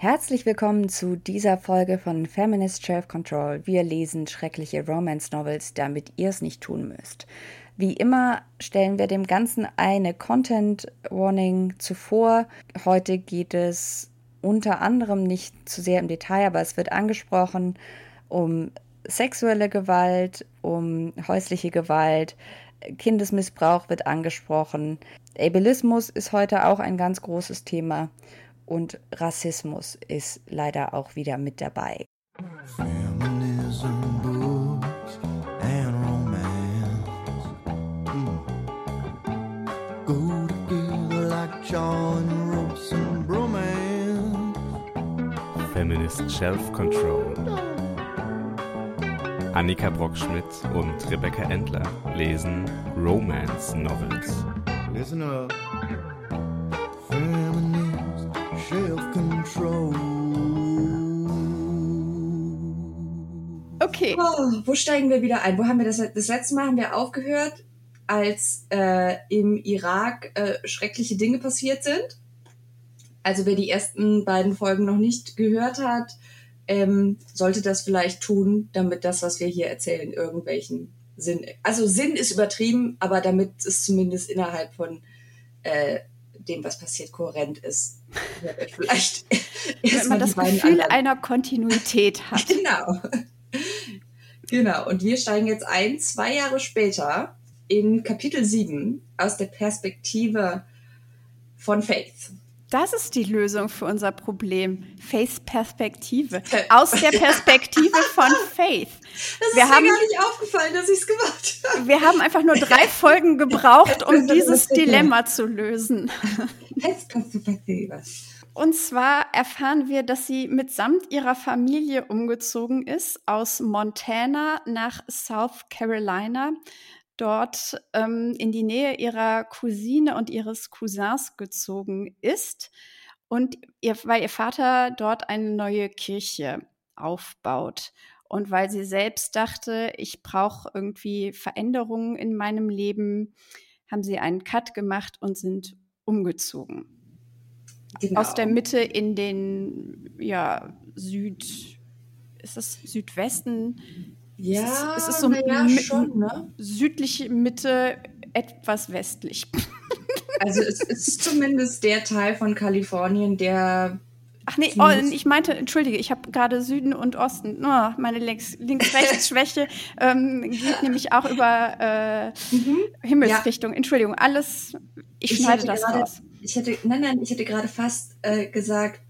Herzlich willkommen zu dieser Folge von Feminist Self Control. Wir lesen schreckliche Romance Novels, damit ihr es nicht tun müsst. Wie immer stellen wir dem Ganzen eine Content Warning zuvor. Heute geht es unter anderem nicht zu sehr im Detail, aber es wird angesprochen um sexuelle Gewalt, um häusliche Gewalt, Kindesmissbrauch wird angesprochen. Ableismus ist heute auch ein ganz großes Thema und Rassismus ist leider auch wieder mit dabei. Feminism, mm. Feminist Self-Control Annika Brockschmidt und Rebecca Endler lesen Romance Novels. Listen up. Okay. Oh, wo steigen wir wieder ein? Wo haben wir das? Das letzte Mal haben wir aufgehört, als äh, im Irak äh, schreckliche Dinge passiert sind. Also wer die ersten beiden Folgen noch nicht gehört hat, ähm, sollte das vielleicht tun, damit das, was wir hier erzählen, irgendwelchen Sinn. Also Sinn ist übertrieben, aber damit es zumindest innerhalb von äh, dem, was passiert, kohärent ist. Vielleicht Wenn man das Gefühl einer Kontinuität hat. Genau. Genau. Und wir steigen jetzt ein, zwei Jahre später, in Kapitel 7 aus der Perspektive von Faith. Das ist die Lösung für unser Problem. Faith-Perspektive. Aus der Perspektive von Faith. Das wir ist haben, mir gar nicht aufgefallen, dass ich es gemacht habe. Wir haben einfach nur drei Folgen gebraucht, um dieses Dilemma zu lösen. Und zwar erfahren wir, dass sie mitsamt ihrer Familie umgezogen ist aus Montana nach South Carolina dort ähm, in die Nähe ihrer Cousine und ihres Cousins gezogen ist und ihr, weil ihr Vater dort eine neue Kirche aufbaut. Und weil sie selbst dachte, ich brauche irgendwie Veränderungen in meinem Leben, haben sie einen Cut gemacht und sind umgezogen. Genau. Aus der Mitte in den ja, Süd, ist das Südwesten ja, es ist so ja, schon, ne? südliche Mitte, etwas westlich. Also es ist zumindest der Teil von Kalifornien, der Ach nee, oh, ich meinte, entschuldige, ich habe gerade Süden und Osten. Oh, meine Links-Rechts-Schwäche ähm, geht nämlich auch über äh, mhm. Himmelsrichtung. Ja. Entschuldigung, alles, ich, ich schneide das grade, raus. Ich hätte, nein, nein, ich hätte gerade fast äh, gesagt,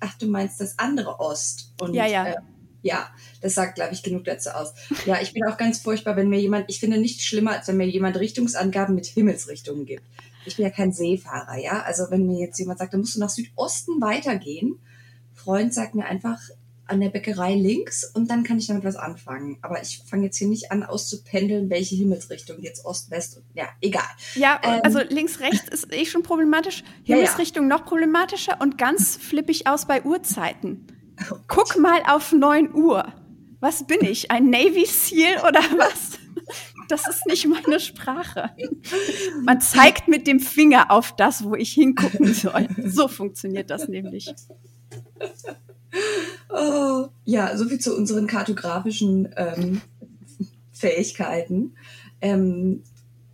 ach, du meinst das andere Ost. Und, ja, ja. Äh, ja, das sagt, glaube ich, genug dazu aus. Ja, ich bin auch ganz furchtbar, wenn mir jemand, ich finde nichts schlimmer, als wenn mir jemand Richtungsangaben mit Himmelsrichtungen gibt. Ich bin ja kein Seefahrer, ja. Also wenn mir jetzt jemand sagt, da musst du nach Südosten weitergehen, Freund sagt mir einfach an der Bäckerei links und dann kann ich damit was anfangen. Aber ich fange jetzt hier nicht an auszupendeln, welche Himmelsrichtung jetzt Ost, West und ja, egal. Ja, ähm, also links, rechts ist eh schon problematisch. Himmelsrichtung ja, ja. noch problematischer und ganz flippig aus bei Uhrzeiten. Guck mal auf 9 Uhr. Was bin ich? Ein Navy Seal oder was? Das ist nicht meine Sprache. Man zeigt mit dem Finger auf das, wo ich hingucken soll. So funktioniert das nämlich. Oh, ja, soviel zu unseren kartografischen ähm, Fähigkeiten. Ähm,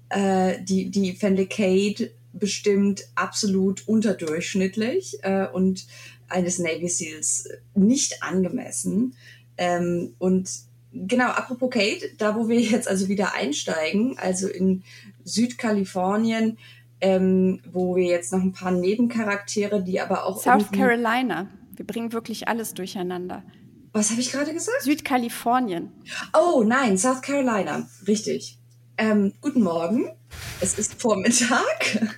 äh, die, die Kate bestimmt absolut unterdurchschnittlich äh, und eines Navy Seals nicht angemessen. Ähm, und genau, apropos Kate, da wo wir jetzt also wieder einsteigen, also in Südkalifornien, ähm, wo wir jetzt noch ein paar Nebencharaktere, die aber auch. South Carolina. Wir bringen wirklich alles durcheinander. Was habe ich gerade gesagt? Südkalifornien. Oh nein, South Carolina. Richtig. Ähm, guten Morgen. Es ist Vormittag.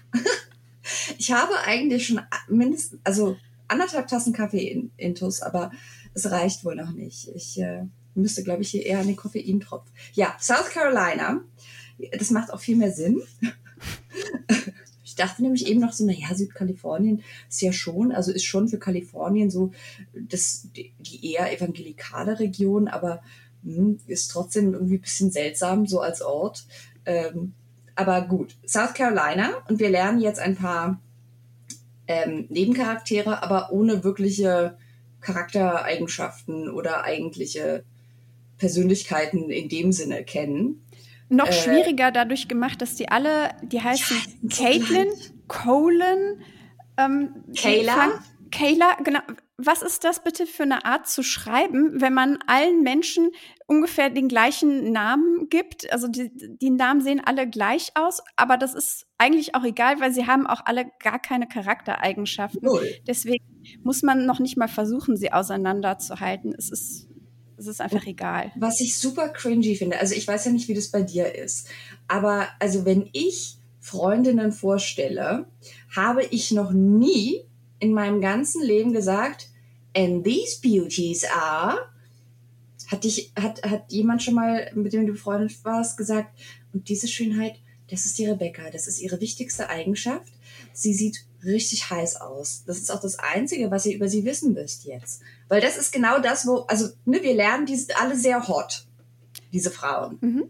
ich habe eigentlich schon mindestens, also anderthalb Tassen Kaffee in, intus, aber es reicht wohl noch nicht. Ich äh, müsste, glaube ich, hier eher an den Koffeintropf. Ja, South Carolina, das macht auch viel mehr Sinn. ich dachte nämlich eben noch so, naja, Südkalifornien ist ja schon, also ist schon für Kalifornien so das, die eher evangelikale Region, aber mh, hm, ist trotzdem irgendwie ein bisschen seltsam, so als Ort. Ähm, aber gut, South Carolina und wir lernen jetzt ein paar ähm, Nebencharaktere, aber ohne wirkliche Charaktereigenschaften oder eigentliche Persönlichkeiten in dem Sinne kennen. Noch äh, schwieriger dadurch gemacht, dass die alle, die heißen ja, Caitlin, Colin, ähm, Kayla. Kayla, genau. Was ist das bitte für eine Art zu schreiben, wenn man allen Menschen ungefähr den gleichen Namen gibt? Also die, die Namen sehen alle gleich aus, aber das ist eigentlich auch egal, weil sie haben auch alle gar keine Charaktereigenschaften. Null. Deswegen muss man noch nicht mal versuchen, sie auseinanderzuhalten. Es ist es ist einfach egal. Was ich super cringy finde, also ich weiß ja nicht, wie das bei dir ist, aber also wenn ich Freundinnen vorstelle, habe ich noch nie in meinem ganzen Leben gesagt, and these beauties are, hat, dich, hat, hat jemand schon mal, mit dem du befreundet warst, gesagt, und diese Schönheit, das ist die Rebecca, das ist ihre wichtigste Eigenschaft. Sie sieht richtig heiß aus. Das ist auch das Einzige, was ihr über sie wissen müsst jetzt. Weil das ist genau das, wo, also ne, wir lernen, die sind alle sehr hot, diese Frauen. Mhm.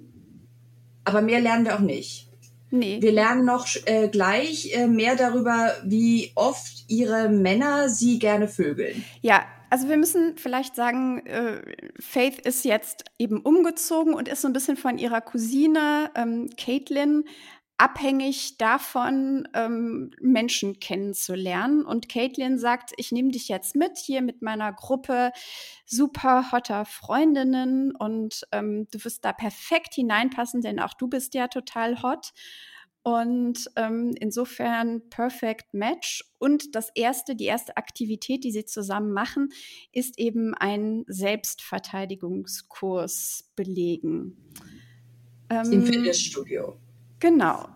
Aber mehr lernen wir auch nicht. Nee. Wir lernen noch äh, gleich äh, mehr darüber, wie oft ihre Männer sie gerne vögeln. Ja, also wir müssen vielleicht sagen, äh, Faith ist jetzt eben umgezogen und ist so ein bisschen von ihrer Cousine ähm, Caitlin abhängig davon, ähm, Menschen kennenzulernen. Und Caitlin sagt, ich nehme dich jetzt mit hier mit meiner Gruppe super hotter Freundinnen und ähm, du wirst da perfekt hineinpassen, denn auch du bist ja total hot. Und ähm, insofern perfect match. Und das erste, die erste Aktivität, die sie zusammen machen, ist eben ein Selbstverteidigungskurs belegen. Ähm, Im Fitnessstudio. Genau.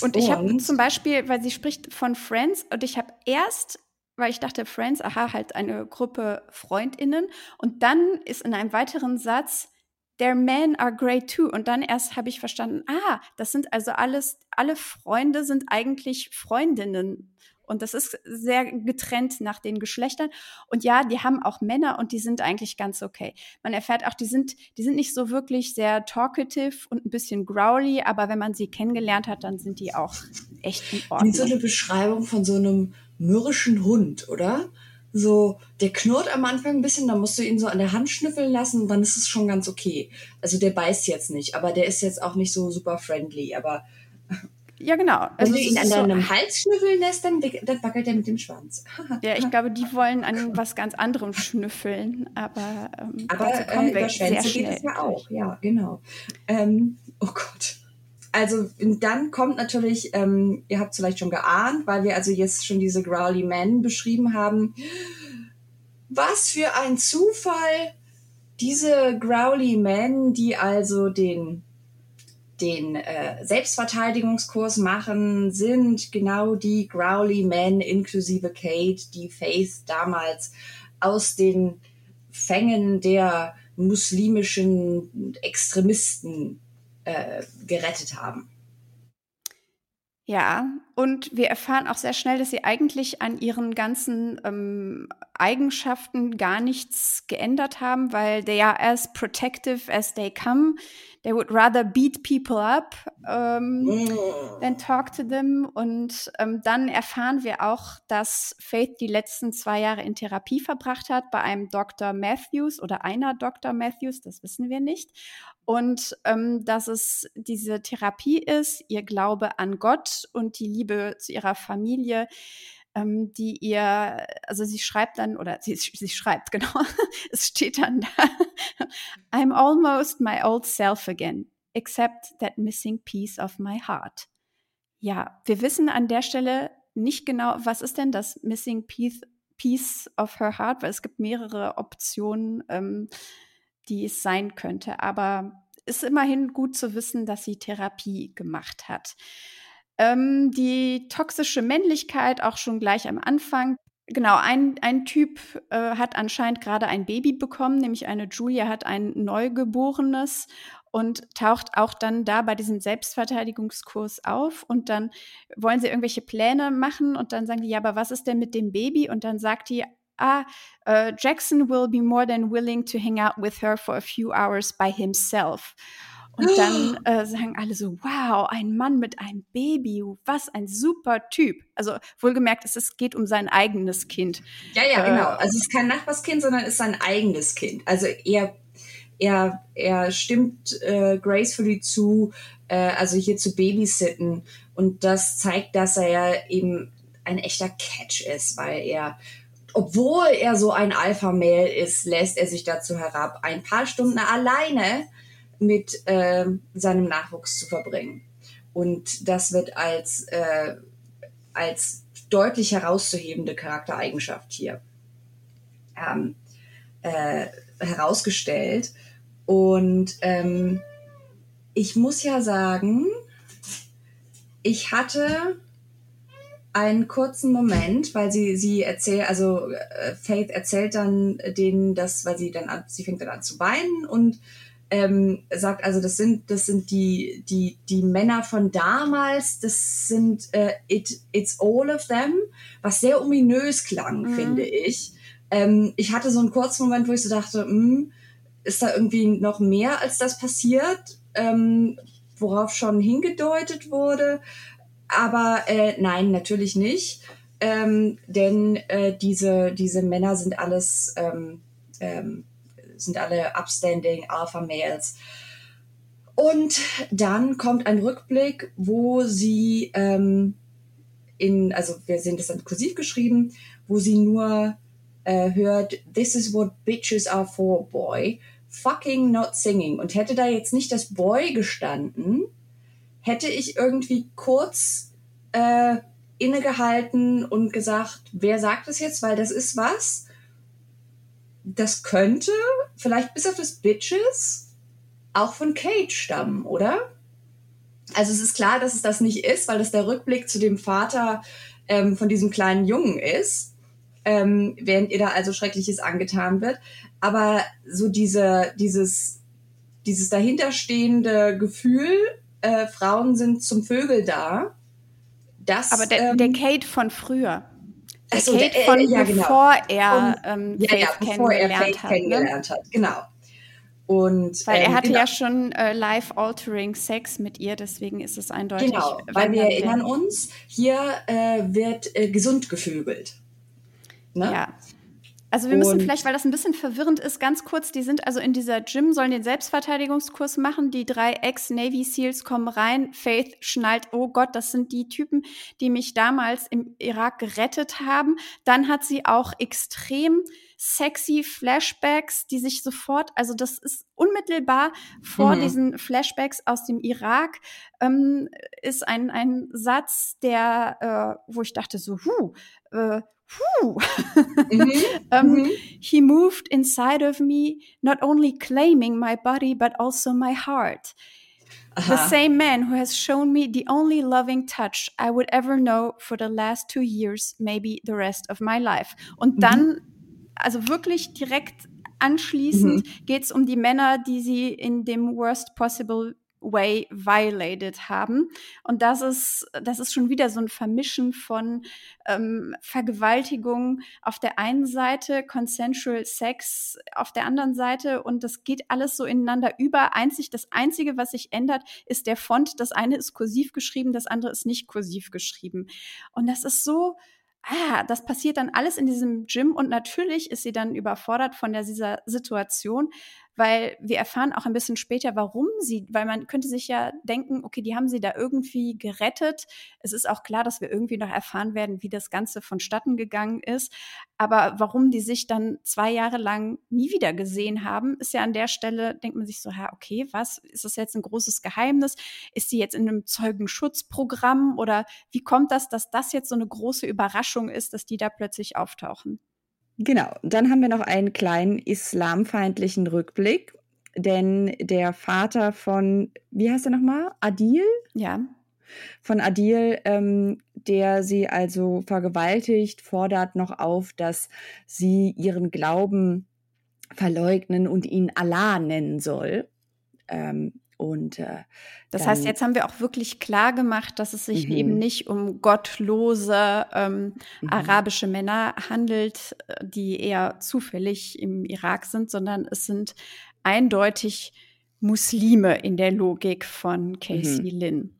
Und ich habe zum Beispiel, weil sie spricht von Friends und ich habe erst, weil ich dachte, Friends, aha, halt eine Gruppe FreundInnen. Und dann ist in einem weiteren Satz, their men are great too. Und dann erst habe ich verstanden, ah, das sind also alles, alle Freunde sind eigentlich Freundinnen. Und das ist sehr getrennt nach den Geschlechtern. Und ja, die haben auch Männer und die sind eigentlich ganz okay. Man erfährt auch, die sind, die sind nicht so wirklich sehr talkative und ein bisschen growly, aber wenn man sie kennengelernt hat, dann sind die auch echt in Ordnung. Wie so eine Beschreibung von so einem mürrischen Hund, oder? So, der knurrt am Anfang ein bisschen, dann musst du ihn so an der Hand schnüffeln lassen und dann ist es schon ganz okay. Also der beißt jetzt nicht, aber der ist jetzt auch nicht so super friendly, aber ja, genau. Also Wenn du ihn an deinem so Hals schnüffeln lässt, dann, dann wackelt er mit dem Schwanz. ja, ich glaube, die wollen an was ganz anderem schnüffeln, aber, ähm, aber kommen äh, wir sehr schnell. geht es ja auch, ja, genau. Ähm, oh Gott. Also dann kommt natürlich, ähm, ihr habt es vielleicht schon geahnt, weil wir also jetzt schon diese Growly Men beschrieben haben. Was für ein Zufall, diese Growly Men, die also den den äh, Selbstverteidigungskurs machen, sind genau die Growly Men inklusive Kate, die Faith damals aus den Fängen der muslimischen Extremisten äh, gerettet haben. Ja, und wir erfahren auch sehr schnell, dass sie eigentlich an ihren ganzen ähm, Eigenschaften gar nichts geändert haben, weil they are as protective as they come. They would rather beat people up ähm, mm. than talk to them. Und ähm, dann erfahren wir auch, dass Faith die letzten zwei Jahre in Therapie verbracht hat bei einem Dr. Matthews oder einer Dr. Matthews, das wissen wir nicht und ähm, dass es diese Therapie ist, ihr Glaube an Gott und die Liebe zu ihrer Familie, ähm, die ihr, also sie schreibt dann, oder sie, sie schreibt, genau, es steht dann da, I'm almost my old self again, except that missing piece of my heart. Ja, wir wissen an der Stelle nicht genau, was ist denn das missing piece, piece of her heart, weil es gibt mehrere Optionen. Ähm, die es sein könnte. Aber ist immerhin gut zu wissen, dass sie Therapie gemacht hat. Ähm, die toxische Männlichkeit auch schon gleich am Anfang. Genau, ein, ein Typ äh, hat anscheinend gerade ein Baby bekommen, nämlich eine Julia hat ein Neugeborenes und taucht auch dann da bei diesem Selbstverteidigungskurs auf und dann wollen sie irgendwelche Pläne machen und dann sagen die, ja, aber was ist denn mit dem Baby? Und dann sagt die, ah, uh, Jackson will be more than willing to hang out with her for a few hours by himself. Und dann äh, sagen alle so, wow, ein Mann mit einem Baby, was ein super Typ. Also wohlgemerkt, es, geht um sein eigenes Kind. Ja, ja, genau. Äh, also es ist kein Nachbarskind, sondern es ist sein eigenes Kind. Also er, er, er stimmt äh, gracefully zu, äh, also hier zu babysitten. Und das zeigt, dass er ja eben ein echter Catch ist, weil er obwohl er so ein Alpha-Mail ist, lässt er sich dazu herab, ein paar Stunden alleine mit äh, seinem Nachwuchs zu verbringen. Und das wird als, äh, als deutlich herauszuhebende Charaktereigenschaft hier ähm, äh, herausgestellt. Und ähm, ich muss ja sagen, ich hatte einen kurzen Moment, weil sie sie erzählt, also äh, Faith erzählt dann denen das, weil sie dann an, sie fängt dann an zu weinen und ähm, sagt, also das sind das sind die die die Männer von damals, das sind äh, it it's all of them, was sehr ominös klang, mhm. finde ich. Ähm, ich hatte so einen kurzen Moment, wo ich so dachte, mh, hm, ist da irgendwie noch mehr als das passiert, ähm, worauf schon hingedeutet wurde. Aber äh, nein, natürlich nicht. Ähm, denn äh, diese, diese Männer sind alles, ähm, ähm, sind alle upstanding Alpha Males. Und dann kommt ein Rückblick, wo sie ähm, in, also wir sehen das dann kursiv geschrieben, wo sie nur äh, hört, This is what bitches are for, boy. Fucking not singing. Und hätte da jetzt nicht das Boy gestanden, hätte ich irgendwie kurz äh, innegehalten und gesagt, wer sagt es jetzt, weil das ist was. Das könnte vielleicht bis auf das Bitches auch von Kate stammen, oder? Also es ist klar, dass es das nicht ist, weil das der Rückblick zu dem Vater ähm, von diesem kleinen Jungen ist, ähm, während ihr da also Schreckliches angetan wird. Aber so diese, dieses, dieses dahinterstehende Gefühl, äh, Frauen sind zum Vögel da. Das, Aber der, ähm, der Kate von früher. Der so, Kate der, von äh, ja, genau. bevor er ähm, ja, ja, bevor er Faith hat, ne? kennengelernt ne? hat. Genau. Und, weil er ähm, hatte genau. ja schon äh, life-altering Sex mit ihr, deswegen ist es eindeutig. Genau, weil wir erinnern uns, hier äh, wird äh, gesund gevögelt. Ne? Ja. Also wir müssen vielleicht, weil das ein bisschen verwirrend ist, ganz kurz, die sind also in dieser Gym, sollen den Selbstverteidigungskurs machen. Die drei Ex-Navy SEALs kommen rein. Faith schnallt, oh Gott, das sind die Typen, die mich damals im Irak gerettet haben. Dann hat sie auch extrem sexy Flashbacks, die sich sofort, also das ist unmittelbar vor mhm. diesen Flashbacks aus dem Irak, ähm, ist ein, ein Satz, der, äh, wo ich dachte so, huh, äh, Puh. Mhm. um, mhm. He moved inside of me, not only claiming my body, but also my heart. Aha. The same man who has shown me the only loving touch I would ever know for the last two years, maybe the rest of my life. Und mhm. dann, also wirklich direkt anschließend, mhm. geht es um die Männer, die sie in dem worst possible way violated haben. Und das ist, das ist schon wieder so ein Vermischen von ähm, Vergewaltigung auf der einen Seite, consensual Sex auf der anderen Seite und das geht alles so ineinander über. Einzig, das Einzige, was sich ändert, ist der Font. Das eine ist kursiv geschrieben, das andere ist nicht kursiv geschrieben. Und das ist so, ah, das passiert dann alles in diesem Gym und natürlich ist sie dann überfordert von der, dieser Situation, weil wir erfahren auch ein bisschen später, warum sie, weil man könnte sich ja denken, okay, die haben sie da irgendwie gerettet. Es ist auch klar, dass wir irgendwie noch erfahren werden, wie das Ganze vonstatten gegangen ist. Aber warum die sich dann zwei Jahre lang nie wieder gesehen haben, ist ja an der Stelle, denkt man sich so, ja, okay, was, ist das jetzt ein großes Geheimnis? Ist sie jetzt in einem Zeugenschutzprogramm oder wie kommt das, dass das jetzt so eine große Überraschung ist, dass die da plötzlich auftauchen? Genau, dann haben wir noch einen kleinen islamfeindlichen Rückblick, denn der Vater von, wie heißt er nochmal? Adil? Ja. Von Adil, ähm, der sie also vergewaltigt, fordert noch auf, dass sie ihren Glauben verleugnen und ihn Allah nennen soll. Ähm, und äh, das heißt, jetzt haben wir auch wirklich klar gemacht, dass es sich mhm. eben nicht um gottlose ähm, mhm. arabische Männer handelt, die eher zufällig im Irak sind, sondern es sind eindeutig Muslime in der Logik von Casey mhm. Lynn.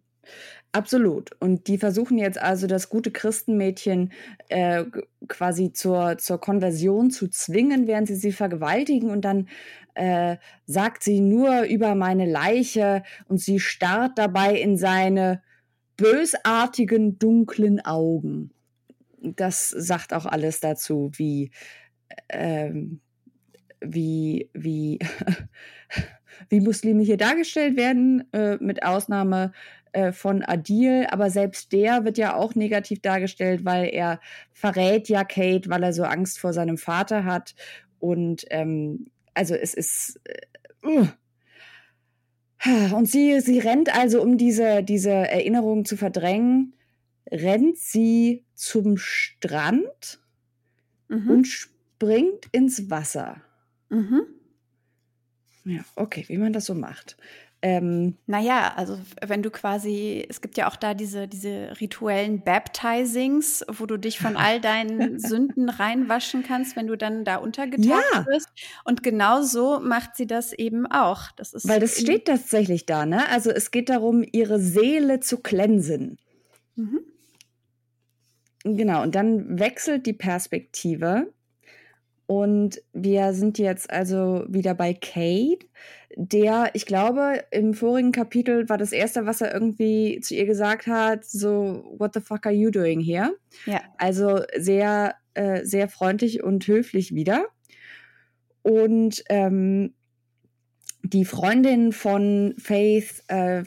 Absolut. Und die versuchen jetzt also das gute Christenmädchen äh, quasi zur, zur Konversion zu zwingen, während sie sie vergewaltigen. Und dann äh, sagt sie nur über meine Leiche und sie starrt dabei in seine bösartigen, dunklen Augen. Das sagt auch alles dazu, wie, ähm, wie, wie, wie Muslime hier dargestellt werden, äh, mit Ausnahme äh, von Adil, aber selbst der wird ja auch negativ dargestellt, weil er verrät ja Kate, weil er so Angst vor seinem Vater hat. Und ähm, also es ist. Äh, uh. Und sie, sie rennt also, um diese, diese Erinnerung zu verdrängen, rennt sie zum Strand mhm. und springt ins Wasser. Mhm. Ja, okay, wie man das so macht. Ähm, naja, also wenn du quasi, es gibt ja auch da diese, diese rituellen Baptizings, wo du dich von all deinen Sünden reinwaschen kannst, wenn du dann da untergetaucht ja. wirst. Und genau so macht sie das eben auch. Das ist Weil das steht tatsächlich da, ne? Also es geht darum, ihre Seele zu cleansen. Mhm. Genau, und dann wechselt die Perspektive. Und wir sind jetzt also wieder bei Kate der, ich glaube, im vorigen Kapitel war das erste, was er irgendwie zu ihr gesagt hat, so, what the fuck are you doing here? Ja. Also sehr, äh, sehr freundlich und höflich wieder. Und ähm, die Freundinnen von Faith äh,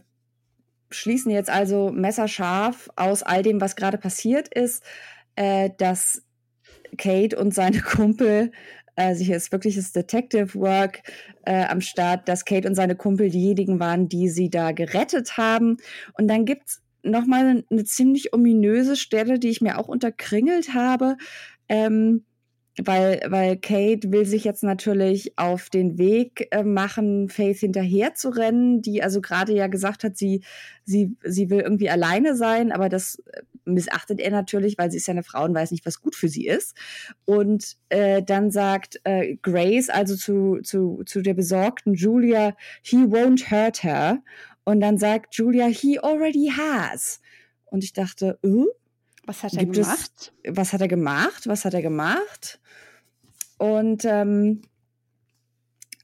schließen jetzt also messerscharf aus all dem, was gerade passiert ist, äh, dass Kate und seine Kumpel also hier ist wirkliches Detective Work äh, am Start, dass Kate und seine Kumpel diejenigen waren, die sie da gerettet haben. Und dann gibt's noch mal eine ziemlich ominöse Stelle, die ich mir auch unterkringelt habe. Ähm, weil, weil Kate will sich jetzt natürlich auf den Weg äh, machen, Faith hinterher zu rennen, die also gerade ja gesagt hat, sie, sie, sie will irgendwie alleine sein, aber das äh, missachtet er natürlich, weil sie ist ja eine Frau und weiß nicht, was gut für sie ist. Und äh, dann sagt äh, Grace also zu, zu, zu der besorgten Julia, he won't hurt her. Und dann sagt Julia, he already has. Und ich dachte, äh, was hat er gemacht? Es, was hat er gemacht? Was hat er gemacht? Und ähm,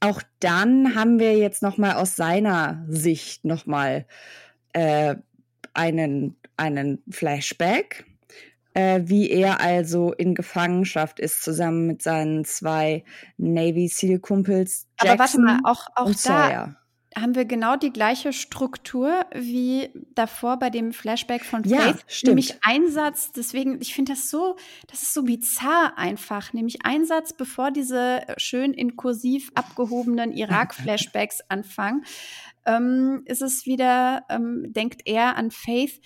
auch dann haben wir jetzt noch mal aus seiner Sicht noch mal äh, einen einen Flashback, äh, wie er also in Gefangenschaft ist zusammen mit seinen zwei Navy Seal Kumpels. Jackson Aber warte mal, auch auch da Sawyer haben wir genau die gleiche Struktur wie davor bei dem Flashback von Faith. Ja, stimmt. Nämlich Einsatz, deswegen, ich finde das so, das ist so bizarr einfach. Nämlich Einsatz, bevor diese schön in kursiv abgehobenen Irak-Flashbacks anfangen, ähm, ist es wieder, ähm, denkt er an Faith,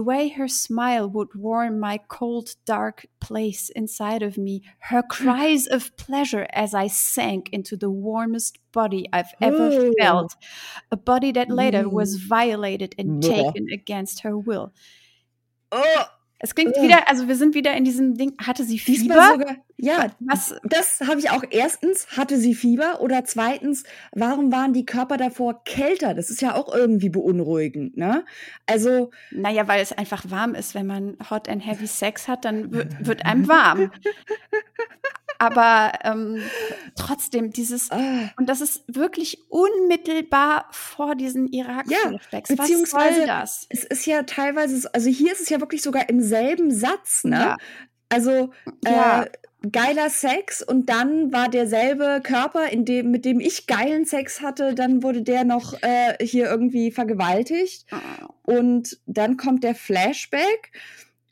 The way her smile would warm my cold, dark place inside of me, her cries of pleasure as I sank into the warmest body I've ever Ooh. felt, a body that later mm. was violated and taken against her will. Oh, Es klingt oh. wieder, also wir sind wieder in diesem Ding, hatte sie Fieber? Sogar, ja, Was? das habe ich auch. Erstens, hatte sie Fieber? Oder zweitens, warum waren die Körper davor kälter? Das ist ja auch irgendwie beunruhigend, ne? Also. Naja, weil es einfach warm ist. Wenn man Hot and Heavy Sex hat, dann wird einem warm. Aber ähm, trotzdem, dieses, ah. und das ist wirklich unmittelbar vor diesen Irak-Flashbacks. Ja, beziehungsweise, Was soll das? Es ist ja teilweise, also hier ist es ja wirklich sogar im selben Satz, ne? Ja. Also, ja. Äh, geiler Sex und dann war derselbe Körper, in dem, mit dem ich geilen Sex hatte, dann wurde der noch äh, hier irgendwie vergewaltigt. Ah. Und dann kommt der Flashback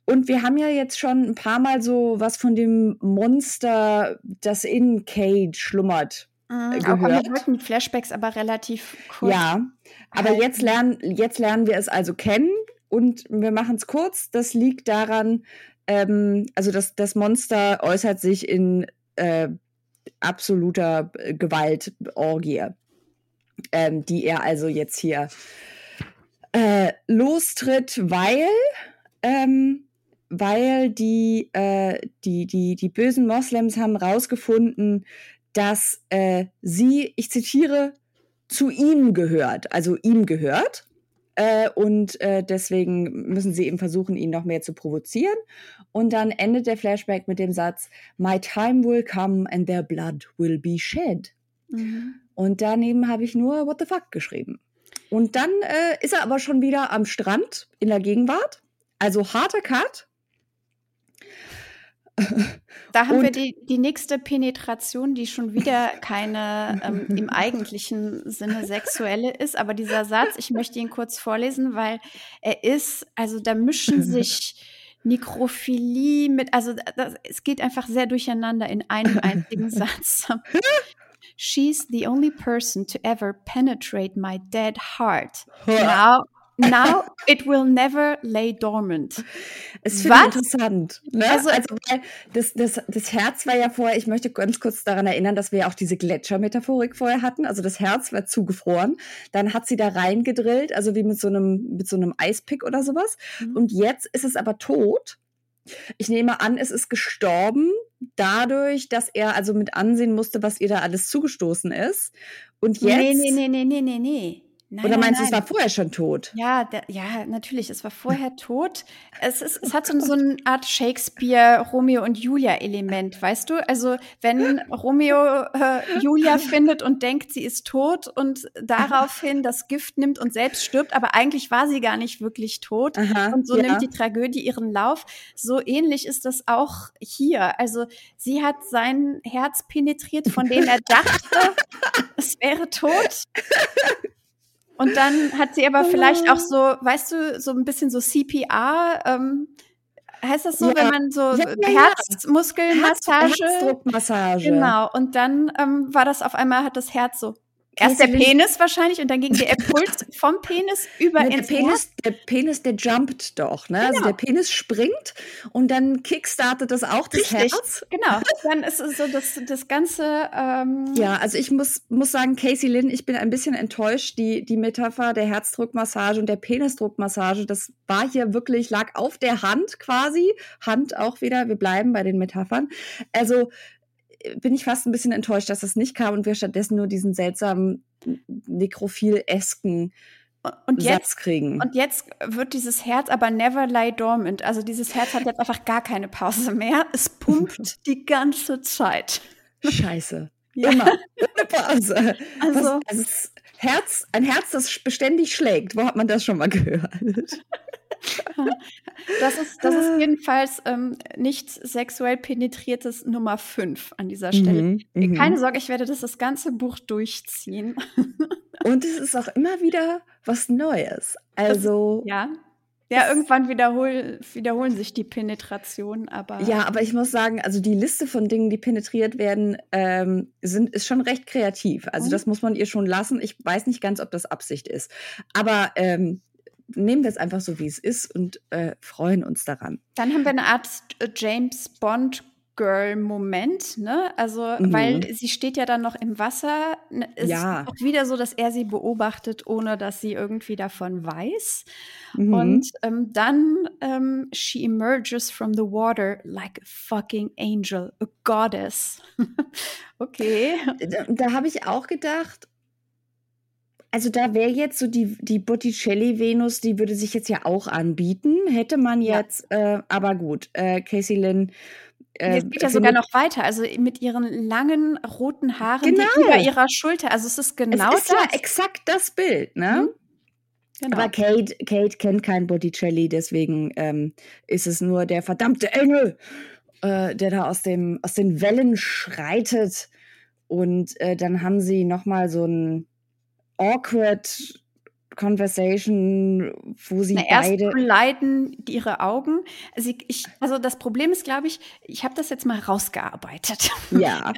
und wir haben ja jetzt schon ein paar Mal so was von dem Monster, das in Cage schlummert. Mhm, gehört. Auch wir Flashbacks aber relativ kurz. Ja, aber jetzt lernen, jetzt lernen wir es also kennen und wir machen es kurz. Das liegt daran, ähm, also das, das Monster äußert sich in äh, absoluter Gewaltorgie, ähm, die er also jetzt hier äh, lostritt, weil ähm, weil die, äh, die, die, die bösen Moslems haben rausgefunden, dass äh, sie, ich zitiere, zu ihm gehört, also ihm gehört. Äh, und äh, deswegen müssen sie eben versuchen, ihn noch mehr zu provozieren. Und dann endet der Flashback mit dem Satz, My time will come and their blood will be shed. Mhm. Und daneben habe ich nur What the fuck geschrieben. Und dann äh, ist er aber schon wieder am Strand in der Gegenwart. Also harter Cut. Da haben und wir die, die nächste Penetration, die schon wieder keine ähm, im eigentlichen Sinne sexuelle ist. Aber dieser Satz, ich möchte ihn kurz vorlesen, weil er ist, also da mischen sich Nekrophilie mit, also das, es geht einfach sehr durcheinander in einem einzigen Satz. She's the only person to ever penetrate my dead heart. Now, now it will never lay dormant. Es finde interessant. Ne? Also, also das, das, das Herz war ja vorher, ich möchte ganz kurz daran erinnern, dass wir ja auch diese Gletschermetaphorik vorher hatten. Also das Herz war zugefroren. Dann hat sie da reingedrillt, also wie mit so einem, mit so einem Eispick oder sowas. Mhm. Und jetzt ist es aber tot. Ich nehme an, es ist gestorben dadurch, dass er also mit ansehen musste, was ihr da alles zugestoßen ist. Und jetzt. Nee, nee, nee, nee, nee, nee, nee. Nein, Oder meinst du, es war vorher schon tot? Ja, der, ja, natürlich, es war vorher tot. Es, ist, es hat so, so eine Art Shakespeare-Romeo und Julia-Element, weißt du? Also, wenn Romeo äh, Julia findet und denkt, sie ist tot und daraufhin das Gift nimmt und selbst stirbt, aber eigentlich war sie gar nicht wirklich tot. Aha, und so ja. nimmt die Tragödie ihren Lauf. So ähnlich ist das auch hier. Also, sie hat sein Herz penetriert, von dem er dachte, es wäre tot. Und dann hat sie aber vielleicht auch so, weißt du, so ein bisschen so CPR. Ähm, heißt das so, ja. wenn man so ja, Herzmuskelmassage? Herz, Herzdruckmassage. Genau. Und dann ähm, war das auf einmal, hat das Herz so Erst der Penis wahrscheinlich und dann ging der Impuls vom Penis über ja, ins der Penis, Herz. Der Penis, der jumpt doch, ne? Also genau. Also der Penis springt und dann kickstartet das auch das Richtig. Herz. Genau, dann ist es so das, das ganze. Ähm ja, also ich muss, muss sagen, Casey Lynn, ich bin ein bisschen enttäuscht. Die, die Metapher der Herzdruckmassage und der Penisdruckmassage, das war hier wirklich, lag auf der Hand quasi. Hand auch wieder, wir bleiben bei den Metaphern. Also bin ich fast ein bisschen enttäuscht, dass das nicht kam und wir stattdessen nur diesen seltsamen nekrophil-esken und Satz kriegen. Und jetzt wird dieses Herz aber never lie dormant. Also dieses Herz hat jetzt einfach gar keine Pause mehr. Es pumpt die ganze Zeit. Scheiße. Ja. Immer. Ohne Pause. Also, Was, also Herz, ein Herz, das beständig schlägt. Wo hat man das schon mal gehört? Das ist, das ist jedenfalls ähm, nicht sexuell penetriertes Nummer 5 an dieser Stelle. Mhm, mhm, Keine Sorge, ich werde das das ganze Buch durchziehen. Und es ist auch immer wieder was Neues. Also. Das, ja. Ja, irgendwann wiederhol, wiederholen sich die Penetrationen, aber. Ja, aber ich muss sagen, also die Liste von Dingen, die penetriert werden, ähm, sind, ist schon recht kreativ. Also mhm. das muss man ihr schon lassen. Ich weiß nicht ganz, ob das Absicht ist. Aber ähm, nehmen wir es einfach so, wie es ist und äh, freuen uns daran. Dann haben wir eine Art äh, James Bond Girl-Moment, ne? Also, mhm. weil sie steht ja dann noch im Wasser. Ne, es ja. ist auch wieder so, dass er sie beobachtet, ohne dass sie irgendwie davon weiß. Mhm. Und ähm, dann ähm, she emerges from the water like a fucking angel, a goddess. okay. Da, da habe ich auch gedacht, also da wäre jetzt so die, die Botticelli-Venus, die würde sich jetzt ja auch anbieten, hätte man jetzt, ja. äh, aber gut, äh, Casey Lynn. Äh, es geht ja sogar noch weiter, also mit ihren langen roten Haaren genau. über ihrer Schulter. Also es ist genau es ist das. ja exakt das Bild, ne? Mhm. Genau. Aber Kate, Kate kennt kein Botticelli, deswegen ähm, ist es nur der verdammte Engel, äh, der da aus, dem, aus den Wellen schreitet. Und äh, dann haben sie noch mal so ein awkward Conversation, wo sie Na, beide erst leiden ihre Augen. Also, ich, also das Problem ist, glaube ich, ich habe das jetzt mal rausgearbeitet. Ja.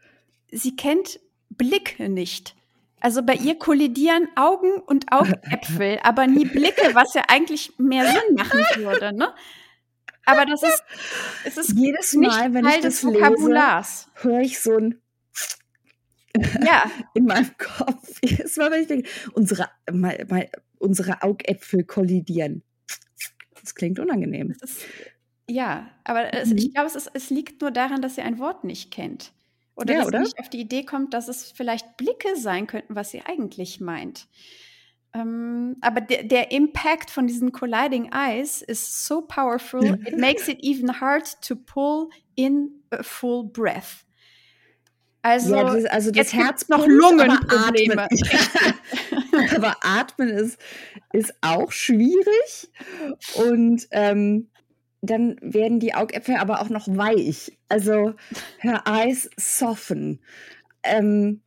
sie kennt Blicke nicht. Also bei ihr kollidieren Augen und Augäpfel, aber nie Blicke, was ja eigentlich mehr Sinn machen würde, ne? Aber das ist, es ist jedes Mal, wenn Teil ich das lese, höre ich so ein ja. in meinem Kopf. Es war, wenn ich denke, unsere, mal, mal, unsere Augäpfel kollidieren. Das klingt unangenehm. Das ist, ja, aber es, mhm. ich glaube, es, es liegt nur daran, dass sie ein Wort nicht kennt. Oder Ja, dass sie nicht auf die Idee kommt, dass es vielleicht Blicke sein könnten, was sie eigentlich meint. Ähm, aber der, der Impact von diesen colliding eyes is so powerful, it makes it even hard to pull in a full breath. Also, ja, das, also das Herz noch Lungenprobleme. Aber atmen, aber atmen ist, ist auch schwierig. Und ähm, dann werden die Augäpfel aber auch noch weich. Also her eyes soften. Ähm,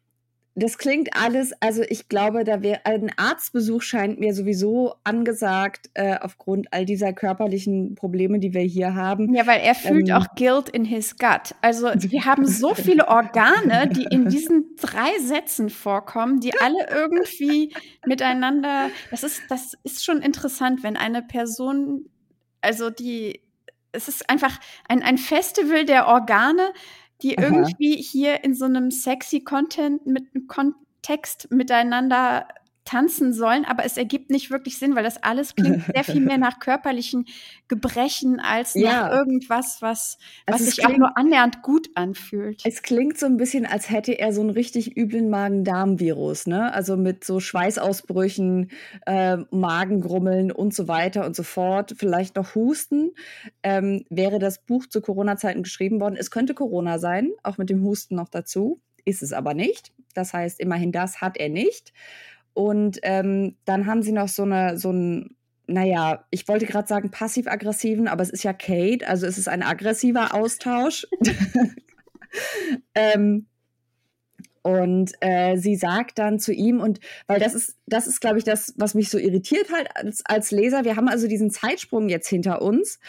das klingt alles, also ich glaube, da wäre ein Arztbesuch scheint mir sowieso angesagt, äh, aufgrund all dieser körperlichen Probleme, die wir hier haben. Ja, weil er fühlt Ähm. auch Guilt in his gut. Also wir haben so viele Organe, die in diesen drei Sätzen vorkommen, die alle irgendwie miteinander. Das ist, das ist schon interessant, wenn eine Person, also die, es ist einfach ein, ein Festival der Organe, die Aha. irgendwie hier in so einem sexy Content mit Kontext miteinander tanzen sollen, aber es ergibt nicht wirklich Sinn, weil das alles klingt sehr viel mehr nach körperlichen Gebrechen als Ja. nach irgendwas, was, was Also sich auch klingt- nur annähernd gut anfühlt. Es klingt so ein bisschen, als hätte er so einen richtig üblen Magen-Darm-Virus, ne? Also mit so Schweißausbrüchen, äh, Magengrummeln und so weiter und so fort. Vielleicht noch Husten. Ähm, wäre das Buch zu Corona-Zeiten geschrieben worden. Es könnte Corona sein, auch mit dem Husten noch dazu. Ist es aber nicht. Das heißt, immerhin das hat er nicht. Und ähm, dann haben sie noch so eine, so ein, naja, ich wollte gerade sagen passiv-aggressiven, aber es ist ja Kate, also es ist ein aggressiver Austausch. ähm, und äh, sie sagt dann zu ihm, und weil das ist, das ist, glaube ich, das, was mich so irritiert halt als, als Leser. Wir haben also diesen Zeitsprung jetzt hinter uns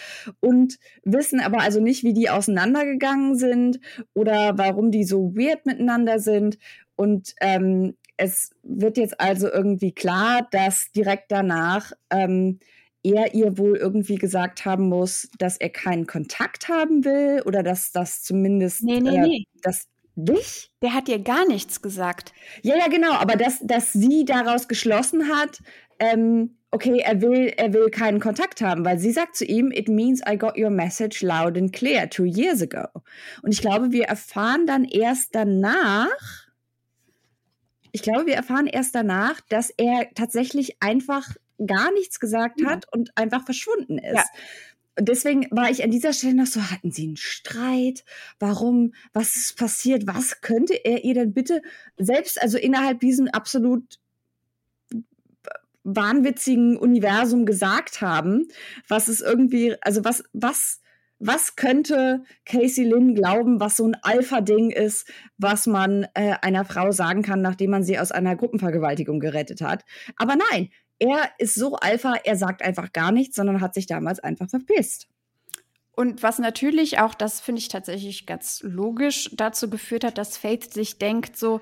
und wissen aber also nicht, wie die auseinandergegangen sind oder warum die so weird miteinander sind. Und ähm, es wird jetzt also irgendwie klar, dass direkt danach ähm, er ihr wohl irgendwie gesagt haben muss, dass er keinen Kontakt haben will oder dass das zumindest Nee, nee, äh, nee. das dich? Der hat dir gar nichts gesagt. Ja, ja, genau, aber dass, dass sie daraus geschlossen hat, ähm, okay, er will, er will keinen Kontakt haben, weil sie sagt zu ihm, it means I got your message loud and clear two years ago. Und ich glaube, wir erfahren dann erst danach, ich glaube, wir erfahren erst danach, dass er tatsächlich einfach gar nichts gesagt Ja. hat und einfach verschwunden ist. Ja. Und deswegen war ich an dieser Stelle noch so, hatten sie einen Streit? Warum? Was ist passiert? Was könnte er ihr denn bitte selbst, also innerhalb diesem absolut wahnwitzigen Universum gesagt haben? Was ist irgendwie, also was, was, was könnte Casey Lynn glauben, was so ein Alpha-Ding ist, was man äh, einer Frau sagen kann, nachdem man sie aus einer Gruppenvergewaltigung gerettet hat? Aber nein, er ist so Alpha, er sagt einfach gar nichts, sondern hat sich damals einfach verpisst. Und was natürlich auch, das finde ich tatsächlich ganz logisch, dazu geführt hat, dass Faith sich denkt, so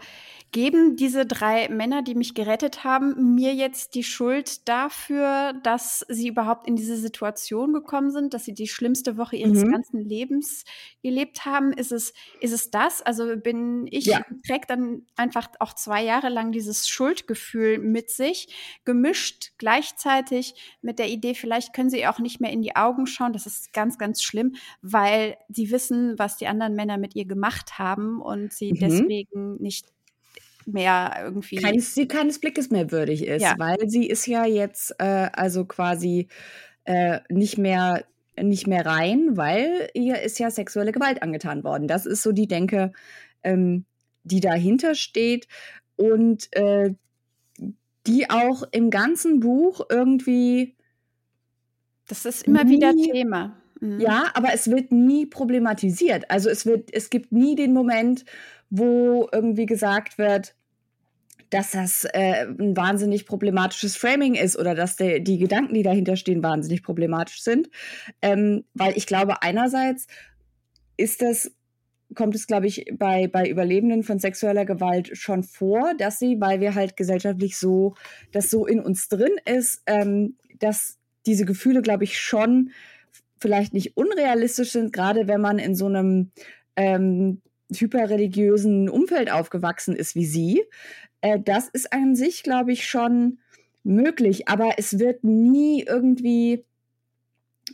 geben diese drei Männer, die mich gerettet haben, mir jetzt die Schuld dafür, dass sie überhaupt in diese Situation gekommen sind, dass sie die schlimmste Woche ihres Mhm. ganzen Lebens gelebt haben? Ist es, ist es das? Also bin ich, Ja. trägt dann einfach auch zwei Jahre lang dieses Schuldgefühl mit sich, gemischt gleichzeitig mit der Idee, vielleicht können sie auch nicht mehr in die Augen schauen. Das ist ganz, ganz schlimm, weil sie wissen, was die anderen Männer mit ihr gemacht haben und sie Mhm. deswegen nicht mehr irgendwie. Keines, sie keines Blickes mehr würdig ist, Ja. weil sie ist ja jetzt äh, also quasi äh, nicht mehr nicht mehr rein, weil ihr ist ja sexuelle Gewalt angetan worden. Das ist so die Denke, ähm, die dahinter steht und äh, die auch im ganzen Buch irgendwie das ist immer wieder Thema. Mhm. Ja, aber es wird nie problematisiert. Also es wird, es gibt nie den Moment, wo irgendwie gesagt wird, dass das äh, ein wahnsinnig problematisches Framing ist oder dass der, die Gedanken, die dahinter stehen, wahnsinnig problematisch sind. Ähm, weil ich glaube, einerseits ist das, kommt es, glaube ich, bei, bei Überlebenden von sexueller Gewalt schon vor, dass sie, weil wir halt gesellschaftlich so, das so in uns drin ist, ähm, dass diese Gefühle, glaube ich, schon vielleicht nicht unrealistisch sind, gerade wenn man in so einem ähm, hyperreligiösen Umfeld aufgewachsen ist wie sie. Äh, das ist an sich, glaube ich, schon möglich, aber es wird nie irgendwie,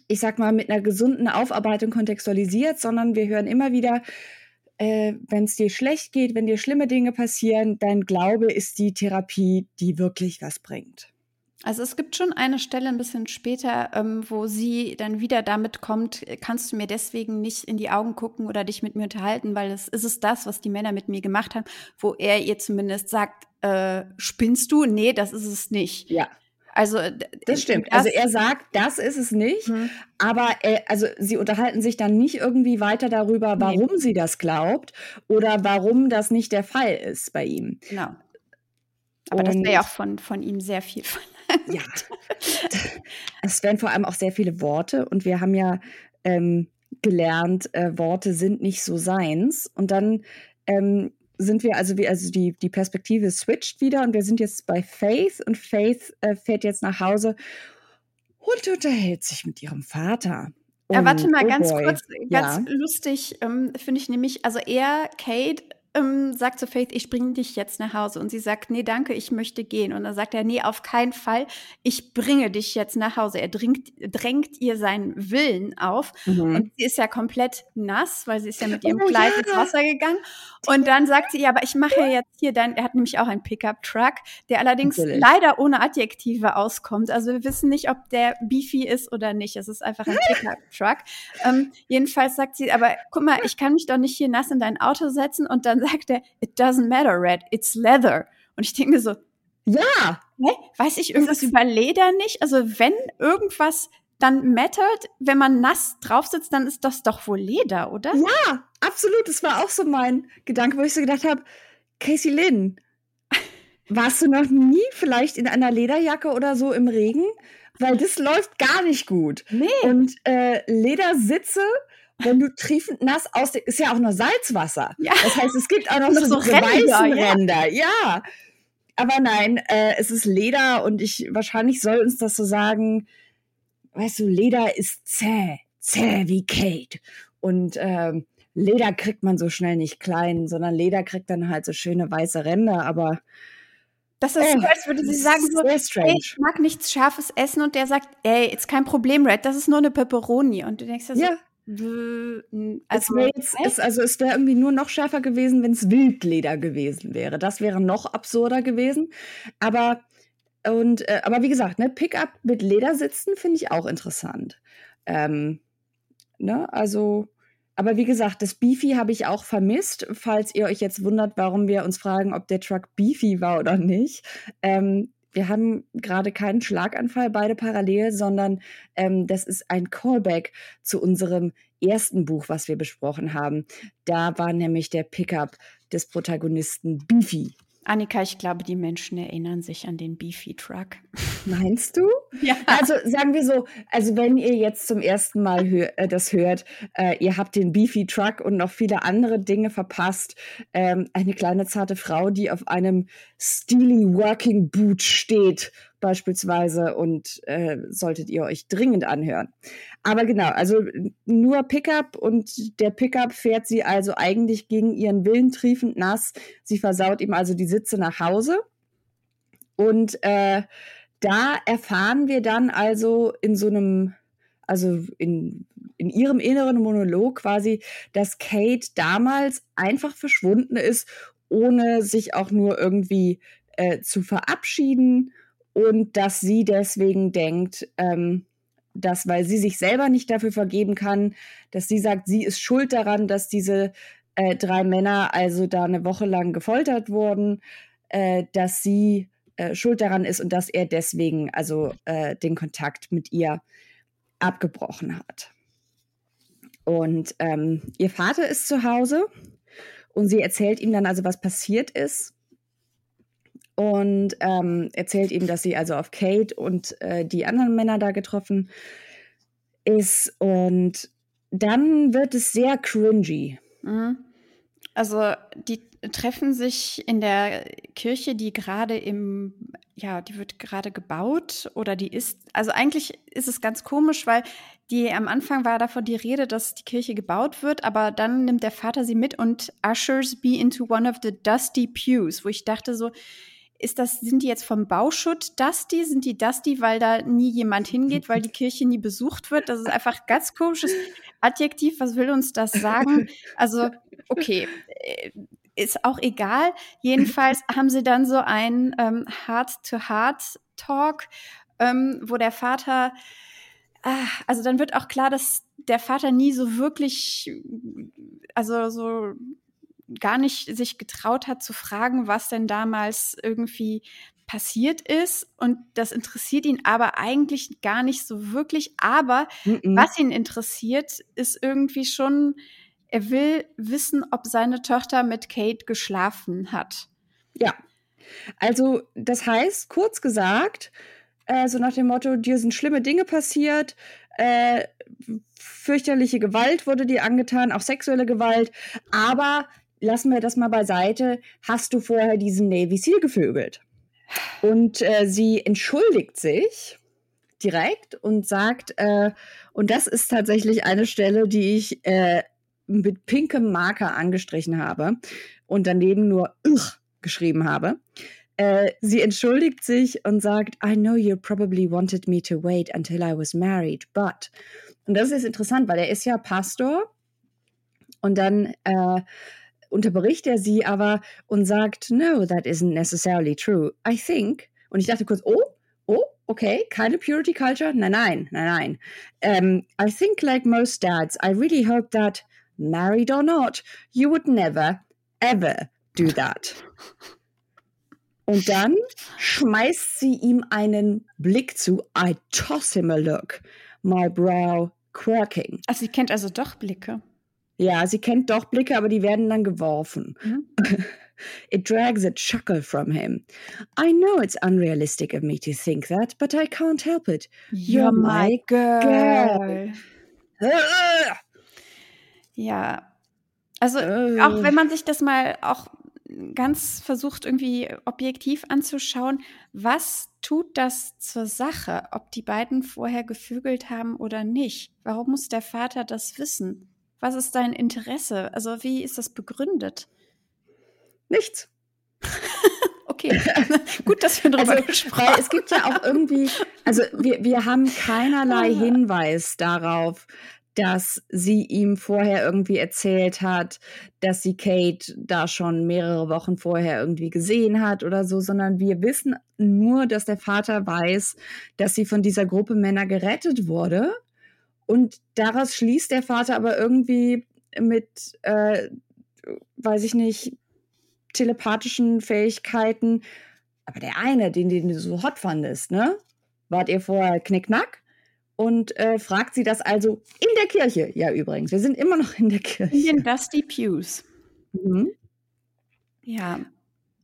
ich sag mal, mit einer gesunden Aufarbeitung kontextualisiert, sondern wir hören immer wieder äh, wenn es dir schlecht geht, wenn dir schlimme Dinge passieren, dein Glaube ist die Therapie, die wirklich was bringt. Also es gibt schon eine Stelle ein bisschen später, ähm, wo sie dann wieder damit kommt, kannst du mir deswegen nicht in die Augen gucken oder dich mit mir unterhalten, weil es ist es das, was die Männer mit mir gemacht haben, wo er ihr zumindest sagt, äh, spinnst du? Nee, das ist es nicht. Ja. Also das stimmt. Also er sagt, das ist es nicht, mhm. aber er, also sie unterhalten sich dann nicht irgendwie weiter darüber, warum nee. sie das glaubt oder warum das nicht der Fall ist bei ihm. Genau. Aber Und das wäre ja auch von, von ihm sehr viel verlangt. Ja. es werden vor allem auch sehr viele Worte und wir haben ja ähm, gelernt, äh, Worte sind nicht so seins. Und dann ähm, sind wir, also, wie, also die, die Perspektive switcht wieder und wir sind jetzt bei Faith und Faith äh, fährt jetzt nach Hause und unterhält sich mit ihrem Vater. Ja, warte mal, oh ganz boy. kurz, ganz ja. lustig, ähm, finde ich nämlich, also er, Kate, ähm, sagt zu Faith, ich bringe dich jetzt nach Hause. Und sie sagt, nee, danke, ich möchte gehen. Und dann sagt er, nee, auf keinen Fall, ich bringe dich jetzt nach Hause. Er drängt, drängt ihr seinen Willen auf. Mhm. Und sie ist ja komplett nass, weil sie ist ja mit ihrem oh, Kleid ja. ins Wasser gegangen. Und dann sagt sie, ja, aber ich mache ja jetzt hier dein, er hat nämlich auch einen Pickup-Truck, der allerdings Natürlich. leider ohne Adjektive auskommt. Also wir wissen nicht, ob der beefy ist oder nicht. Es ist einfach ein Pickup-Truck. ähm, jedenfalls sagt sie, aber guck mal, ich kann mich doch nicht hier nass in dein Auto setzen und dann sagt er, it doesn't matter, Red, it's leather. Und ich denke mir so, ja. Hä? Weiß ich irgendwas über Leder nicht? Also wenn irgendwas dann mattert, wenn man nass drauf sitzt, dann ist das doch wohl Leder, oder? Ja, absolut. Das war auch so mein Gedanke, wo ich so gedacht habe, Casey Lynn, warst du noch nie vielleicht in einer Lederjacke oder so im Regen? Weil das läuft gar nicht gut. Nee. Und äh, Ledersitze wenn du triefend nass aus, ist ja auch nur Salzwasser. Ja. Das heißt, es gibt auch noch so, so weißen ja. Ränder. Ja. Aber nein, äh, es ist Leder und ich, wahrscheinlich soll uns das so sagen, weißt du, Leder ist zäh, zäh wie Kate. Und ähm, Leder kriegt man so schnell nicht klein, sondern Leder kriegt dann halt so schöne weiße Ränder, aber das ist oh, so, als würde sie sagen so, hey, ich mag nichts Scharfes essen und der sagt, ey, ist kein Problem, Red, das ist nur eine Pepperoni. Und du denkst dir so, ja. Also, es es, also es wäre irgendwie nur noch schärfer gewesen, wenn es Wildleder gewesen wäre. Das wäre noch absurder gewesen. Aber und äh, aber wie gesagt, ne, Pickup mit Ledersitzen finde ich auch interessant. Ähm, ne, also aber wie gesagt, das Beefy habe ich auch vermisst, falls ihr euch jetzt wundert, warum wir uns fragen, ob der Truck Beefy war oder nicht. Ähm, wir haben gerade keinen Schlaganfall beide parallel, sondern ähm, das ist ein Callback zu unserem ersten Buch, was wir besprochen haben. Da war nämlich der Pickup des Protagonisten Beefy. Annika, ich glaube, die Menschen erinnern sich an den Beefy Truck. Meinst du? Ja. Also sagen wir so, also wenn ihr jetzt zum ersten Mal hör, äh, das hört, äh, ihr habt den Beefy Truck und noch viele andere Dinge verpasst. Ähm, eine kleine zarte Frau, die auf einem Steely Working Boot steht beispielsweise und äh, solltet ihr euch dringend anhören. Aber genau, also nur Pickup und der Pickup fährt sie also eigentlich gegen ihren Willen triefend nass. Sie versaut ihm also die Sitze nach Hause und äh, da erfahren wir dann also in so einem, also in, in ihrem inneren Monolog quasi, dass Kate damals einfach verschwunden ist, ohne sich auch nur irgendwie äh, zu verabschieden und dass sie deswegen denkt, ähm, dass, weil sie sich selber nicht dafür vergeben kann, dass sie sagt, sie ist schuld daran, dass diese äh, drei Männer also da eine Woche lang gefoltert wurden, äh, dass sie äh, schuld daran ist und dass er deswegen also äh, den Kontakt mit ihr abgebrochen hat. Und ähm, ihr Vater ist zu Hause und sie erzählt ihm dann also, was passiert ist und ähm, erzählt ihm, dass sie also auf Kate und äh, die anderen Männer da getroffen ist. Und dann wird es sehr cringy. Mhm. Also die treffen sich in der Kirche, die gerade im, ja, die wird gerade gebaut oder die ist, also eigentlich ist es ganz komisch, weil die am Anfang war davon die Rede, dass die Kirche gebaut wird, aber dann nimmt der Vater sie mit und ushers be into one of the dusty pews, wo ich dachte so, ist das, sind die jetzt vom Bauschutt Dusty? Sind die Dusty, weil da nie jemand hingeht, weil die Kirche nie besucht wird? Das ist einfach ganz komisches Adjektiv. Was will uns das sagen? Also, okay. Ist auch egal. Jedenfalls haben sie dann so ein ähm, Heart-to-Heart-Talk, ähm, wo der Vater, ah, also dann wird auch klar, dass der Vater nie so wirklich, also so gar nicht sich getraut hat zu fragen, was denn damals irgendwie passiert ist. Und das interessiert ihn aber eigentlich gar nicht so wirklich. Aber mm -mm. was ihn interessiert, ist irgendwie schon, er will wissen, ob seine Tochter mit Kate geschlafen hat. Ja. Also, das heißt, kurz gesagt, äh, so nach dem Motto, dir sind schlimme Dinge passiert, äh, fürchterliche Gewalt wurde dir angetan, auch sexuelle Gewalt, aber lassen wir das mal beiseite, hast du vorher diesen Navy Seal gevögelt? Und äh, sie entschuldigt sich direkt und sagt, äh, und das ist tatsächlich eine Stelle, die ich äh, mit pinkem Marker angestrichen habe und daneben nur geschrieben habe. Äh, sie entschuldigt sich und sagt, I know you probably wanted me to wait until I was married, but. Und das ist interessant, weil er ist ja Pastor und dann äh, unterbricht er sie aber und sagt, no, that isn't necessarily true. I think, und ich dachte kurz, oh, oh, okay, keine Purity Culture? Nein, nein, nein, nein. Um, I think like most dads, I really hope that, married or not, you would never, ever do that. Und dann schmeißt sie ihm einen Blick zu. I toss him a look, my brow quirking. Also sie kennt also doch Blicke. Ja, sie kennt doch Blicke, aber die werden dann geworfen. Mhm. It drags a chuckle from him. I know it's unrealistic of me to think that, but I can't help it. You're, You're my girl. girl. Ja. Also, uh. auch wenn man sich das mal auch ganz versucht, irgendwie objektiv anzuschauen, was tut das zur Sache, ob die beiden vorher gefügelt haben oder nicht? Warum muss der Vater das wissen? Was ist dein Interesse? Also wie ist das begründet? Nichts. okay, gut, dass wir darüber also, gesprochen haben. Es gibt ja auch irgendwie, also wir, wir haben keinerlei ah. Hinweis darauf, dass sie ihm vorher irgendwie erzählt hat, dass sie Kate da schon mehrere Wochen vorher irgendwie gesehen hat oder so, sondern wir wissen nur, dass der Vater weiß, dass sie von dieser Gruppe Männer gerettet wurde und daraus schließt der Vater aber irgendwie mit, äh, weiß ich nicht, telepathischen Fähigkeiten. Aber der eine, den, den du so hot fandest, ne? Wart ihr vorher Knickknack? Und äh, fragt sie das also in der Kirche. Ja, übrigens, wir sind immer noch in der Kirche. In den Dusty Pews. Mhm. Ja.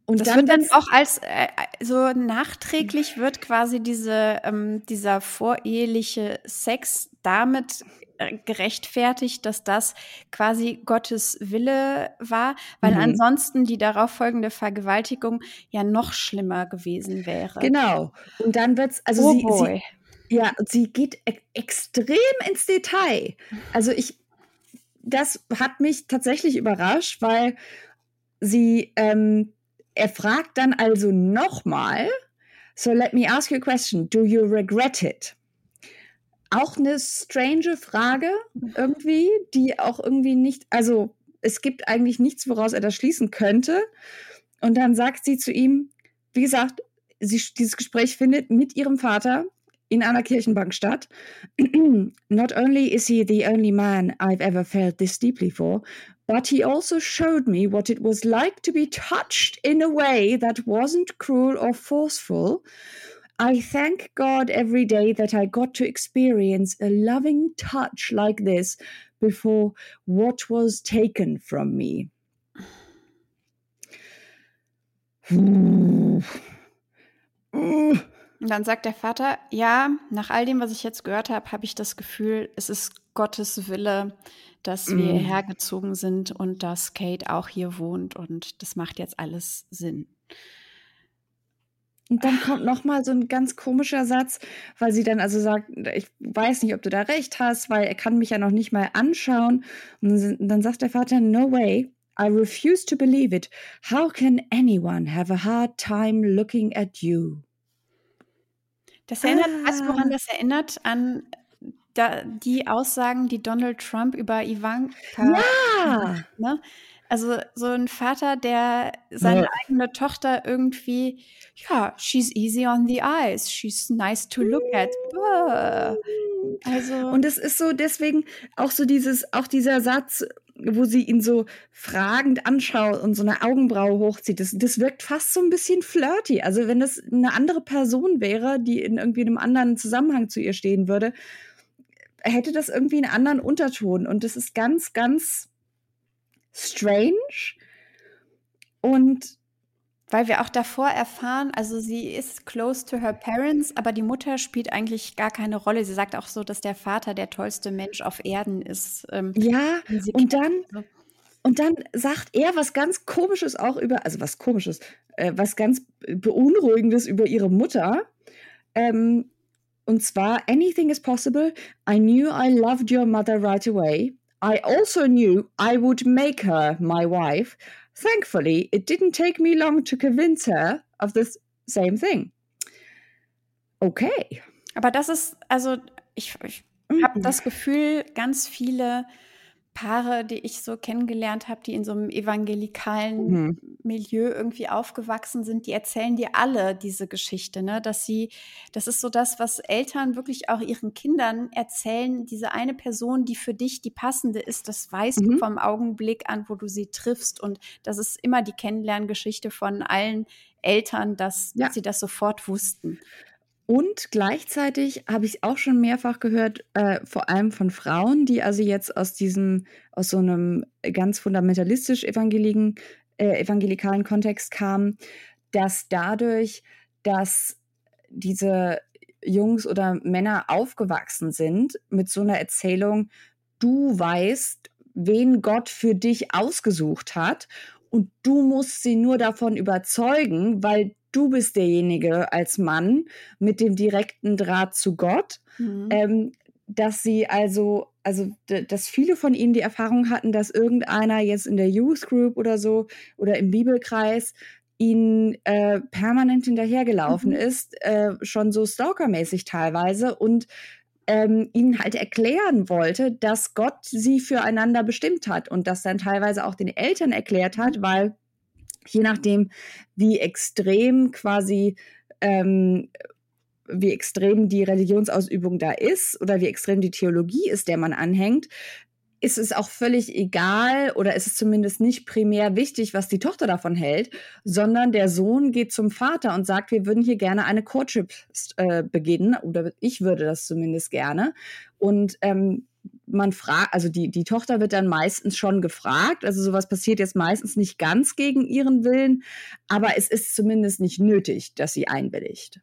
Und das dann wird dann auch als äh, so nachträglich wird quasi diese ähm, dieser voreheliche Sex damit äh, gerechtfertigt, dass das quasi Gottes Wille war, weil mhm. ansonsten die darauf folgende Vergewaltigung ja noch schlimmer gewesen wäre. Genau. Und dann wird's also oh sie, sie ja, sie geht e extrem ins Detail. Also ich das hat mich tatsächlich überrascht, weil sie ähm, er fragt dann also nochmal, so let me ask you a question, do you regret it? Auch eine strange Frage irgendwie, die auch irgendwie nicht, also es gibt eigentlich nichts, woraus er das schließen könnte. Und dann sagt sie zu ihm, wie gesagt, sie, dieses Gespräch findet mit ihrem Vater in einer Kirchenbank statt. Not only is he the only man I've ever felt this deeply for, but he also showed me what it was like to be touched in a way that wasn't cruel or forceful. I thank God every day that I got to experience a loving touch like this before what was taken from me. Und dann sagt der Vater, ja, nach all dem, was ich jetzt gehört habe, habe ich das Gefühl, es ist Gottes Wille, dass wir mm. hergezogen sind und dass Kate auch hier wohnt und das macht jetzt alles Sinn. Und dann kommt noch mal so ein ganz komischer Satz, weil sie dann also sagt, ich weiß nicht, ob du da recht hast, weil er kann mich ja noch nicht mal anschauen. Und dann sagt der Vater, no way, I refuse to believe it. How can anyone have a hard time looking at you? Das erinnert, ah. weißt du, woran das erinnert? An da, die Aussagen, die Donald Trump über Ivanka. Ja! Ne? Also so ein Vater, der seine ja. eigene Tochter irgendwie, ja, she's easy on the eyes, she's nice to look at. Also und es ist so deswegen auch so dieses, auch dieser Satz, wo sie ihn so fragend anschaut und so eine Augenbraue hochzieht, das, das wirkt fast so ein bisschen flirty. Also wenn das eine andere Person wäre, die in irgendwie einem anderen Zusammenhang zu ihr stehen würde, hätte das irgendwie einen anderen Unterton. Und das ist ganz, ganz strange. Und weil wir auch davor erfahren, also sie ist close to her parents, aber die Mutter spielt eigentlich gar keine Rolle. Sie sagt auch so, dass der Vater der tollste Mensch auf Erden ist. Ähm, ja, und dann, und dann sagt er was ganz Komisches auch über, also was Komisches, äh, was ganz Beunruhigendes über ihre Mutter. Ähm, und zwar, anything is possible. I knew I loved your mother right away. I also knew I would make her my wife. Thankfully, it didn't take me long to convince her of the same thing. Okay. Aber das ist, also ich, ich habe mhm. das Gefühl, ganz viele Paare, die ich so kennengelernt habe, die in so einem evangelikalen mhm. Milieu irgendwie aufgewachsen sind, die erzählen dir alle diese Geschichte, ne? Dass sie, das ist so das, was Eltern wirklich auch ihren Kindern erzählen, diese eine Person, die für dich die passende ist, das weißt mhm. du vom Augenblick an, wo du sie triffst. Und das ist immer die Kennenlerngeschichte von allen Eltern, dass, ja. dass sie das sofort wussten. Und gleichzeitig habe ich auch schon mehrfach gehört, äh, vor allem von Frauen, die also jetzt aus diesem, aus so einem ganz fundamentalistisch äh, evangelikalen Kontext kamen, dass dadurch, dass diese Jungs oder Männer aufgewachsen sind mit so einer Erzählung, du weißt, wen Gott für dich ausgesucht hat und du musst sie nur davon überzeugen, weil du bist derjenige als Mann mit dem direkten Draht zu Gott, mhm. ähm, dass sie also, also dass viele von ihnen die Erfahrung hatten, dass irgendeiner jetzt in der Youth Group oder so oder im Bibelkreis ihnen äh, permanent hinterhergelaufen mhm. ist, äh, schon so stalkermäßig teilweise und ähm, ihnen halt erklären wollte, dass Gott sie füreinander bestimmt hat und das dann teilweise auch den Eltern erklärt hat, mhm. weil je nachdem, wie extrem quasi ähm, wie extrem die Religionsausübung da ist oder wie extrem die Theologie ist, der man anhängt, ist es auch völlig egal oder ist es zumindest nicht primär wichtig, was die Tochter davon hält, sondern der Sohn geht zum Vater und sagt, wir würden hier gerne eine Courtship äh, beginnen oder ich würde das zumindest gerne. Und ähm, man fragt, also die, die Tochter wird dann meistens schon gefragt. Also sowas passiert jetzt meistens nicht ganz gegen ihren Willen, aber es ist zumindest nicht nötig, dass sie einwilligt.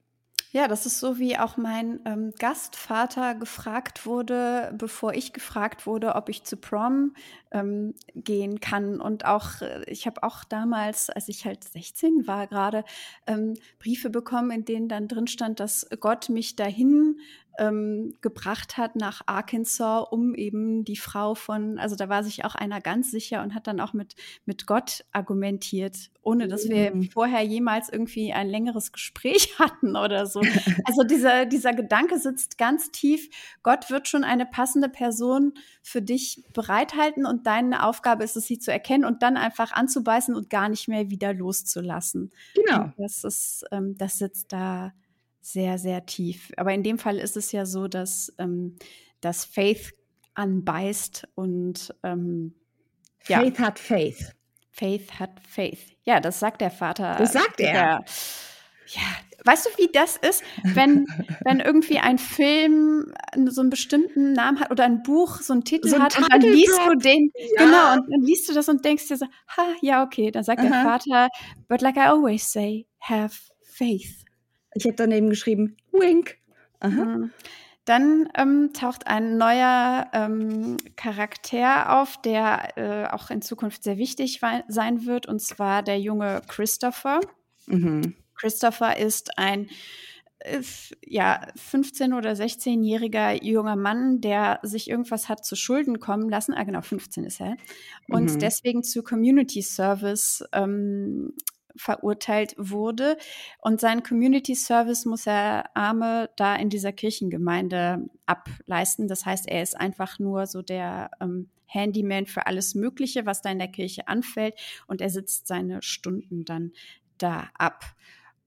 Ja, das ist so, wie auch mein ähm, Gastvater gefragt wurde, bevor ich gefragt wurde, ob ich zu Prom ähm, gehen kann. Und auch, äh, ich habe auch damals, als ich halt 16 war, gerade ähm, Briefe bekommen, in denen dann drin stand, dass Gott mich dahin ähm, gebracht hat nach Arkansas, um eben die Frau von, also da war sich auch einer ganz sicher und hat dann auch mit, mit Gott argumentiert, ohne dass wir mm. vorher jemals irgendwie ein längeres Gespräch hatten oder so. Also dieser, dieser Gedanke sitzt ganz tief. Gott wird schon eine passende Person für dich bereithalten und deine Aufgabe ist es, sie zu erkennen und dann einfach anzubeißen und gar nicht mehr wieder loszulassen. Genau. Und das ist, ähm, das sitzt da sehr, sehr tief. Aber in dem Fall ist es ja so, dass, ähm, dass Faith anbeißt und ähm, Faith ja. hat Faith. Faith hat Faith. Ja, das sagt der Vater. Das sagt er. Der, ja, weißt du, wie das ist, wenn, wenn irgendwie ein Film so einen bestimmten Namen hat oder ein Buch so einen Titel so ein hat und dann liest du den, ja. genau, und dann liest du das und denkst dir so, ha, ja, okay, dann sagt Aha. der Vater, but like I always say, have faith. Ich habe daneben geschrieben, wink. Aha. Mhm. Dann ähm, taucht ein neuer ähm, Charakter auf, der äh, auch in Zukunft sehr wichtig sein wird, und zwar der junge Christopher. Mhm. Christopher ist ein äh, ja, 15- oder 16-jähriger junger Mann, der sich irgendwas hat zu Schulden kommen lassen, ah genau, 15 ist er, und mhm. deswegen zu Community Service ähm, verurteilt wurde. Und seinen Community Service muss er Arme da in dieser Kirchengemeinde ableisten. Das heißt, er ist einfach nur so der ähm, Handyman für alles Mögliche, was da in der Kirche anfällt. Und er sitzt seine Stunden dann da ab.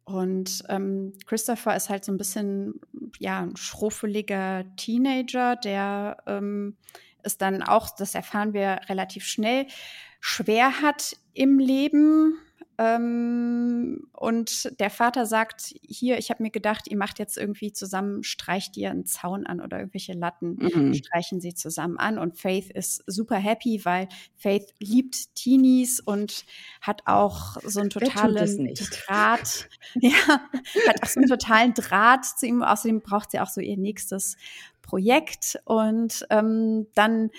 Und ähm, Christopher ist halt so ein bisschen, ja, ein schruffeliger Teenager, der ähm, es dann auch, das erfahren wir relativ schnell, schwer hat im Leben, ähm, und der Vater sagt, hier, ich habe mir gedacht, ihr macht jetzt irgendwie zusammen, streicht ihr einen Zaun an oder irgendwelche Latten, mhm. streichen sie zusammen an. Und Faith ist super happy, weil Faith liebt Teenies und hat auch so einen totalen Draht. ja, hat auch so einen totalen Draht zu ihm. Außerdem braucht sie auch so ihr nächstes Projekt. Und ähm, dann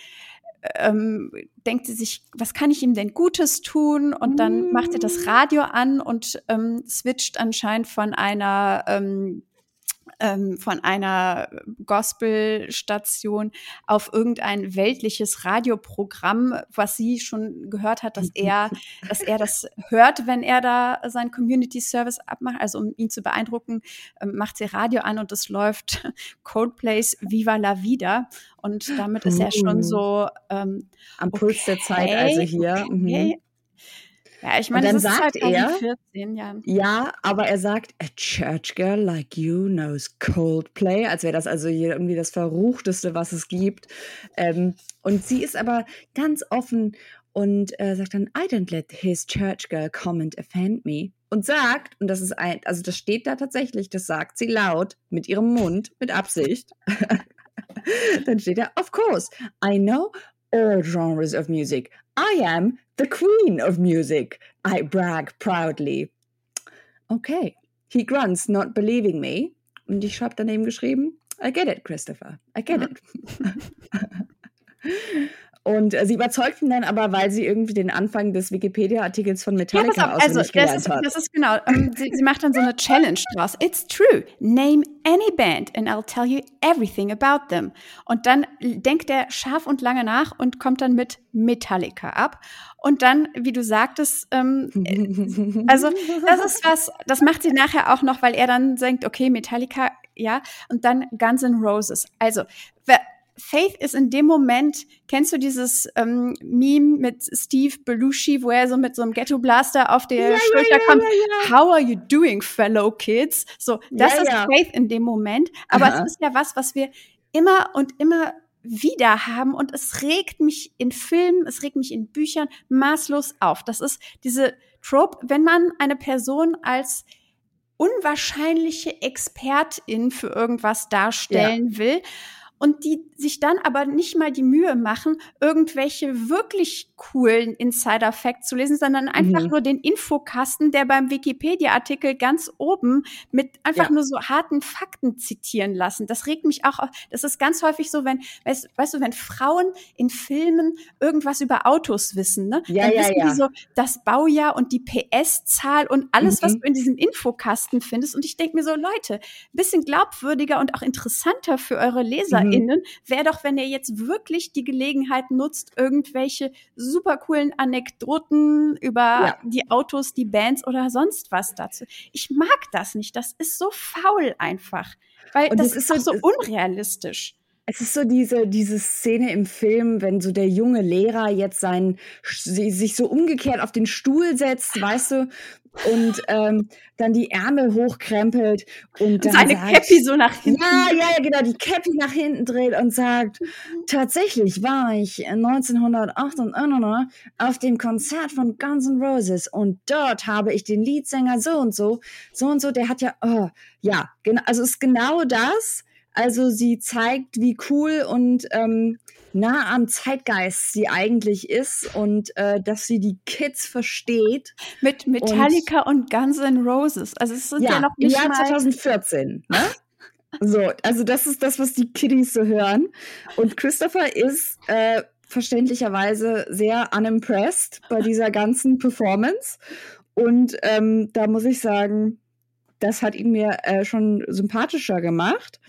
ähm, denkt sie sich, was kann ich ihm denn Gutes tun? Und dann macht sie das Radio an und ähm, switcht anscheinend von einer ähm, ähm, von einer Gospelstation auf irgendein weltliches Radioprogramm, was sie schon gehört hat, dass er, dass er das hört, wenn er da sein Community Service abmacht. Also um ihn zu beeindrucken, ähm, macht sie Radio an und es läuft Coldplays Viva la Vida. Und damit ist er schon so ähm, am Puls okay, der Zeit, also hier. Okay, mhm. Ja, ich meine, dann sagt er, 14, ja. ja, aber er sagt, a church girl like you knows Coldplay, als wäre das also irgendwie das Verruchteste, was es gibt. Ähm, und sie ist aber ganz offen und äh, sagt dann, I don't let his church girl comment offend me. Und sagt, und das ist ein, also das steht da tatsächlich, das sagt sie laut, mit ihrem Mund, mit Absicht. dann steht da, of course, I know all genres of music. I am the queen of music. I brag proudly. Okay. He grunts, not believing me. Und ich habe daneben geschrieben, I get it, Christopher. I get it. Mhm. Und äh, sie überzeugt ihn dann aber, weil sie irgendwie den Anfang des Wikipedia-Artikels von Metallica ja, auf, also, das ist, hat. das ist genau. Ähm, sie, sie, macht dann so eine Challenge draus. It's true. Name any band and I'll tell you everything about them. Und dann denkt er scharf und lange nach und kommt dann mit Metallica ab. Und dann, wie du sagtest, ähm, äh, also das ist was, das macht sie nachher auch noch, weil er dann denkt, okay, Metallica, ja, und dann Guns N' Roses. Also, Faith ist in dem Moment, kennst du dieses ähm, Meme mit Steve Belushi, wo er so mit so einem Ghetto Blaster auf der ja, Schulter ja, ja, kommt? How are you doing, fellow kids? So, das ist Faith in dem Moment. Aber Aha. es ist ja was, was wir immer und immer wieder haben und es regt mich in Filmen, es regt mich in Büchern maßlos auf. Das ist diese Trope, wenn man eine Person als unwahrscheinliche Expertin für irgendwas darstellen will und die sich dann aber nicht mal die Mühe machen, irgendwelche wirklich coolen Insider-Facts zu lesen, sondern einfach mhm. nur den Infokasten, der beim Wikipedia-Artikel ganz oben mit einfach ja. nur so harten Fakten zitieren lassen. Das regt mich auch auf. Das ist ganz häufig so, wenn, weißt, weißt du, wenn Frauen in Filmen irgendwas über Autos wissen, ne? Ja, dann ja, wissen ja. die so das Baujahr und die PS-Zahl und alles, mhm. was du in diesem Infokasten findest. Und ich denke mir so, Leute, bisschen glaubwürdiger und auch interessanter für eure Leser mhm. HörerInnen, wäre doch, wenn ihr jetzt wirklich die Gelegenheit nutzt, irgendwelche super coolen Anekdoten über ja. die Autos, die Bands oder sonst was dazu. Ich mag das nicht. Das ist so faul einfach. Weil Und das ist auch so unrealistisch. Es ist so diese, diese Szene im Film, wenn so der junge Lehrer jetzt sein, sich so umgekehrt auf den Stuhl setzt, weißt du, und ähm, dann die Ärmel hochkrempelt und dann seine sagt, Cappy so nach hinten. Ja, ja, ja, genau, die Cappy nach hinten dreht und sagt, tatsächlich war ich 1998 auf dem Konzert von Guns N' Roses und dort habe ich den Leadsänger so und so, so und so, der hat ja, oh, ja, genau, also ist genau das. Also sie zeigt, wie cool und ähm, nah am Zeitgeist sie eigentlich ist und äh, dass sie die Kids versteht. Mit Metallica und, und Guns N' Roses. Also es sind ja, ja noch nicht im Jahr 2014. Ne? so, also das ist das, was die Kiddies so hören. Und Christopher ist äh, verständlicherweise sehr unimpressed bei dieser ganzen Performance. Und ähm, da muss ich sagen, Das hat ihn mir äh, schon sympathischer gemacht.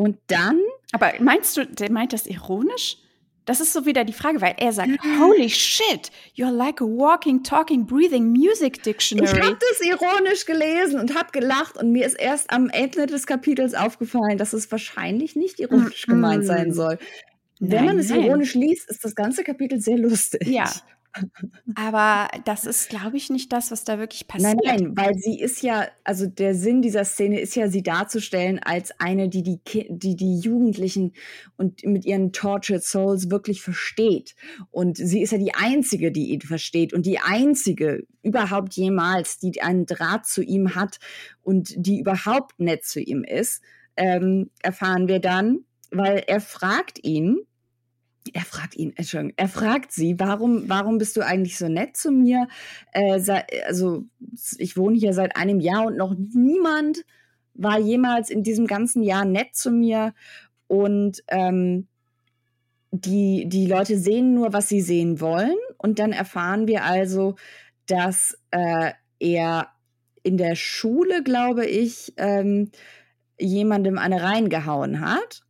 Und dann. Aber meinst du, der meint das ironisch? Das ist so wieder die Frage, weil er sagt, holy shit, you're like a walking, talking, breathing music dictionary. Ich habe das ironisch gelesen und habe gelacht und mir ist erst am Ende des Kapitels aufgefallen, dass es wahrscheinlich nicht ironisch gemeint sein soll. Wenn nein, man es ironisch liest, ist das ganze Kapitel sehr lustig. Ja, aber das ist, glaube ich, nicht das, was da wirklich passiert. Nein, nein, weil sie ist ja, also der Sinn dieser Szene ist ja, sie darzustellen als eine, die die, die, die Jugendlichen und mit ihren Tortured Souls wirklich versteht. Und sie ist ja die Einzige, die ihn versteht und die Einzige überhaupt jemals, die einen Draht zu ihm hat und die überhaupt nett zu ihm ist, ähm, erfahren wir dann, weil er fragt ihn, er fragt ihn, Entschuldigung, er fragt sie, warum, warum bist du eigentlich so nett zu mir? Äh, also ich wohne hier seit einem Jahr und noch niemand war jemals in diesem ganzen Jahr nett zu mir. Und ähm, die, die Leute sehen nur, was sie sehen wollen. Und dann erfahren wir also, dass äh, er in der Schule, glaube ich, ähm, jemandem eine reingehauen hat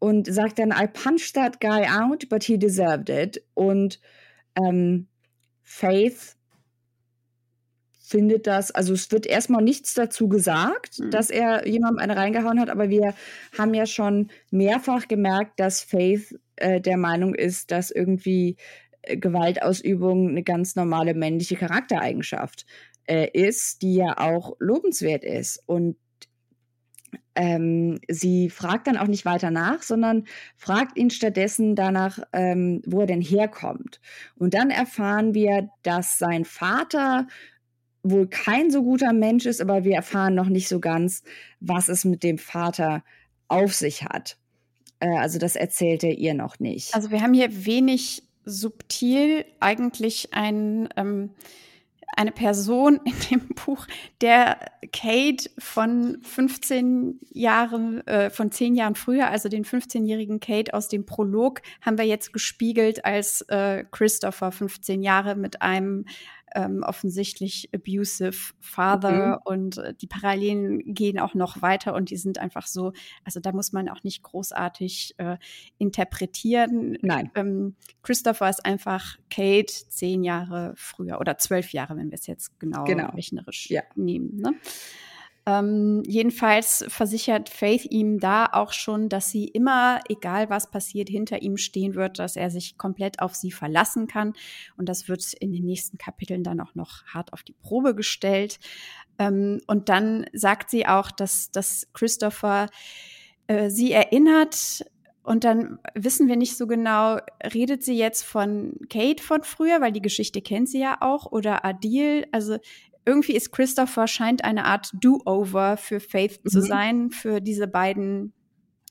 und sagt dann, I punched that guy out, but he deserved it. Und ähm, Faith findet das, also es wird erstmal nichts dazu gesagt, mhm. dass er jemandem eine reingehauen hat, aber wir haben ja schon mehrfach gemerkt, dass Faith äh, der Meinung ist, dass irgendwie äh, Gewaltausübung eine ganz normale männliche Charaktereigenschaft äh, ist, die ja auch lobenswert ist. Und ähm, sie fragt dann auch nicht weiter nach, sondern fragt ihn stattdessen danach, ähm, wo er denn herkommt. Und dann erfahren wir, dass sein Vater wohl kein so guter Mensch ist, aber wir erfahren noch nicht so ganz, was es mit dem Vater auf sich hat. Äh, also das erzählt er ihr noch nicht. Also wir haben hier wenig subtil eigentlich ein ähm, eine Person in dem Buch, der Kate von 15 Jahren, äh, von 10 Jahren früher, also den 15-jährigen Kate aus dem Prolog, haben wir jetzt gespiegelt als äh, Christopher 15 Jahre mit einem ähm, offensichtlich abusive Father mhm. und äh, die Parallelen gehen auch noch weiter und die sind einfach so, also da muss man auch nicht großartig äh, interpretieren. Nein. Ähm, Christopher ist einfach Kate zehn Jahre früher oder zwölf Jahre, wenn wir es jetzt genau, genau. rechnerisch ja. nehmen. Ne? Ähm, jedenfalls versichert Faith ihm da auch schon, dass sie immer, egal was passiert, hinter ihm stehen wird, dass er sich komplett auf sie verlassen kann. Und das wird in den nächsten Kapiteln dann auch noch hart auf die Probe gestellt. Ähm, und dann sagt sie auch, dass, dass Christopher äh, sie erinnert, und dann wissen wir nicht so genau, redet sie jetzt von Kate von früher, weil die Geschichte kennt sie ja auch, oder Adil. Also irgendwie ist Christopher scheint eine Art Do-Over für Faith mhm. zu sein, für diese beiden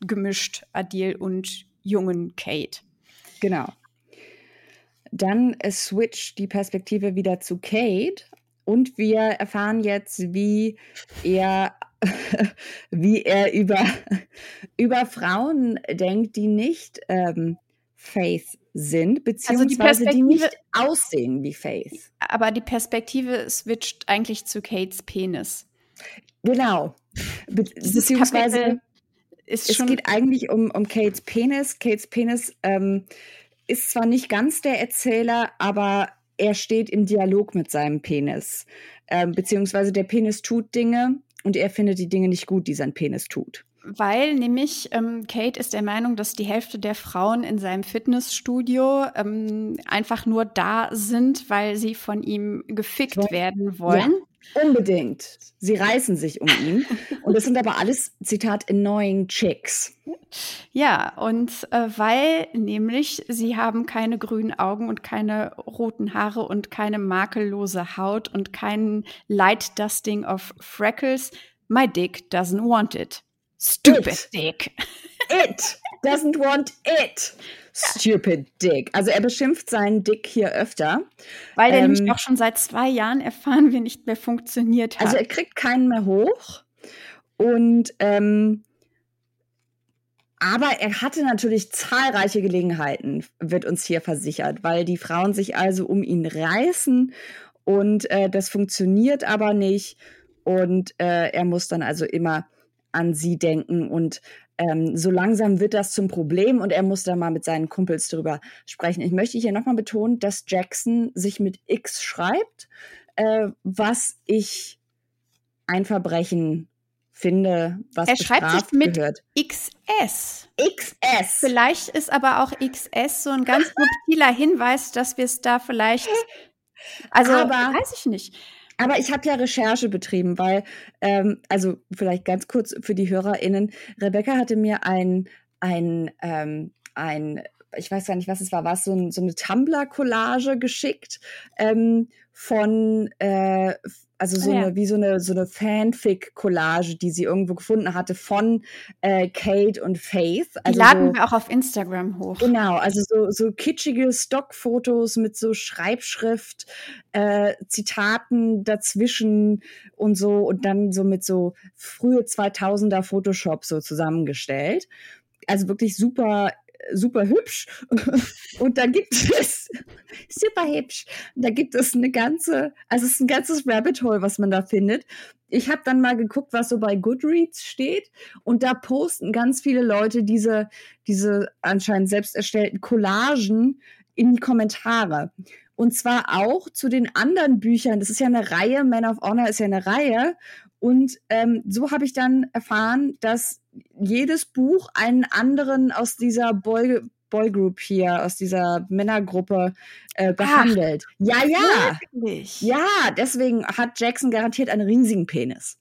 gemischt, Adil und jungen Kate. Genau. Dann switcht die Perspektive wieder zu Kate und wir erfahren jetzt, wie er, wie er über, über Frauen denkt, die nicht ähm, Faith sind, beziehungsweise also die, die, nicht aussehen wie Faith. Aber die Perspektive switcht eigentlich zu Kates Penis. Genau. Be beziehungsweise es geht eigentlich um, um Kates Penis. Kates Penis ähm, ist zwar nicht ganz der Erzähler, aber er steht im Dialog mit seinem Penis. Ähm, beziehungsweise der Penis tut Dinge und er findet die Dinge nicht gut, die sein Penis tut. Weil nämlich ähm, Kate ist der Meinung, dass die Hälfte der Frauen in seinem Fitnessstudio ähm, einfach nur da sind, weil sie von ihm gefickt werden wollen. Ja, unbedingt. Sie reißen sich um ihn. und das sind aber alles, Zitat, annoying Chicks. Ja, und äh, weil nämlich sie haben keine grünen Augen und keine roten Haare und keine makellose Haut und keinen Light Dusting of Freckles. My dick doesn't want it. Stupid it. dick. It doesn't want it. Stupid dick. Also er beschimpft seinen Dick hier öfter. Weil der ähm, nämlich auch schon seit zwei Jahren erfahren wir nicht mehr funktioniert hat. Also er kriegt keinen mehr hoch. Und ähm, aber er hatte natürlich zahlreiche Gelegenheiten, wird uns hier versichert, weil die Frauen sich also um ihn reißen und äh, das funktioniert aber nicht. und äh, er muss dann also immer an sie denken und ähm, so langsam wird das zum Problem und er muss da mal mit seinen Kumpels drüber sprechen. Ich möchte hier nochmal betonen, dass Jackson sich mit X schreibt, äh, was ich ein Verbrechen finde, was er schreibt sich mit gehört. XS. XS. Vielleicht ist aber auch XS so ein ganz subtiler Hinweis, dass wir es da vielleicht, also Aber- weiß ich nicht. Aber ich habe ja Recherche betrieben, weil, ähm, also vielleicht ganz kurz für die HörerInnen, Rebecca hatte mir ein, ein, ähm, ein, ich weiß gar nicht, was es war, war es so, ein, so eine Tumblr-Collage geschickt ähm, von, äh, also so Ah, ja. eine, wie so eine, so eine Fanfic-Collage, die sie irgendwo gefunden hatte von äh, Kate und Faith. Die Also laden so, wir auch auf Instagram hoch. Genau, also so, so kitschige Stockfotos mit so Schreibschrift, äh, Zitaten dazwischen und so und dann so mit so frühe 2000er Photoshop so zusammengestellt. Also wirklich super, super hübsch. Und da gibt es, super hübsch, da gibt es eine ganze, also es ist ein ganzes Rabbit Hole, was man da findet. Ich habe dann mal geguckt, was so bei Goodreads steht und da posten ganz viele Leute diese, diese anscheinend selbst erstellten Collagen in die Kommentare. Und zwar auch zu den anderen Büchern. Das ist ja eine Reihe, Man of Honor ist ja eine Reihe. Und ähm, so habe ich dann erfahren, dass jedes Buch einen anderen aus dieser Boy, Boy Group hier, aus dieser Männergruppe äh, behandelt. ja, ja. Wirklich? Ja, deswegen hat Jackson garantiert einen riesigen Penis.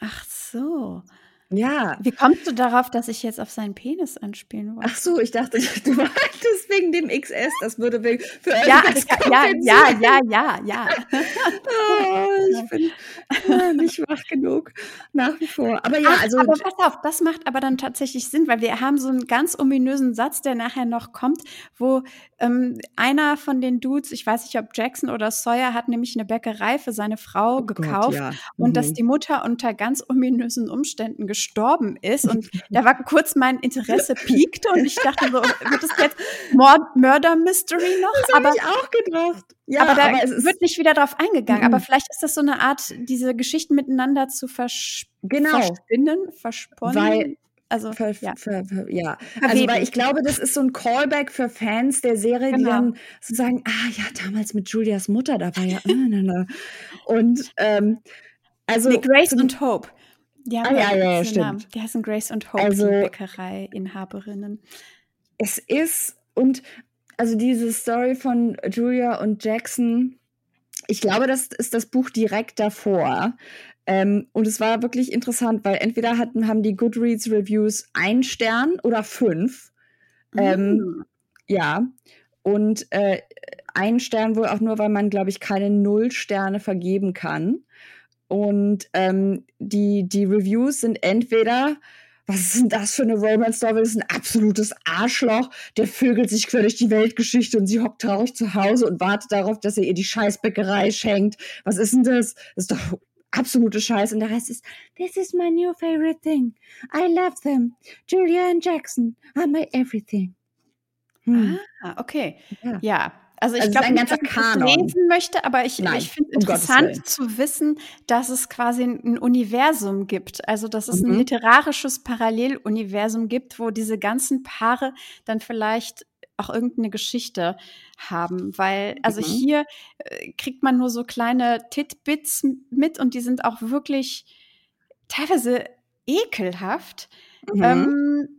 Ach so. Ja. Wie kommst du darauf, dass ich jetzt auf seinen Penis anspielen wollte? Ach so, ich dachte, du meintest wegen dem XS, das würde wegen- für ja, ja, ja, ja, kompensieren. ja, ja, ja. Oh, ich bin nicht wach genug, nach wie vor. Aber ja, Ach, also aber pass auf, das macht aber dann tatsächlich Sinn, weil wir haben so einen ganz ominösen Satz, der nachher noch kommt, wo ähm, einer von den Dudes, ich weiß nicht, ob Jackson oder Sawyer, hat nämlich eine Bäckerei für seine Frau oh Gott, gekauft ja. und Mhm. dass die Mutter unter ganz ominösen Umständen gestorben ist. Und da war kurz mein Interesse piekte und ich dachte so, wird es jetzt Mord Murder Mystery noch? das habe aber ich auch gedacht. Ja, aber da es ist wird nicht wieder drauf eingegangen. Mhm. Aber vielleicht ist das so eine Art, diese Geschichten miteinander zu versch genau. verspinnen, versponnen. Weil- also, Ver, ja. ver, ver, ja. Also, weil ich glaube, das ist so ein Callback für Fans der Serie, die Genau. dann so sagen, ah ja, damals mit Julias Mutter, da war ja, äh, und ähm, also Nee, Grace und Hope. Die haben Ah, ja, ja, ja, stimmt. Namen. Die heißen Grace und Hope, Also- die Bäckerei-Inhaberinnen. es ist und also diese Story von Julia und Jackson, ich glaube, das ist das Buch direkt davor. Ähm, und es war wirklich interessant, weil entweder hatten, haben die Goodreads Reviews ein Stern oder fünf. Ähm, Mm. Ja. Und äh, ein Stern wohl auch nur, weil man, glaube ich, keine Null Sterne vergeben kann. Und ähm, die, die Reviews sind entweder, was ist denn das für eine Romance-Novel? Das ist ein absolutes Arschloch, der vögelt sich quer durch die Weltgeschichte und sie hockt traurig zu Hause und wartet darauf, dass er ihr die Scheißbäckerei schenkt. Was ist denn das? Das ist doch absolute Scheiß. Und der Rest ist, this is my new favorite thing. I love them. Julia and Jackson are my everything. Hm. Ah, okay. Ja. Ja. Also ich Also es glaube ein nicht, ganzer dass ich das lesen möchte, aber ich, Nein, ich finde um Gottes interessant zu wissen, dass es quasi ein, ein Universum gibt. Also dass es ein Mhm. literarisches Paralleluniversum gibt, wo diese ganzen Paare dann vielleicht auch irgendeine Geschichte haben, weil also Mhm. hier äh, kriegt man nur so kleine Titbits mit und die sind auch wirklich teilweise ekelhaft. Mhm. Ähm,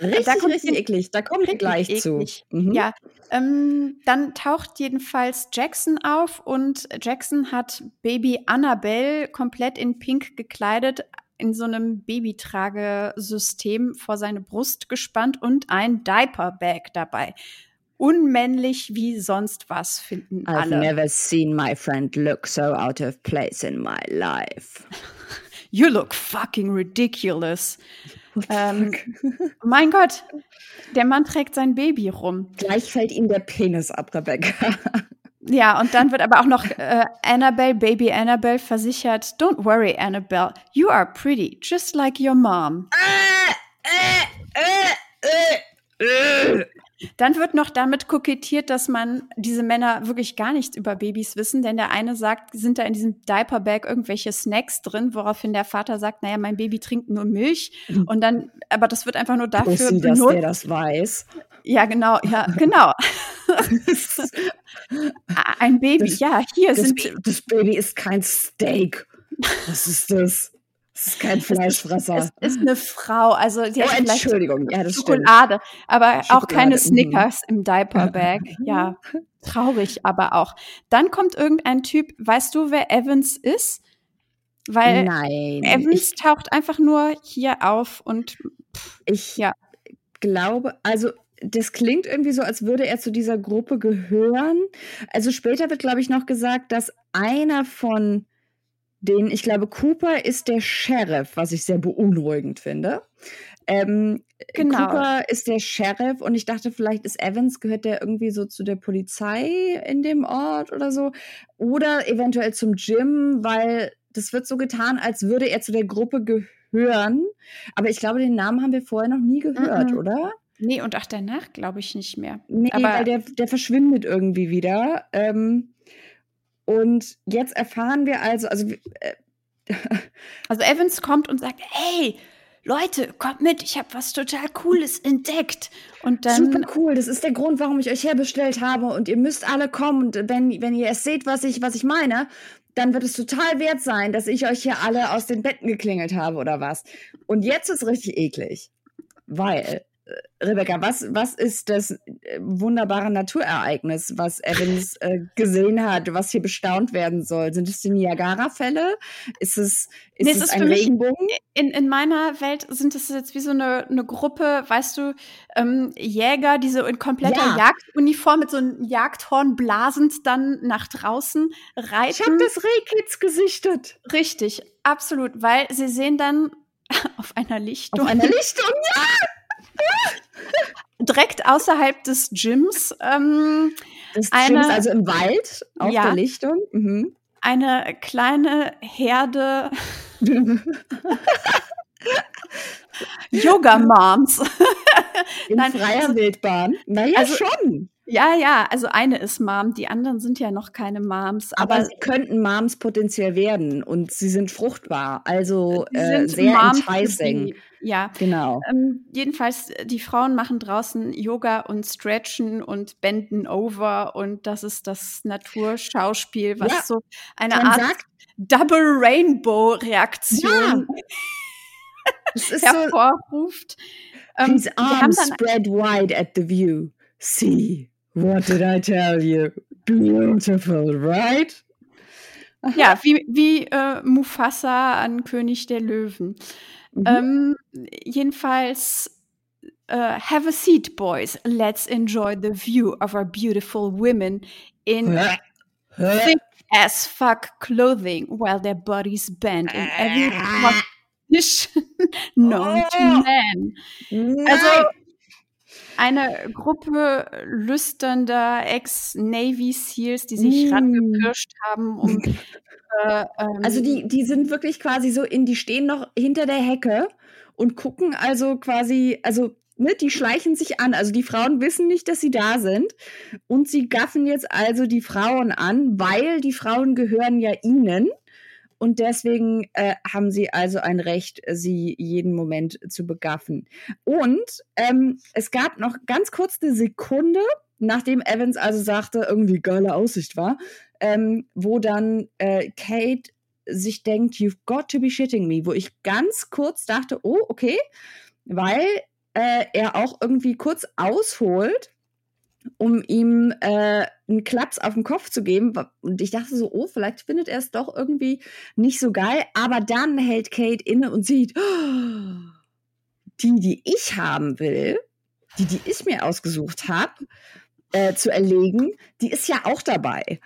richtig, da kommt richtig eklig. Da kommen wir gleich eklig. zu. Mhm. Ja, ähm, dann taucht jedenfalls Jackson auf und Jackson hat Baby Annabelle komplett in Pink gekleidet, in so einem Babytragesystem vor seine Brust gespannt und ein Diaper-Bag dabei. Unmännlich wie sonst was finden I've alle. never seen my friend look so out of place in my life. You look fucking ridiculous. Ähm? Mein Gott, der Mann trägt sein Baby rum. Gleich fällt ihm der Penis ab, Rebecca. Ja, und dann wird aber auch noch äh, Annabelle, Baby Annabelle versichert, Don't worry, Annabelle, you are pretty, just like your mom. Dann wird noch damit kokettiert, dass man diese Männer wirklich gar nichts über Babys wissen, denn der eine sagt, sind da in diesem Diaperbag irgendwelche Snacks drin, woraufhin der Vater sagt, naja, mein Baby trinkt nur Milch. Mhm. Und dann, aber das wird einfach nur dafür Pussy, benutzt. dass der das weiß. Ja, genau, ja, genau. Ein Baby, das, ja, hier das, sind. Das Baby ist kein Steak. Was ist das? Das ist kein Fleischfresser. Es ist, es ist eine Frau, also die oh, hat Entschuldigung, ja, das Schokolade, stimmt. aber Schokolade. auch keine mhm. Snickers im Diaperbag. ja, traurig aber auch. Dann kommt irgendein Typ, weißt du, wer Evans ist? Weil Nein, Evans taucht einfach nur hier auf und pff, ich ja. glaube, also das klingt irgendwie so, als würde er zu dieser Gruppe gehören. Also später wird, glaube ich, noch gesagt, dass einer von den, ich glaube, Cooper ist der Sheriff, was ich sehr beunruhigend finde. Ähm, genau. Cooper ist der Sheriff und ich dachte, vielleicht ist Evans, gehört der irgendwie so zu der Polizei in dem Ort oder so. Oder eventuell zum Gym, weil das wird so getan, als würde er zu der Gruppe gehören. Aber ich glaube, den Namen haben wir vorher noch nie gehört, mhm. oder? Nee, und auch danach glaube ich nicht mehr. Nee, Aber weil der, der verschwindet irgendwie wieder. Ähm, und jetzt erfahren wir also, also. Äh, also Evans kommt und sagt, hey, Leute, kommt mit, ich habe was total Cooles entdeckt. Und dann Super cool, das ist der Grund, warum ich euch herbestellt habe und ihr müsst alle kommen und wenn, wenn ihr es seht, was ich, was ich meine, dann wird es total wert sein, dass ich euch hier alle aus den Betten geklingelt habe oder was. Und jetzt ist es richtig eklig, weil Rebecca, was, was ist das äh, wunderbare Naturereignis, was Evans äh, gesehen hat, was hier bestaunt werden soll? Sind es die Niagara-Fälle? Ist es, ist nee, es, es ein Regenbogen? In, in meiner Welt sind es jetzt wie so eine, eine Gruppe, weißt du, ähm, Jäger, die so in kompletter ja. Jagduniform mit so einem Jagdhorn blasend dann nach draußen reiten. Ich habe das Rehkitz gesichtet. Richtig, absolut, weil sie sehen dann auf einer Lichtung. Auf einer Lichtung, ja! Direkt außerhalb des Gyms. Ähm, des eine, Gyms, also im Wald, auf ja, der Lichtung. Mhm. Eine kleine Herde Yoga-Moms. In Nein, freier also, Wildbahn. Naja, also, schon. Ja, ja, also eine ist Mom, die anderen sind ja noch keine Moms. Aber, aber sie könnten Moms potenziell werden und sie sind fruchtbar, also äh, sehr Moms enticing. Ja, genau. Ähm, jedenfalls, die Frauen machen draußen Yoga und Stretchen und benden over und das ist das Naturschauspiel, was ja, so eine Art sagt, Double Rainbow Reaktion ja. hervorruft. Ähm, His arms spread wide at the view. See. What did I tell you? Beautiful, right? Ja, wie, wie äh, Mufasa an König der Löwen. Mhm. Ähm, jedenfalls, uh, have a seat, boys. Let's enjoy the view of our beautiful women in thick as fuck clothing while their bodies bend in every position known to men. Also, eine Gruppe lüsternder Ex-Navy SEALs, die sich mm. rangepirscht haben, um. Äh, ähm, also, die, die sind wirklich quasi so in, die stehen noch hinter der Hecke und gucken also quasi, also Ne, die schleichen sich an. Also die Frauen wissen nicht, dass sie da sind. Und sie gaffen jetzt also die Frauen an, weil die Frauen gehören ja ihnen. Und deswegen äh, haben sie also ein Recht, sie jeden Moment zu begaffen. Und ähm, es gab noch ganz kurz eine Sekunde, nachdem Evans also sagte, irgendwie geile Aussicht war, ähm, wo dann äh, Kate sich denkt, you've got to be shitting me, wo ich ganz kurz dachte, oh, okay, weil äh, er auch irgendwie kurz ausholt um ihm äh, einen Klaps auf den Kopf zu geben. Und ich dachte so, oh, vielleicht findet er es doch irgendwie nicht so geil. Aber dann hält Kate inne und sieht, oh, die, die ich haben will, die, die ich mir ausgesucht habe, äh, zu erlegen, die ist ja auch dabei.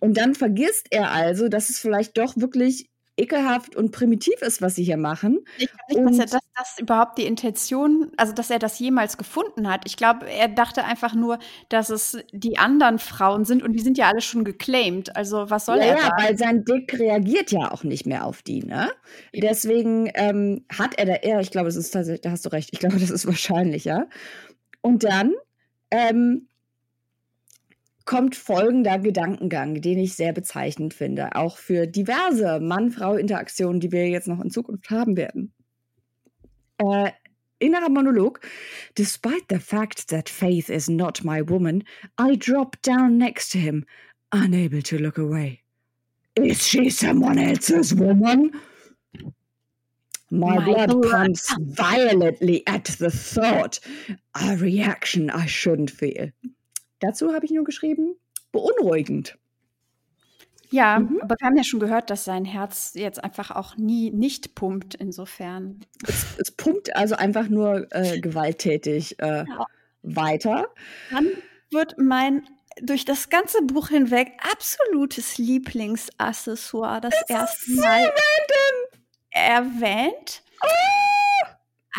Und dann vergisst er also, dass es vielleicht doch wirklich ekelhaft und primitiv ist, was sie hier machen. Ich glaube nicht, dass, er, dass das überhaupt die Intention, also dass er das jemals gefunden hat. Ich glaube, er dachte einfach nur, dass es die anderen Frauen sind und die sind ja alle schon geclaimed. Also was soll ja, er? Ja, weil sein Dick reagiert ja auch nicht mehr auf die, ne? Deswegen ähm, hat er da eher, ich glaube, das ist tatsächlich, da hast du recht, ich glaube, das ist wahrscheinlich, ja. Und dann ähm, kommt folgender Gedankengang, den ich sehr bezeichnend finde, auch für diverse Mann-Frau-Interaktionen, die wir jetzt noch in Zukunft haben werden. Äh, innerer Monolog. Despite the fact that Faith is not my woman, I drop down next to him, unable to look away. Is she someone else's woman? My, my blood, blood pumps violently at the thought. A reaction I shouldn't feel. Dazu habe ich nur geschrieben, beunruhigend. Ja, mhm. aber wir haben ja schon gehört, dass sein Herz jetzt einfach auch nie nicht pumpt, insofern. Es, es pumpt also einfach nur äh, gewalttätig äh, ja. weiter. Dann wird mein durch das ganze Buch hinweg absolutes Lieblingsaccessoire das es erste Mal erwähnt. Oh!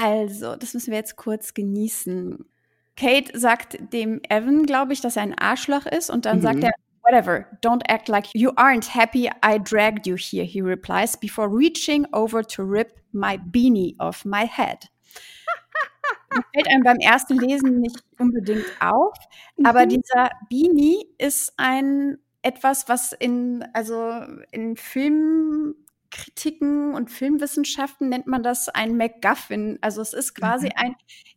Also, das müssen wir jetzt kurz genießen. Kate sagt dem Evan, glaube ich, dass er ein Arschloch ist und dann mhm. sagt er, whatever, don't act like you aren't happy I dragged you here, he replies, before reaching over to rip my beanie off my head. Das fällt einem beim ersten Lesen nicht unbedingt auf, aber mhm. dieser Beanie ist ein etwas, was in, also in Filmkritiken und Filmwissenschaften nennt man das ein MacGuffin. Also es ist quasi mhm. ein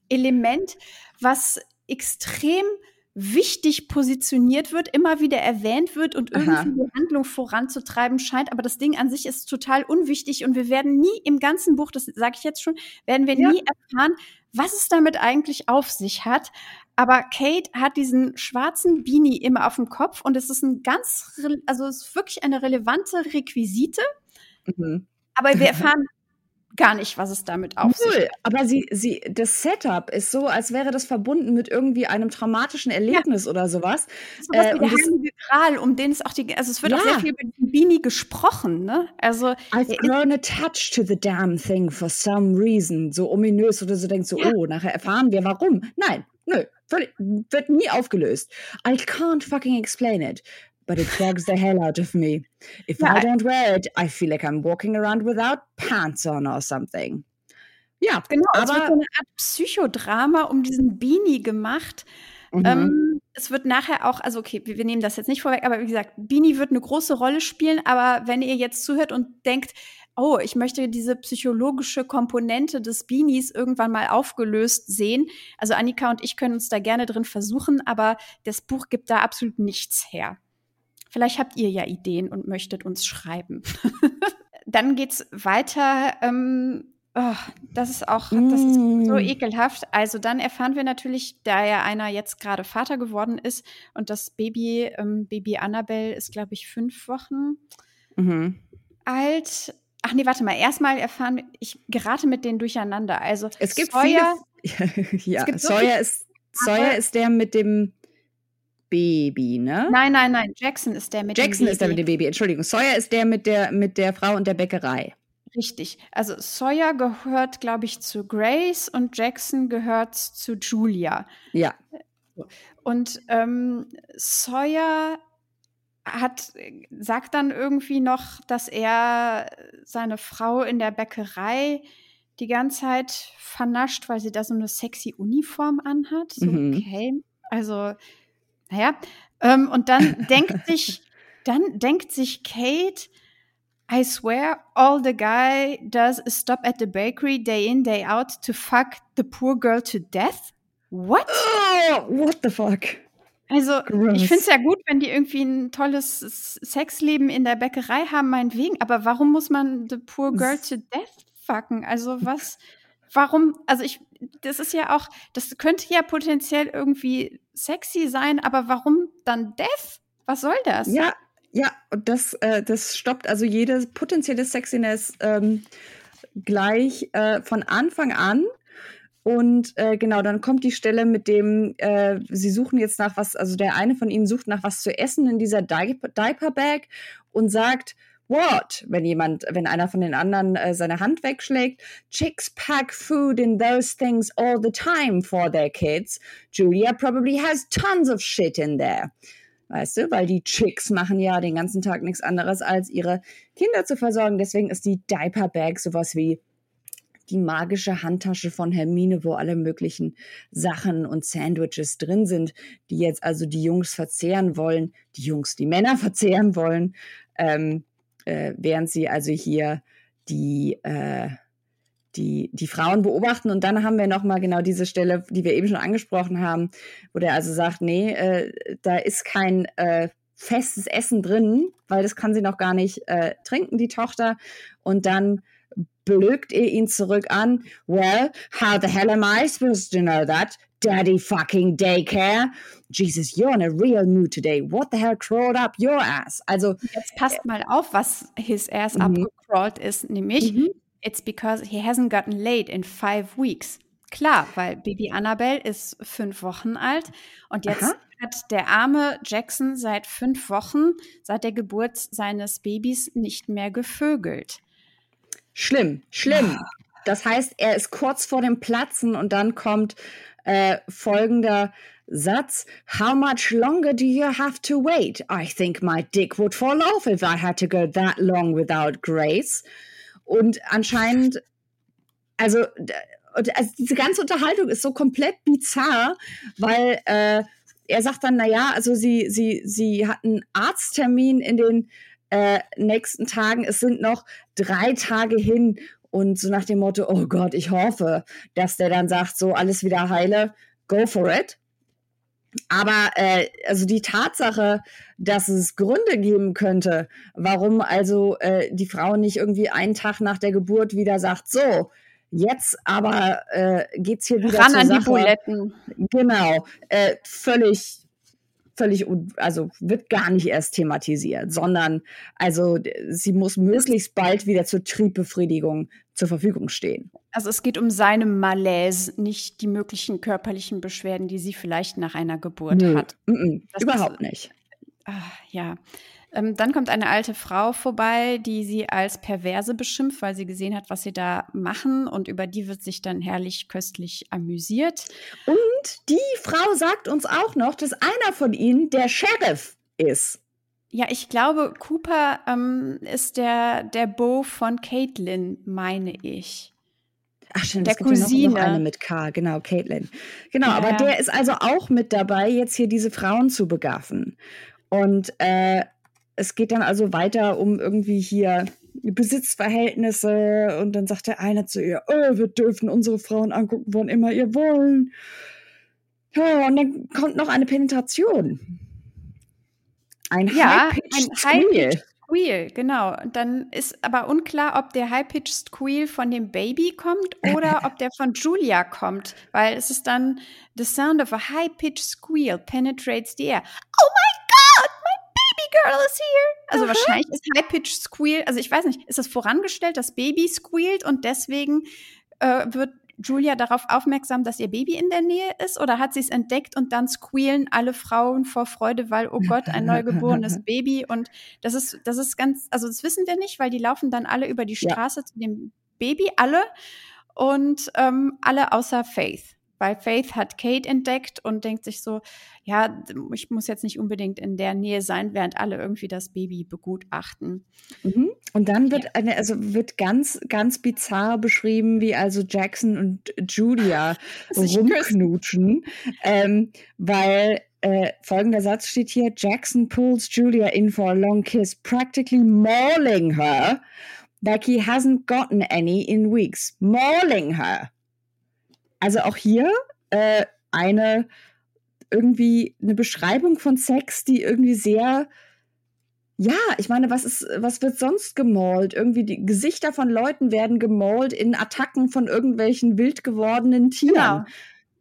Element, was extrem wichtig positioniert wird, immer wieder erwähnt wird und irgendwie Aha. die Handlung voranzutreiben scheint. Aber das Ding an sich ist total unwichtig und wir werden nie im ganzen Buch, das sage ich jetzt schon, werden wir ja. nie erfahren, was es damit eigentlich auf sich hat. Aber Kate hat diesen schwarzen Beanie immer auf dem Kopf und es ist ein ganz, also es ist wirklich eine relevante Requisite. Mhm. Aber wir erfahren gar nicht, was es damit auf Null. sich hat. Aber sie, sie, das Setup ist so, als wäre das verbunden mit irgendwie einem traumatischen Erlebnis ja. oder sowas. So was äh, wie der Heilige Gral, um den es auch die, also es wird ja. auch sehr viel über Bini gesprochen, ne? Also I've grown attached to the damn thing for some reason, so ominös oder so denkst so, ja. oh, nachher erfahren wir warum. Nein, nö, wird nie aufgelöst. I can't fucking explain it but it bugs the hell out of me. If ja. I don't wear it, I feel like I'm walking around without pants on or something. Ja, genau. Aber es wird so eine Art Psychodrama um diesen Beanie gemacht. Mhm. Ähm, es wird nachher auch, also okay, wir, wir, nehmen das jetzt nicht vorweg, aber wie gesagt, Beanie wird eine große Rolle spielen. Aber wenn ihr jetzt zuhört und denkt, oh, ich möchte diese psychologische Komponente des Beanies irgendwann mal aufgelöst sehen. Also Annika und ich können uns da gerne drin versuchen, aber das Buch gibt da absolut nichts her. Vielleicht habt ihr ja Ideen und möchtet uns schreiben. Dann geht's weiter. Ähm, oh, das ist auch, das ist so mm. ekelhaft. Also dann erfahren wir natürlich, da ja einer jetzt gerade Vater geworden ist und das Baby, ähm, Baby Annabelle ist, glaube ich, fünf Wochen mhm. alt. Ach nee, warte mal. Erstmal erfahren wir, ich gerate mit denen durcheinander. Also es gibt Sawyer, viele, ja, Sawyer ist Sawyer ist der mit dem Baby, ne? Nein, nein, nein. Jackson ist der mit Jackson dem Baby. Jackson ist der mit dem Baby. Entschuldigung. Sawyer ist der mit der mit der Frau und der Bäckerei. Richtig. Also Sawyer gehört, glaube ich, zu Grace und Jackson gehört zu Julia. Ja. Und ähm, Sawyer hat, sagt dann irgendwie noch, dass er seine Frau in der Bäckerei die ganze Zeit vernascht, weil sie da so eine sexy Uniform anhat. So, mhm. okay. Also naja, ähm, und dann denkt sich, dann denkt sich Kate, I swear all the guy does is stop at the bakery day in, day out to fuck the poor girl to death. What? Oh, what the fuck? Also, Gross. ich finde es ja gut, wenn die irgendwie ein tolles Sexleben in der Bäckerei haben, meinetwegen, aber warum muss man the poor girl to death fucken? Also, was, warum, also ich, das ist ja auch, das könnte ja potenziell irgendwie sexy sein, aber warum dann Death? Was soll das? Ja, ja, das, äh, das stoppt also jede potenzielle Sexiness ähm, gleich äh, von Anfang an. Und äh, genau, dann kommt die Stelle mit dem, äh, sie suchen jetzt nach was, also der eine von ihnen sucht nach was zu essen in dieser Diaper-Bag und sagt, What? Wenn jemand, wenn einer von den anderen äh, seine Hand wegschlägt. Chicks pack food in those things all the time for their kids. Julia probably has tons of shit in there. Weißt du, weil die Chicks machen ja den ganzen Tag nichts anderes, als ihre Kinder zu versorgen. Deswegen ist die Diaper Bag sowas wie die magische Handtasche von Hermine, wo alle möglichen Sachen und Sandwiches drin sind, die jetzt also die Jungs verzehren wollen, die Jungs, die Männer verzehren wollen, ähm, äh, während sie also hier die äh, die, die Frauen beobachten. Und dann haben wir nochmal genau diese Stelle, die wir eben schon angesprochen haben, wo der also sagt, nee, äh, da ist kein äh, festes Essen drin, weil das kann sie noch gar nicht äh, trinken, die Tochter. Und dann blökt er ihn zurück an. Well, how the hell am I supposed to know that? Daddy fucking daycare. Jesus, you're in a real mood today. What the hell crawled up your ass? Also jetzt passt mal auf, was his ass mhm. abgecrawlt ist, nämlich mhm. It's because he hasn't gotten laid in five weeks. Klar, weil Baby Annabelle ist fünf Wochen alt und jetzt Aha. hat der arme Jackson seit fünf Wochen, seit der Geburt seines Babys, nicht mehr gevögelt. Schlimm, schlimm. Das heißt, er ist kurz vor dem Platzen und dann kommt äh, folgender Satz. How much longer do you have to wait? I think my dick would fall off if I had to go that long without grace. Und anscheinend, also, also diese ganze Unterhaltung ist so komplett bizarr, weil äh, er sagt dann, naja, also sie, sie, sie hat einen Arzttermin in den äh, nächsten Tagen. Es sind noch drei Tage hin. Und so nach dem Motto, oh Gott, ich hoffe, dass der dann sagt, so alles wieder heile, go for it. Aber äh, also die Tatsache, dass es Gründe geben könnte, warum also äh, die Frau nicht irgendwie einen Tag nach der Geburt wieder sagt, so, jetzt aber äh, geht's hier wieder ran an Sache. die Buletten. Genau, äh, völlig völlig, also wird gar nicht erst thematisiert, sondern also sie muss möglichst bald wieder zur Triebbefriedigung zur Verfügung stehen. Also es geht um seine Malaise, nicht die möglichen körperlichen Beschwerden, die sie vielleicht nach einer Geburt Nö, hat. Mm -mm, überhaupt ist, nicht. Ach, ja. Ähm, dann kommt eine alte Frau vorbei, die sie als Perverse beschimpft, weil sie gesehen hat, was sie da machen. Und über die wird sich dann herrlich köstlich amüsiert. Und die Frau sagt uns auch noch, dass einer von ihnen der Sheriff ist. Ja, ich glaube, Cooper ähm, ist der, der Beau von Caitlin, meine ich. Ach stimmt, der Cousine. Ja noch, noch, eine mit K, genau, Caitlin. Genau, ja. aber der ist also auch mit dabei, jetzt hier diese Frauen zu begaffen. Und äh, es geht dann also weiter um irgendwie hier Besitzverhältnisse und dann sagt der eine zu ihr, oh, wir dürfen unsere Frauen angucken, wann immer ihr wollen. Ja, und dann kommt noch eine Penetration. Ein ja, High-Pitched Squeal. Squeal, genau. Und dann ist aber unklar, ob der High-Pitched Squeal von dem Baby kommt oder ob der von Julia kommt, weil es ist dann the sound of a high-pitched squeal penetrates the air. Oh my God, Girl is here. Also Aha. wahrscheinlich ist High-Pitched Squeal, also ich weiß nicht, ist das vorangestellt, das Baby squealt und deswegen äh, wird Julia darauf aufmerksam, dass ihr Baby in der Nähe ist oder hat sie es entdeckt und dann squealen alle Frauen vor Freude, weil, oh Gott, ein neugeborenes Baby und das ist, das ist ganz, also das wissen wir nicht, weil die laufen dann alle über die Straße ja. zu dem Baby, alle und ähm, alle außer Faith weil Faith hat Kate entdeckt und denkt sich so, ja, ich muss jetzt nicht unbedingt in der Nähe sein, während alle irgendwie das Baby begutachten. Mhm. Und dann wird eine, also wird ganz, ganz bizarr beschrieben, wie also Jackson und Julia rumknutschen, ähm, weil äh, folgender Satz steht hier: Jackson pulls Julia in for a long kiss, practically mauling her, like he hasn't gotten any in weeks. Mauling her. Also auch hier äh, eine irgendwie eine Beschreibung von Sex, die irgendwie sehr ja, ich meine, was ist, was wird sonst gemalt? Irgendwie die Gesichter von Leuten werden gemalt in Attacken von irgendwelchen wild gewordenen Tieren. Genau.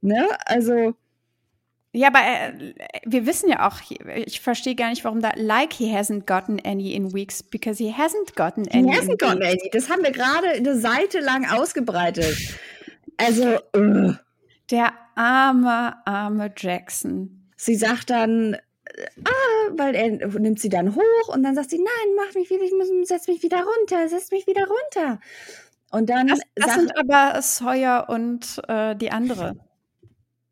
Ne? Also. Ja, aber äh, wir wissen ja auch, ich verstehe gar nicht, warum da like he hasn't gotten any in weeks, because he hasn't gotten any. He hasn't gotten any. Das haben wir gerade eine Seite lang ausgebreitet. Also, uh. der arme, arme Jackson. Sie sagt dann, ah, weil er nimmt sie dann hoch und dann sagt sie, nein, mach mich wieder, ich muss, setz mich wieder runter, setz mich wieder runter. Und dann. Das, das sind aber Sawyer und äh, die andere.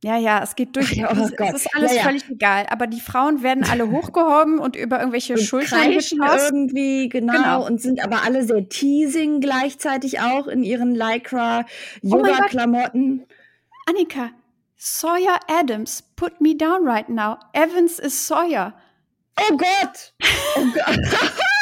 Ja, ja, es geht durch. Oh es, ist alles Ja, ja. völlig egal. Aber die Frauen werden alle hochgehoben und über irgendwelche und Schultern getost. irgendwie, genau, Genau. und sind aber alle sehr teasing gleichzeitig auch in ihren Lycra Oh. Annika, Sawyer Adams, put me down right now. Evans is Sawyer. Oh Gott! Oh Gott!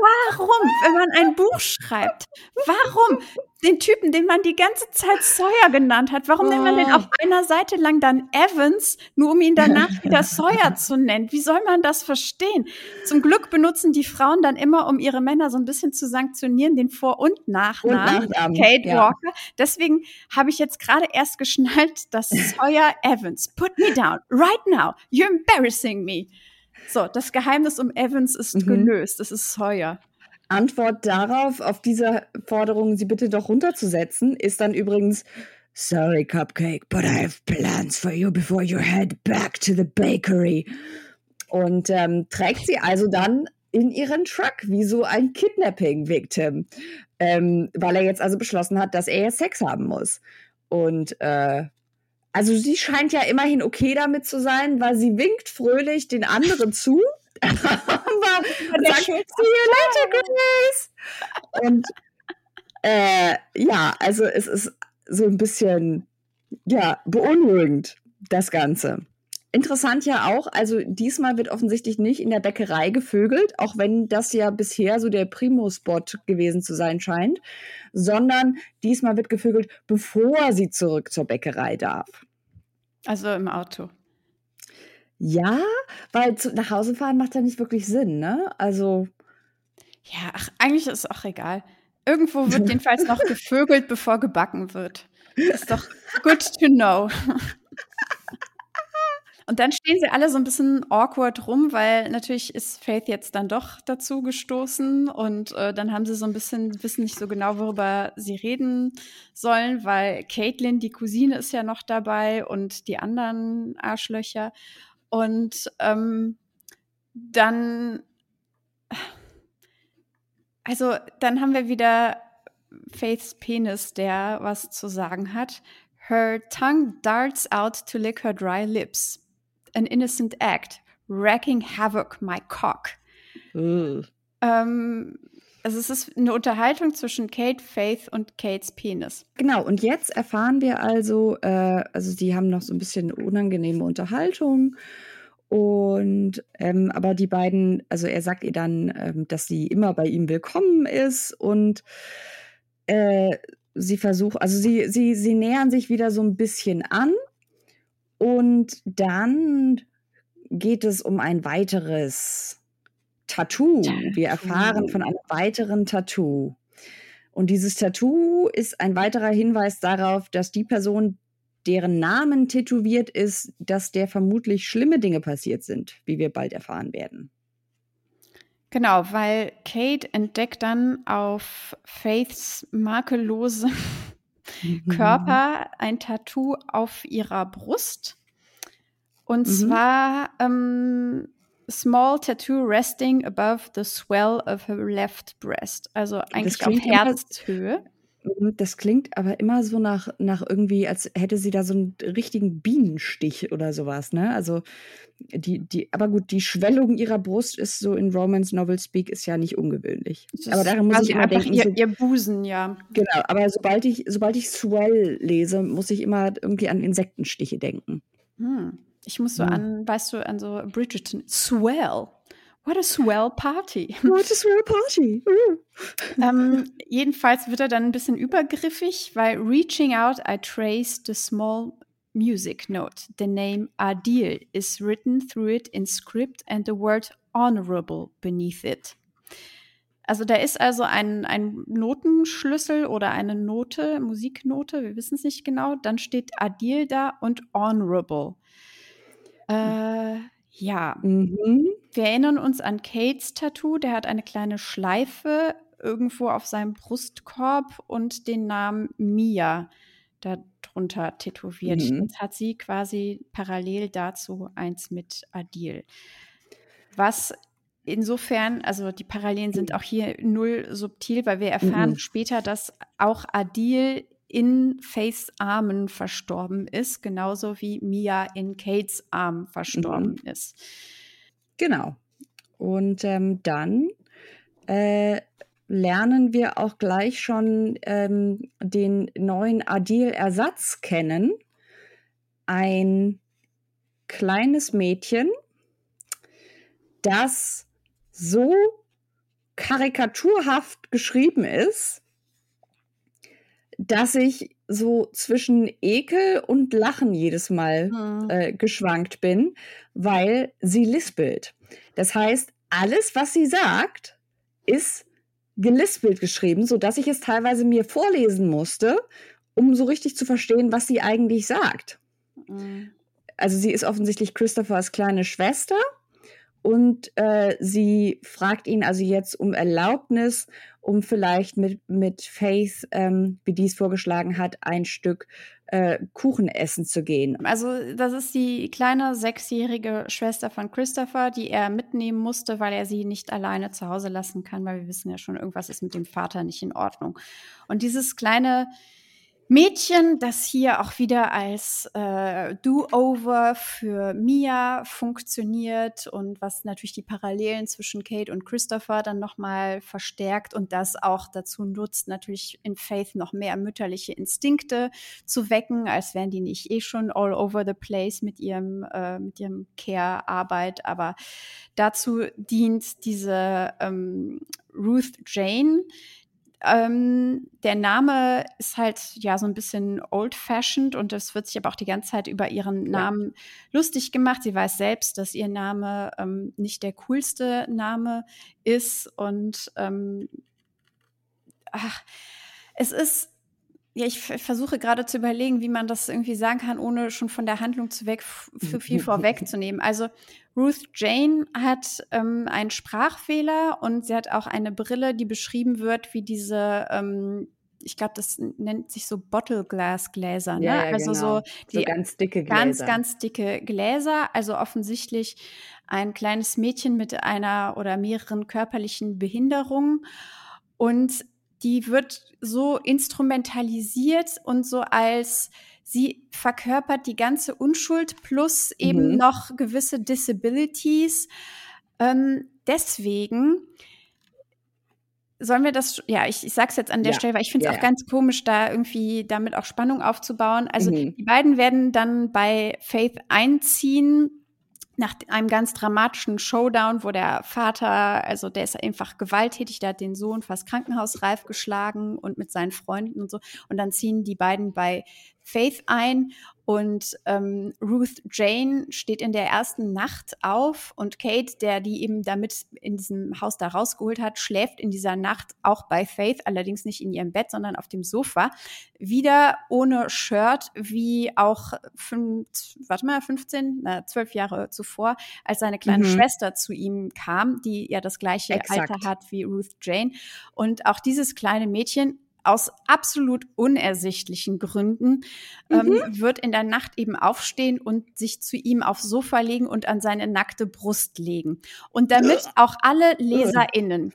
Warum, wenn man ein Buch schreibt, warum den Typen, den man die ganze Zeit Sawyer genannt hat, warum nennt man den Oh. auf einer Seite lang dann Evans, nur um ihn danach wieder Sawyer zu nennen? Wie soll man das verstehen? Zum Glück benutzen die Frauen dann immer, um ihre Männer so ein bisschen zu sanktionieren, den Vor- und Nachnamen. Und Nachnamen, Kate ja. Walker. Deswegen habe ich jetzt gerade erst geschnallt, dass Sawyer Evans, put me down, right now, you're embarrassing me. So, das Geheimnis um Evans ist Mhm. gelöst. Es ist Sawyer. Antwort darauf, auf diese Forderung, sie bitte doch runterzusetzen, ist dann übrigens Sorry, Cupcake, but I have plans for you before you head back to the bakery. Und ähm, trägt sie also dann in ihren Truck wie so ein Kidnapping-Victim, ähm, weil er jetzt also beschlossen hat, dass er jetzt Sex haben muss. Und äh, also sie scheint ja immerhin okay damit zu sein, weil sie winkt fröhlich den anderen zu. der sagt, see you later, Grace. Und äh, ja, also es ist so ein bisschen ja beunruhigend das Ganze. Interessant ja auch, also diesmal wird offensichtlich nicht in der Bäckerei gevögelt, auch wenn das ja bisher so der Primo-Spot gewesen zu sein scheint, sondern diesmal wird gevögelt, bevor sie zurück zur Bäckerei darf. Also im Auto. Ja, weil zu, nach Hause fahren macht ja nicht wirklich Sinn, ne? Also, Ja, ach, eigentlich ist es auch egal. Irgendwo wird jedenfalls noch gevögelt, bevor gebacken wird. Ist doch good to know. Und dann stehen sie alle so ein bisschen awkward rum, weil natürlich ist Faith jetzt dann doch dazu gestoßen und äh, dann haben sie so ein bisschen, wissen nicht so genau, worüber sie reden sollen, weil Caitlin, die Cousine, ist ja noch dabei und die anderen Arschlöcher. Und ähm, dann also, dann haben wir wieder Faiths Penis, der was zu sagen hat. Her tongue darts out to lick her dry lips. An innocent act, wrecking havoc my cock. äh, Ähm, also es ist eine Unterhaltung zwischen Kate, Faith und Kates Penis. Genau, und jetzt erfahren wir also, äh, also die haben noch so ein bisschen unangenehme Unterhaltung. Und ähm, aber die beiden, also er sagt ihr dann, ähm, dass sie immer bei ihm willkommen ist und äh, sie versucht, also sie, sie, sie nähern sich wieder so ein bisschen an und dann geht es um ein weiteres Tattoo. Wir erfahren von einem weiteren Tattoo. Und dieses Tattoo ist ein weiterer Hinweis darauf, dass die Person, deren Namen tätowiert ist, dass der vermutlich schlimme Dinge passiert sind, wie wir bald erfahren werden. Genau, weil Kate entdeckt dann auf Faiths makellosem Körper ein Tattoo auf ihrer Brust. Und Mhm. zwar ähm, Small Tattoo resting above the swell of her left breast. Also eigentlich auf Herzhöhe. Mhm, Das klingt aber immer so nach, nach irgendwie, als hätte sie da so einen richtigen Bienenstich oder sowas, ne? Also die, die, aber gut, die Schwellung ihrer Brust ist so in Romance Novel Speak ist ja nicht ungewöhnlich. Aber daran muss ich immer denken, ihr, so, ihr Busen, ja. genau, aber sobald ich, sobald ich Swell lese, muss ich immer irgendwie an Insektenstiche denken. Hm. Ich muss so Ja. an, weißt du, an so Bridgerton. Swell. What a swell party. What a swell party. Ähm, jedenfalls wird er dann ein bisschen übergriffig, weil reaching out, I traced the small music note. The name Adil is written through it in script and the word honorable beneath it. Also da ist also ein, ein Notenschlüssel oder eine Note, Musiknote, wir wissen es nicht genau. Dann steht Adil da und honorable. Äh, ja, Mhm. wir erinnern uns an Kates Tattoo. Der hat eine kleine Schleife irgendwo auf seinem Brustkorb und den Namen Mia darunter tätowiert. Mhm. Jetzt hat sie quasi parallel dazu eins mit Adil. Was insofern, also die Parallelen sind auch hier null subtil, weil wir erfahren Mhm. später, dass auch Adil in Faiths Armen verstorben ist, genauso wie Mia in Kates Arm verstorben mhm. ist. Genau. Und ähm, dann äh, lernen wir auch gleich schon ähm, den neuen Adil-Ersatz kennen. Ein kleines Mädchen, das so karikaturhaft geschrieben ist, dass ich so zwischen Ekel und Lachen jedes Mal hm. äh, geschwankt bin, weil sie lispelt. Das heißt, alles, was sie sagt, ist gelispelt geschrieben, sodass ich es teilweise mir vorlesen musste, um so richtig zu verstehen, was sie eigentlich sagt. Mhm. Also sie ist offensichtlich Christophers kleine Schwester und äh, sie fragt ihn also jetzt um Erlaubnis, um vielleicht mit, mit Faith, ähm, wie dies vorgeschlagen hat, ein Stück äh, Kuchen essen zu gehen. Also das ist die kleine sechsjährige Schwester von Christopher, die er mitnehmen musste, weil er sie nicht alleine zu Hause lassen kann, weil wir wissen ja schon, irgendwas ist mit dem Vater nicht in Ordnung. Und dieses kleine Mädchen, das hier auch wieder als äh, Do-Over für Mia funktioniert und was natürlich die Parallelen zwischen Kate und Christopher dann nochmal verstärkt und das auch dazu nutzt, natürlich in Faith noch mehr mütterliche Instinkte zu wecken, als wären die nicht eh schon all over the place mit ihrem, äh, mit ihrem Care-Arbeit. Aber dazu dient diese ähm, Ruth Jane, ähm, der Name ist halt ja so ein bisschen old-fashioned und es wird sich aber auch die ganze Zeit über ihren Namen ja. lustig gemacht. Sie weiß selbst, dass ihr Name ähm, nicht der coolste Name ist und ähm, ach, es ist ja, ich versuche gerade zu überlegen, wie man das irgendwie sagen kann, ohne schon von der Handlung zu weg für viel vorwegzunehmen. Also Ruth Jane hat ähm, einen Sprachfehler und sie hat auch eine Brille, die beschrieben wird wie diese ähm, ich glaube, das nennt sich so Bottle Glass Gläser, ne? Ja, ja, also genau. so die so ganz dicke Gläser. Ganz, ganz dicke Gläser. Also offensichtlich ein kleines Mädchen mit einer oder mehreren körperlichen Behinderungen. Und die wird so instrumentalisiert und so als sie verkörpert die ganze Unschuld plus eben mhm. noch gewisse Disabilities. Ähm, deswegen sollen wir das, ja, ich, ich sag's jetzt an der ja. Stelle, weil ich finde es ja, auch ganz komisch, da irgendwie damit auch Spannung aufzubauen. Also mhm. die beiden werden dann bei Faith einziehen nach einem ganz dramatischen Showdown, wo der Vater, also der ist einfach gewalttätig, der hat den Sohn fast krankenhausreif geschlagen und mit seinen Freunden und so. Und dann ziehen die beiden bei Faith ein und ähm, Ruth Jane steht in der ersten Nacht auf und Kate, der die eben damit in diesem Haus da rausgeholt hat, schläft in dieser Nacht auch bei Faith, allerdings nicht in ihrem Bett, sondern auf dem Sofa. Wieder ohne Shirt, wie auch fünf, warte mal, 15, na, 12 Jahre zuvor, als seine kleine mhm. Schwester zu ihm kam, die ja das gleiche Exakt. Alter hat wie Ruth Jane. Und auch dieses kleine Mädchen aus absolut unersichtlichen Gründen ähm, mhm. wird in der Nacht eben aufstehen und sich zu ihm aufs Sofa legen und an seine nackte Brust legen. Und damit auch alle LeserInnen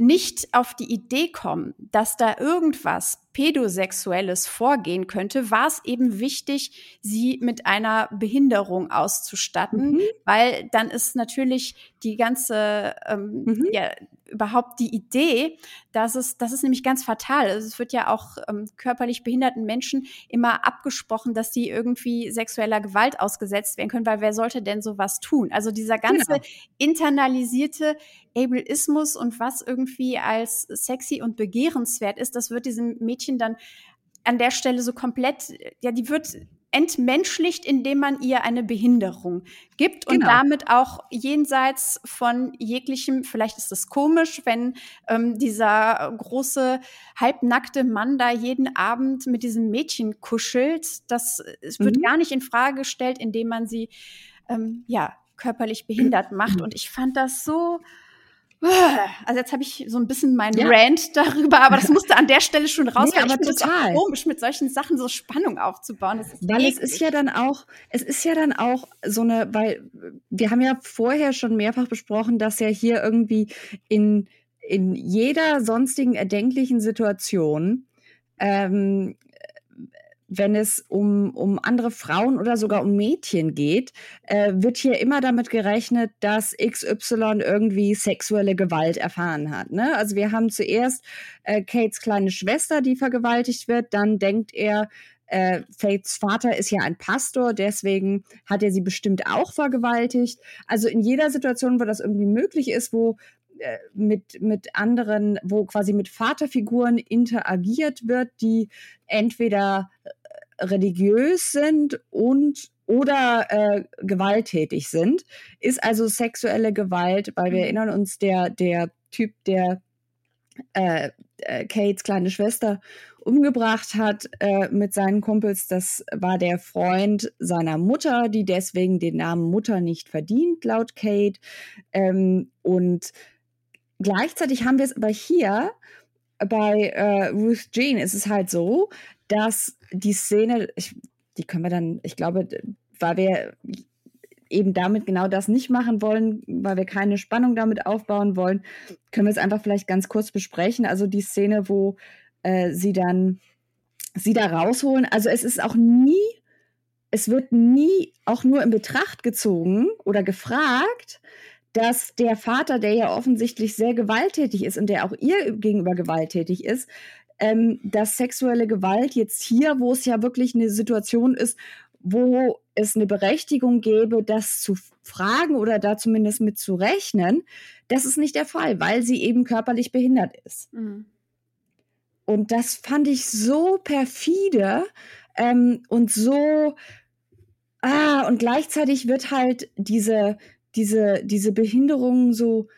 nicht auf die Idee kommen, dass da irgendwas pädosexuelles vorgehen könnte, war es eben wichtig, sie mit einer Behinderung auszustatten, mhm. weil dann ist natürlich die ganze ähm, mhm. ja, überhaupt die Idee, dass es, das ist nämlich ganz fatal. Also es wird ja auch ähm, körperlich behinderten Menschen immer abgesprochen, dass sie irgendwie sexueller Gewalt ausgesetzt werden können, weil wer sollte denn sowas tun? Also dieser ganze genau. internalisierte Ableismus und was irgendwie als sexy und begehrenswert ist, das wird diesem Mädchen dann an der Stelle so komplett, ja, die wird entmenschlicht, indem man ihr eine Behinderung gibt und genau. damit auch jenseits von jeglichem, vielleicht ist es komisch, wenn ähm, dieser große, halbnackte Mann da jeden Abend mit diesem Mädchen kuschelt. Das es wird mhm. gar nicht in Frage gestellt, indem man sie ähm, ja körperlich behindert macht. Und ich fand das so also jetzt habe ich so ein bisschen meinen ja. Rant darüber, aber das musste an der Stelle schon raus. Nee, aber total. komisch, mit solchen Sachen so Spannung aufzubauen. weil eklig. es ist ja dann auch, es ist ja dann auch so eine, weil wir haben ja vorher schon mehrfach besprochen, dass ja hier irgendwie in, in jeder sonstigen erdenklichen Situation ähm, wenn es um, um andere Frauen oder sogar um Mädchen geht, äh, wird hier immer damit gerechnet, dass XY irgendwie sexuelle Gewalt erfahren hat. Ne? Also wir haben zuerst äh, Kates kleine Schwester, die vergewaltigt wird, dann denkt er, äh, Faiths Vater ist ja ein Pastor, deswegen hat er sie bestimmt auch vergewaltigt. Also in jeder Situation, wo das irgendwie möglich ist, wo äh, mit, mit anderen, wo quasi mit Vaterfiguren interagiert wird, die entweder religiös sind und oder äh, gewalttätig sind, ist also sexuelle Gewalt, weil wir mhm. erinnern uns, der, der Typ, der äh, äh, Kates kleine Schwester umgebracht hat äh, mit seinen Kumpels, das war der Freund seiner Mutter, die deswegen den Namen Mutter nicht verdient, laut Kate. Ähm, und gleichzeitig haben wir es aber hier bei äh, Ruth Jean ist es halt so, dass die Szene, ich, die können wir dann, ich glaube, weil wir eben damit genau das nicht machen wollen, weil wir keine Spannung damit aufbauen wollen, können wir es einfach vielleicht ganz kurz besprechen. Also die Szene, wo äh, sie dann sie da rausholen. Also es ist auch nie, es wird nie auch nur in Betracht gezogen oder gefragt, dass der Vater, der ja offensichtlich sehr gewalttätig ist und der auch ihr gegenüber gewalttätig ist, ähm, dass sexuelle Gewalt jetzt hier, wo es ja wirklich eine Situation ist, wo es eine Berechtigung gäbe, das zu fragen oder da zumindest mit zu rechnen, das ist nicht der Fall, weil sie eben körperlich behindert ist. Mhm. Und das fand ich so perfide ähm, und so, ah, und gleichzeitig wird halt diese, diese, diese Behinderung so,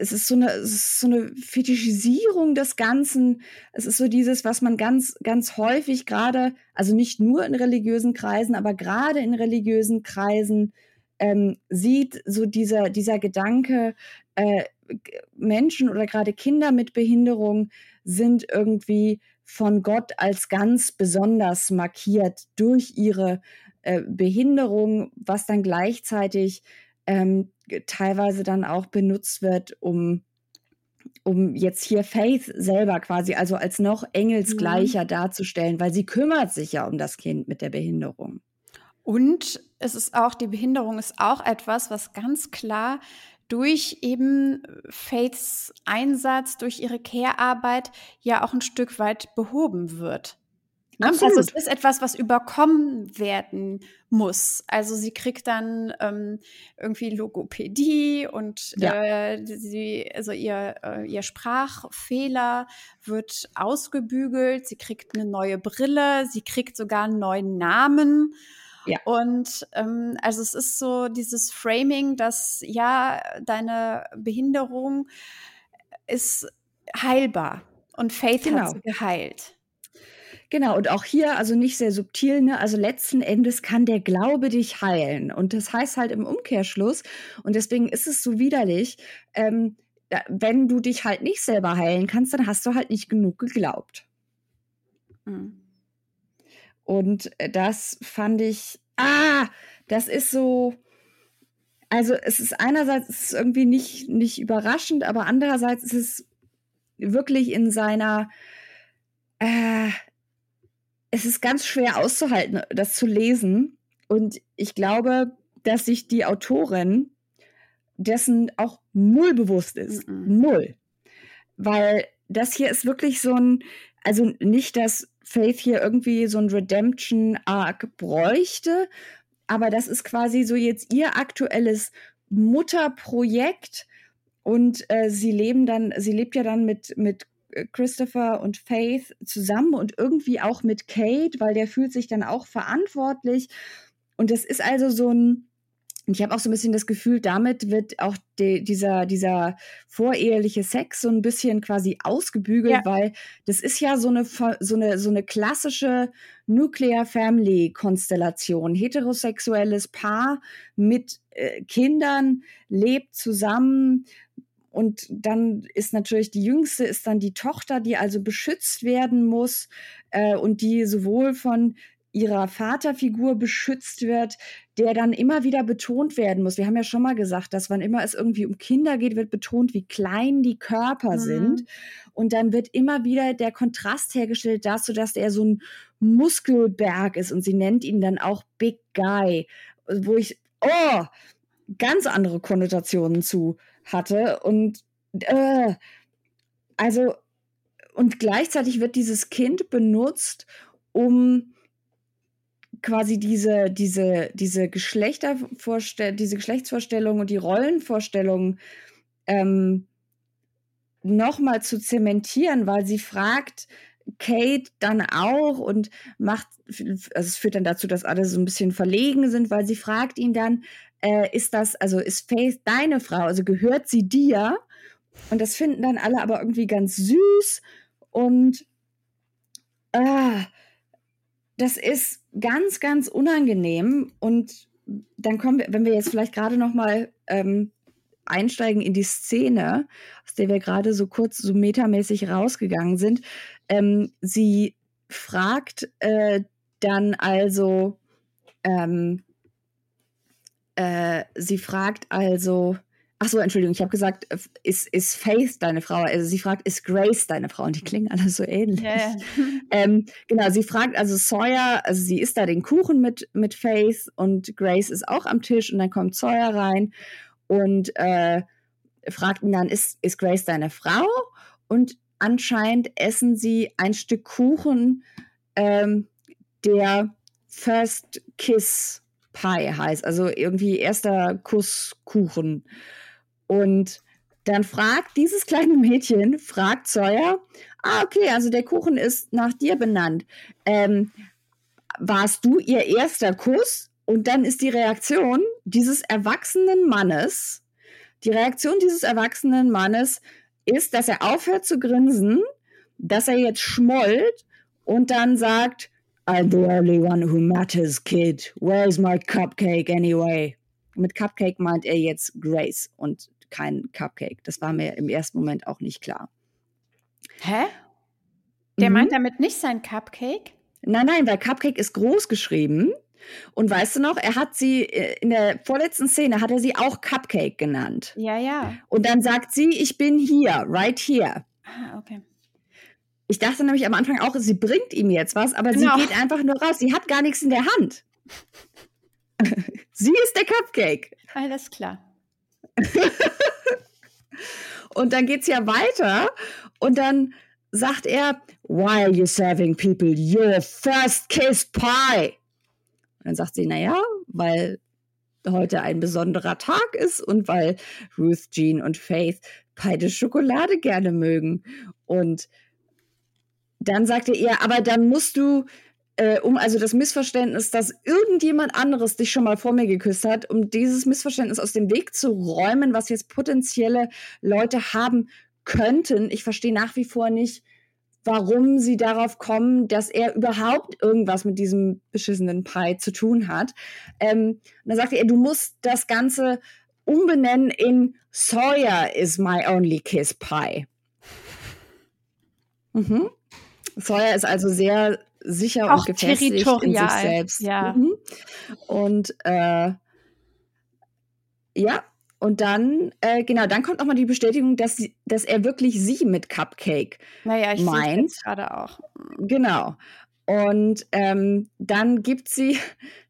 es ist so eine, es ist so eine Fetischisierung des Ganzen. Es ist so dieses, was man ganz, ganz häufig gerade, also nicht nur in religiösen Kreisen, aber gerade in religiösen Kreisen ähm, sieht, so dieser, dieser Gedanke, äh, Menschen oder gerade Kinder mit Behinderung sind irgendwie von Gott als ganz besonders markiert durch ihre äh, Behinderung, was dann gleichzeitig ähm, teilweise dann auch benutzt wird, um um jetzt hier Faith selber quasi, also als noch engelsgleicher mhm. darzustellen, weil sie kümmert sich ja um das Kind mit der Behinderung. Und es ist auch, die Behinderung ist auch etwas, was ganz klar durch eben Faiths Einsatz, durch ihre Care-Arbeit ja auch ein Stück weit behoben wird. Ne? Also es ist etwas, was überkommen werden muss. Also sie kriegt dann ähm, irgendwie Logopädie und ja. äh, sie, also ihr, äh, ihr Sprachfehler wird ausgebügelt, sie kriegt eine neue Brille, sie kriegt sogar einen neuen Namen. Ja. Und ähm, also es ist so dieses Framing, dass ja, deine Behinderung ist heilbar und Faith genau. hat sie geheilt. Genau, und auch hier, also nicht sehr subtil, ne? Also letzten Endes kann der Glaube dich heilen. Und das heißt halt im Umkehrschluss, und deswegen ist es so widerlich, ähm, wenn du dich halt nicht selber heilen kannst, dann hast du halt nicht genug geglaubt. Mhm. Und äh, das fand ich, ah, das ist so, also es ist einerseits ist es irgendwie nicht, nicht überraschend, aber andererseits ist es wirklich in seiner, äh, es ist ganz schwer auszuhalten, das zu lesen. Und ich glaube, dass sich die Autorin dessen auch null bewusst ist. Mhm. Null. Weil das hier ist wirklich so ein, also nicht, dass Faith hier irgendwie so ein Redemption-Arc bräuchte, aber das ist quasi so jetzt ihr aktuelles Mutterprojekt und äh, sie leben dann, sie lebt ja dann mit, mit Christopher und Faith zusammen und irgendwie auch mit Kate, weil der fühlt sich dann auch verantwortlich. Und das ist also so ein, ich habe auch so ein bisschen das Gefühl, damit wird auch de, dieser, dieser voreheliche Sex so ein bisschen quasi ausgebügelt, ja. weil das ist ja so eine, so eine, so eine klassische Nuclear Family Konstellation. Heterosexuelles Paar mit äh, Kindern lebt zusammen, und dann ist natürlich die jüngste ist dann die Tochter, die also beschützt werden muss äh, und die sowohl von ihrer Vaterfigur beschützt wird, der dann immer wieder betont werden muss. Wir haben ja schon mal gesagt, dass wann immer es irgendwie um Kinder geht, wird betont, wie klein die Körper mhm. sind. Und dann wird immer wieder der Kontrast hergestellt dazu, dass er so ein Muskelberg ist. Und sie nennt ihn dann auch Big Guy, wo ich, oh, ganz andere Konnotationen zu hatte. Und äh, also, und gleichzeitig wird dieses Kind benutzt, um quasi diese, diese, diese Geschlechtervorstellung, diese Geschlechtsvorstellung und die Rollenvorstellung ähm, nochmal zu zementieren, weil sie fragt Kate dann auch und macht, also es führt dann dazu, dass alle so ein bisschen verlegen sind, weil sie fragt ihn dann, äh, ist das, also ist Faith deine Frau, also gehört sie dir? Und das finden dann alle aber irgendwie ganz süß und ah, das ist ganz, ganz unangenehm. Und dann kommen wir, wenn wir jetzt vielleicht gerade noch mal ähm, einsteigen in die Szene, aus der wir gerade so kurz so metamäßig rausgegangen sind. Ähm, sie fragt äh, dann also, ähm, äh, sie fragt also, Ach so, Entschuldigung, ich habe gesagt, ist, ist Faith deine Frau? Also sie fragt, ist Grace deine Frau? Und die klingen alle so ähnlich. Yeah. ähm, genau, sie fragt also Sawyer, also sie isst da den Kuchen mit, mit Faith und Grace ist auch am Tisch und dann kommt Sawyer rein und äh, fragt ihn dann, ist, ist Grace deine Frau? Und anscheinend essen sie ein Stück Kuchen, ähm, der First Kiss Pie heißt, also irgendwie erster Kusskuchen. Und dann fragt dieses kleine Mädchen, fragt Sawyer, ah, okay, also der Kuchen ist nach dir benannt. Ähm, warst du ihr erster Kuss? Und dann ist die Reaktion dieses erwachsenen Mannes, die Reaktion dieses erwachsenen Mannes ist, dass er aufhört zu grinsen, dass er jetzt schmollt und dann sagt, I'm the only one who matters, kid. Where's my cupcake anyway? Mit Cupcake meint er jetzt Grace und kein Cupcake. Das war mir im ersten Moment auch nicht klar. Hä? Der mhm. meint damit nicht sein Cupcake? Nein, nein, weil Cupcake ist groß geschrieben. Und weißt du noch, er hat sie äh, in der vorletzten Szene hat er sie auch Cupcake genannt. Ja, ja. Und dann sagt sie, ich bin hier, right here. Ah, okay. Ich dachte nämlich am Anfang auch, sie bringt ihm jetzt was, aber genau. sie geht einfach nur raus. Sie hat gar nichts in der Hand. sie ist der Cupcake. Alles klar. und dann geht es ja weiter und dann sagt er, Why are you serving people your first kiss pie? Und dann sagt sie, naja, weil heute ein besonderer Tag ist und weil Ruth, Jean und Faith beide Schokolade gerne mögen. Und dann sagte er, aber dann musst du äh, um also das Missverständnis, dass irgendjemand anderes dich schon mal vor mir geküsst hat, um dieses Missverständnis aus dem Weg zu räumen, was jetzt potenzielle Leute haben könnten. Ich verstehe nach wie vor nicht, warum sie darauf kommen, dass er überhaupt irgendwas mit diesem beschissenen Pie zu tun hat. Ähm, und dann sagte er, du musst das Ganze umbenennen in Sawyer is my only kiss pie. Mhm. Sawyer ist also sehr sicher Auch und gefestigt in sich selbst. Ja. Mhm. Und äh, ja, und dann, äh, genau, dann kommt nochmal die Bestätigung, dass, sie, dass er wirklich sie mit Cupcake naja, ich meint. gerade auch. Genau. Und ähm, dann gibt sie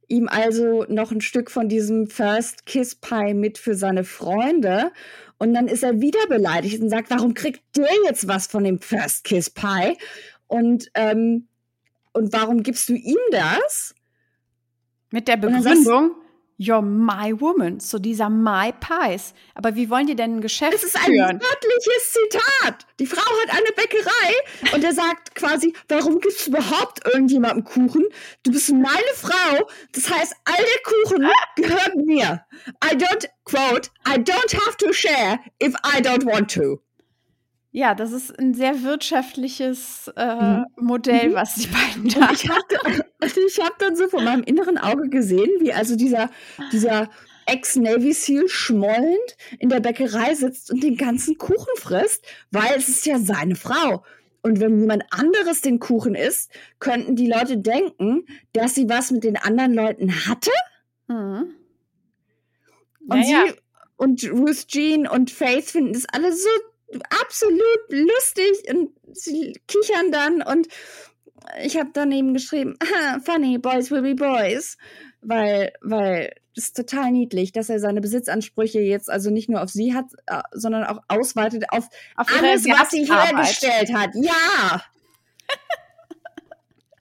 ihm also noch ein Stück von diesem First Kiss Pie mit für seine Freunde. Und dann ist er wieder beleidigt und sagt, warum kriegt der jetzt was von dem First Kiss Pie? Und ähm, und warum gibst du ihm das? Mit der Begründung, You're my woman, so dieser my pies. Aber wie wollen die denn ein Geschäft Das ist ein führen? wörtliches Zitat. Die Frau hat eine Bäckerei und er sagt quasi, warum gibst du überhaupt irgendjemandem Kuchen? Du bist meine Frau. Das heißt, all der Kuchen gehört mir. I don't, quote, I don't have to share if I don't want to. Ja, das ist ein sehr wirtschaftliches äh, mhm. Modell, mhm. was die beiden da Ich habe hab dann so vor meinem inneren Auge gesehen, wie also dieser, dieser Ex-Navy SEAL schmollend in der Bäckerei sitzt und den ganzen Kuchen frisst, weil es ist ja seine Frau. Und wenn jemand anderes den Kuchen isst, könnten die Leute denken, dass sie was mit den anderen Leuten hatte. Mhm. Und ja, sie und Ruth Jean und Faith finden das alle so absolut lustig und sie kichern dann und ich habe daneben geschrieben, funny, boys will be boys, weil, weil das ist total niedlich, dass er seine Besitzansprüche jetzt also nicht nur auf sie hat, äh, sondern auch ausweitet auf, auf alles, was sie hergestellt hat. Ja!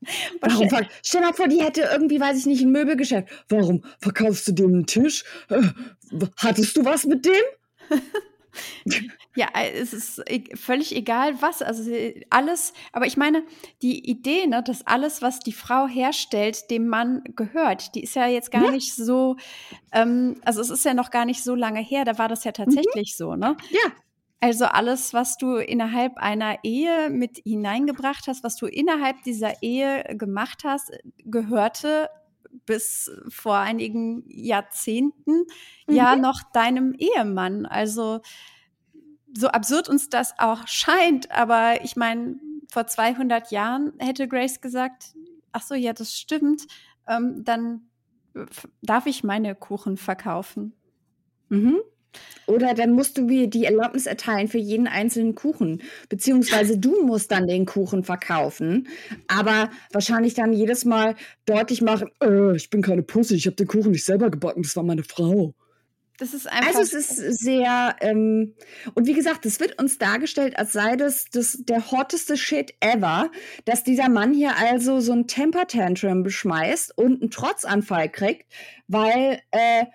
Warum stell mal vor, die hätte irgendwie, weiß ich nicht, ein Möbelgeschäft. Warum verkaufst du dem einen Tisch? Äh, hattest du was mit dem? Ja, äh, es ist e, völlig egal, was. Also alles, aber ich meine, die Idee, ne, dass alles, was die Frau herstellt, dem Mann gehört, die ist ja jetzt gar ja. nicht so, ähm, also es ist ja noch gar nicht so lange her, da war das ja mhm. tatsächlich mhm. so, ne? Ja. Also alles, was du innerhalb einer Ehe mit hineingebracht hast, was du innerhalb dieser Ehe gemacht hast, gehörte bis vor einigen Jahrzehnten mhm. ja noch deinem Ehemann. Also so absurd uns das auch scheint, aber ich meine, vor 200 Jahren hätte Grace gesagt, ach so, ja, das stimmt, ähm, dann darf ich meine Kuchen verkaufen. Mhm. Oder dann musst du mir die Erlaubnis erteilen für jeden einzelnen Kuchen. Beziehungsweise du musst dann den Kuchen verkaufen, aber wahrscheinlich dann jedes Mal deutlich machen, äh, ich bin keine Pussy, ich habe den Kuchen nicht selber gebacken, das war meine Frau. Das ist einfach. Also es ist sehr ähm, und wie gesagt, es wird uns dargestellt, als sei das, das der hotteste Shit ever, dass dieser Mann hier also so ein Temper Tantrum beschmeißt und einen Trotzanfall kriegt, weil äh,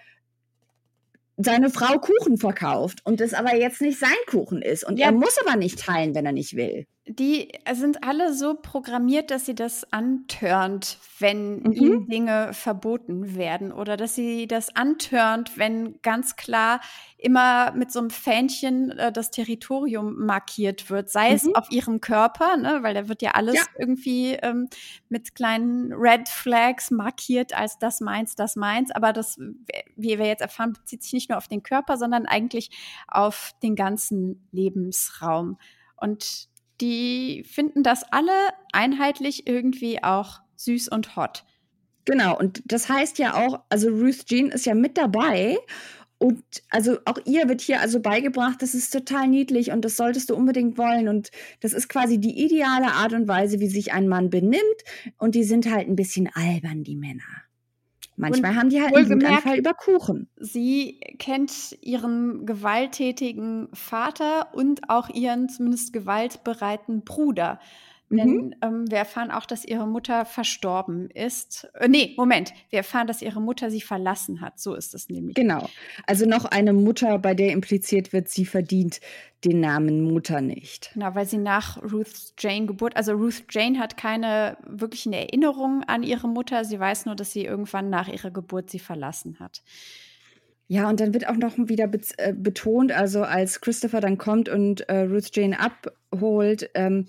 seine Frau Kuchen verkauft und es aber jetzt nicht sein Kuchen ist und ja. er muss aber nicht teilen, wenn er nicht will die sind alle so programmiert, dass sie das antörnt, wenn mhm. ihnen Dinge verboten werden oder dass sie das antörnt, wenn ganz klar immer mit so einem Fähnchen äh, das Territorium markiert wird, sei mhm. es auf ihrem Körper, ne, weil da wird ja alles ja. irgendwie ähm, mit kleinen Red Flags markiert als das meins, das meins, aber das, wie wir jetzt erfahren, bezieht sich nicht nur auf den Körper, sondern eigentlich auf den ganzen Lebensraum. Und die finden das alle einheitlich irgendwie auch süß und hot. Genau, und das heißt ja auch, also Ruth Jean ist ja mit dabei und also auch ihr wird hier also beigebracht, das ist total niedlich und das solltest du unbedingt wollen. Und das ist quasi die ideale Art und Weise, wie sich ein Mann benimmt. Und die sind halt ein bisschen albern, die Männer. Manchmal und haben die halt einen Wutanfall über Kuchen. Sie kennt ihren gewalttätigen Vater und auch ihren zumindest gewaltbereiten Bruder. Mhm. Denn ähm, wir erfahren auch, dass ihre Mutter verstorben ist. Äh, nee, Moment. Wir erfahren, dass ihre Mutter sie verlassen hat. So ist es nämlich. Genau. Also noch eine Mutter, bei der impliziert wird, sie verdient den Namen Mutter nicht. Genau, weil sie nach Ruth Jane Geburt, also Ruth Jane hat keine wirklichen Erinnerungen an ihre Mutter. Sie weiß nur, dass sie irgendwann nach ihrer Geburt sie verlassen hat. Ja, und dann wird auch noch wieder be äh, betont, also als Christopher dann kommt und äh, Ruth Jane abholt, ähm,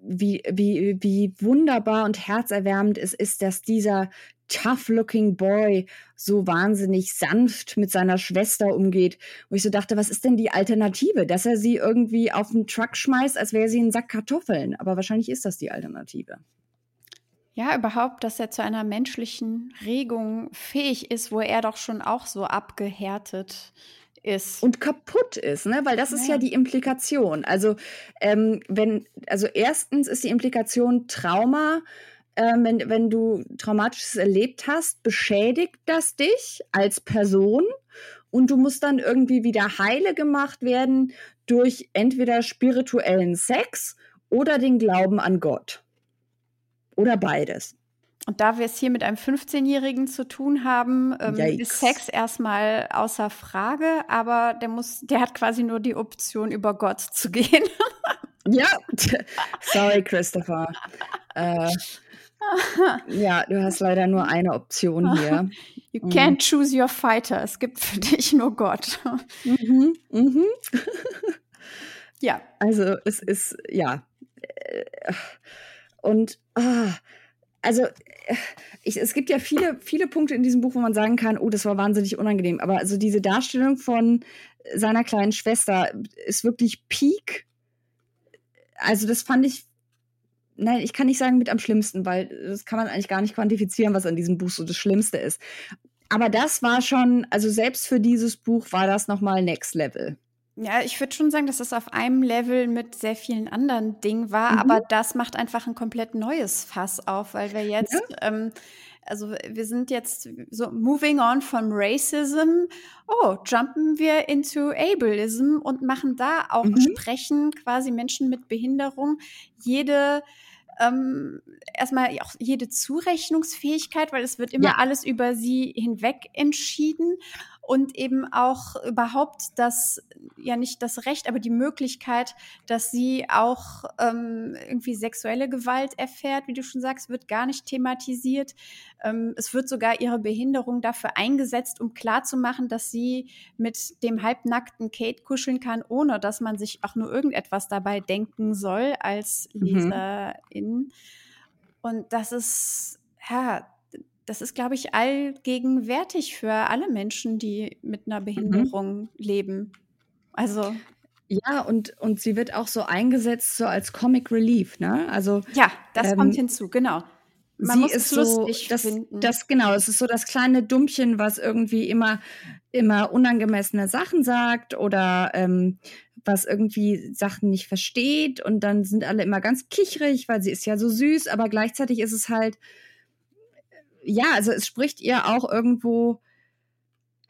wie, wie, wie wunderbar und herzerwärmend es ist, dass dieser tough-looking Boy so wahnsinnig sanft mit seiner Schwester umgeht. Wo ich so dachte, was ist denn die Alternative? Dass er sie irgendwie auf den Truck schmeißt, als wäre sie ein Sack Kartoffeln. Aber wahrscheinlich ist das die Alternative. Ja, überhaupt, dass er zu einer menschlichen Regung fähig ist, wo er doch schon auch so abgehärtet ist. Und kaputt ist, ne? Weil das ist ja, ja die Implikation. Also, ähm, wenn, also erstens ist die Implikation Trauma, ähm, wenn, wenn du Traumatisches erlebt hast, beschädigt das dich als Person und du musst dann irgendwie wieder heile gemacht werden durch entweder spirituellen Sex oder den Glauben an Gott. Oder beides. Und da wir es hier mit einem 15-Jährigen zu tun haben, ähm, ist Sex erstmal außer Frage, aber der muss, der hat quasi nur die Option, über Gott zu gehen. ja, sorry, Christopher. äh, ja, du hast leider nur eine Option hier. You can't mhm. choose your fighter. Es gibt für dich nur Gott. Mhm, mhm. ja. Also es ist, ja. Und ah, also ich, es gibt ja viele, viele Punkte in diesem Buch, wo man sagen kann, oh, das war wahnsinnig unangenehm. Aber also diese Darstellung von seiner kleinen Schwester ist wirklich Peak. also das fand ich, nein, ich kann nicht sagen mit am schlimmsten, weil das kann man eigentlich gar nicht quantifizieren, was an diesem Buch so das Schlimmste ist. Aber das war schon, also selbst für dieses Buch war das nochmal Next Level. Ja, ich würde schon sagen, dass es auf einem Level mit sehr vielen anderen Dingen war, mhm. aber das macht einfach ein komplett neues Fass auf, weil wir jetzt, ja. ähm, also wir sind jetzt so moving on from Racism, oh, jumpen wir into Ableism und machen da auch mhm. sprechen quasi Menschen mit Behinderung jede ähm, erstmal auch jede Zurechnungsfähigkeit, weil es wird immer ja. alles über sie hinweg entschieden und eben auch überhaupt das, ja nicht das Recht, aber die Möglichkeit, dass sie auch ähm, irgendwie sexuelle Gewalt erfährt, wie du schon sagst, wird gar nicht thematisiert. Ähm, es wird sogar ihre Behinderung dafür eingesetzt, um klarzumachen, dass sie mit dem halbnackten Kate kuscheln kann, ohne dass man sich auch nur irgendetwas dabei denken soll als mhm. Leserin. Mhm. Und das ist, ja, das ist, glaube ich, allgegenwärtig für alle Menschen, die mit einer mhm. Behinderung mhm. leben. Also. Ja, und, und sie wird auch so eingesetzt, so als Comic Relief, ne? Also. Ja, das ähm, kommt hinzu, genau. Man sie ist so, das, finden. das, genau, es ist so das kleine Dummchen, was irgendwie immer, immer unangemessene Sachen sagt oder ähm, was irgendwie Sachen nicht versteht und dann sind alle immer ganz kichrig, weil sie ist ja so süß, aber gleichzeitig ist es halt, ja, also es spricht ihr auch irgendwo,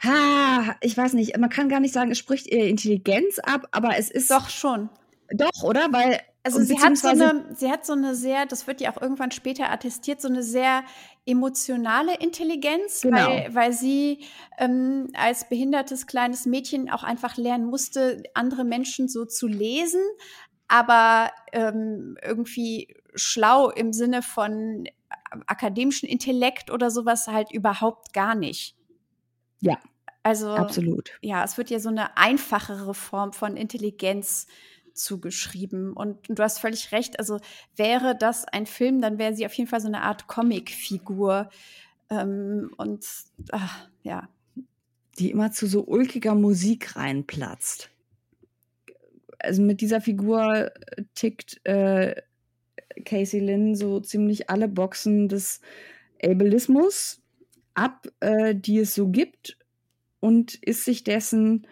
ha, ich weiß nicht, man kann gar nicht sagen, es spricht ihr Intelligenz ab, aber es ist. Doch schon. Doch, oder? Weil. Also sie hat so eine, sie hat so eine sehr, das wird ja auch irgendwann später attestiert, so eine sehr emotionale Intelligenz, genau. weil, weil sie ähm, als behindertes kleines Mädchen auch einfach lernen musste, andere Menschen so zu lesen, aber ähm, irgendwie schlau im Sinne von akademischen Intellekt oder sowas halt überhaupt gar nicht. Ja. Also absolut. Ja, es wird ja so eine einfachere Form von Intelligenz zugeschrieben. Und, und du hast völlig recht. Also wäre das ein Film, dann wäre sie auf jeden Fall so eine Art Comicfigur. Ähm, und ach, ja. Die immer zu so ulkiger Musik reinplatzt. Also mit dieser Figur tickt äh, Casey Lynn so ziemlich alle Boxen des Ableismus ab, äh, die es so gibt und ist sich dessen,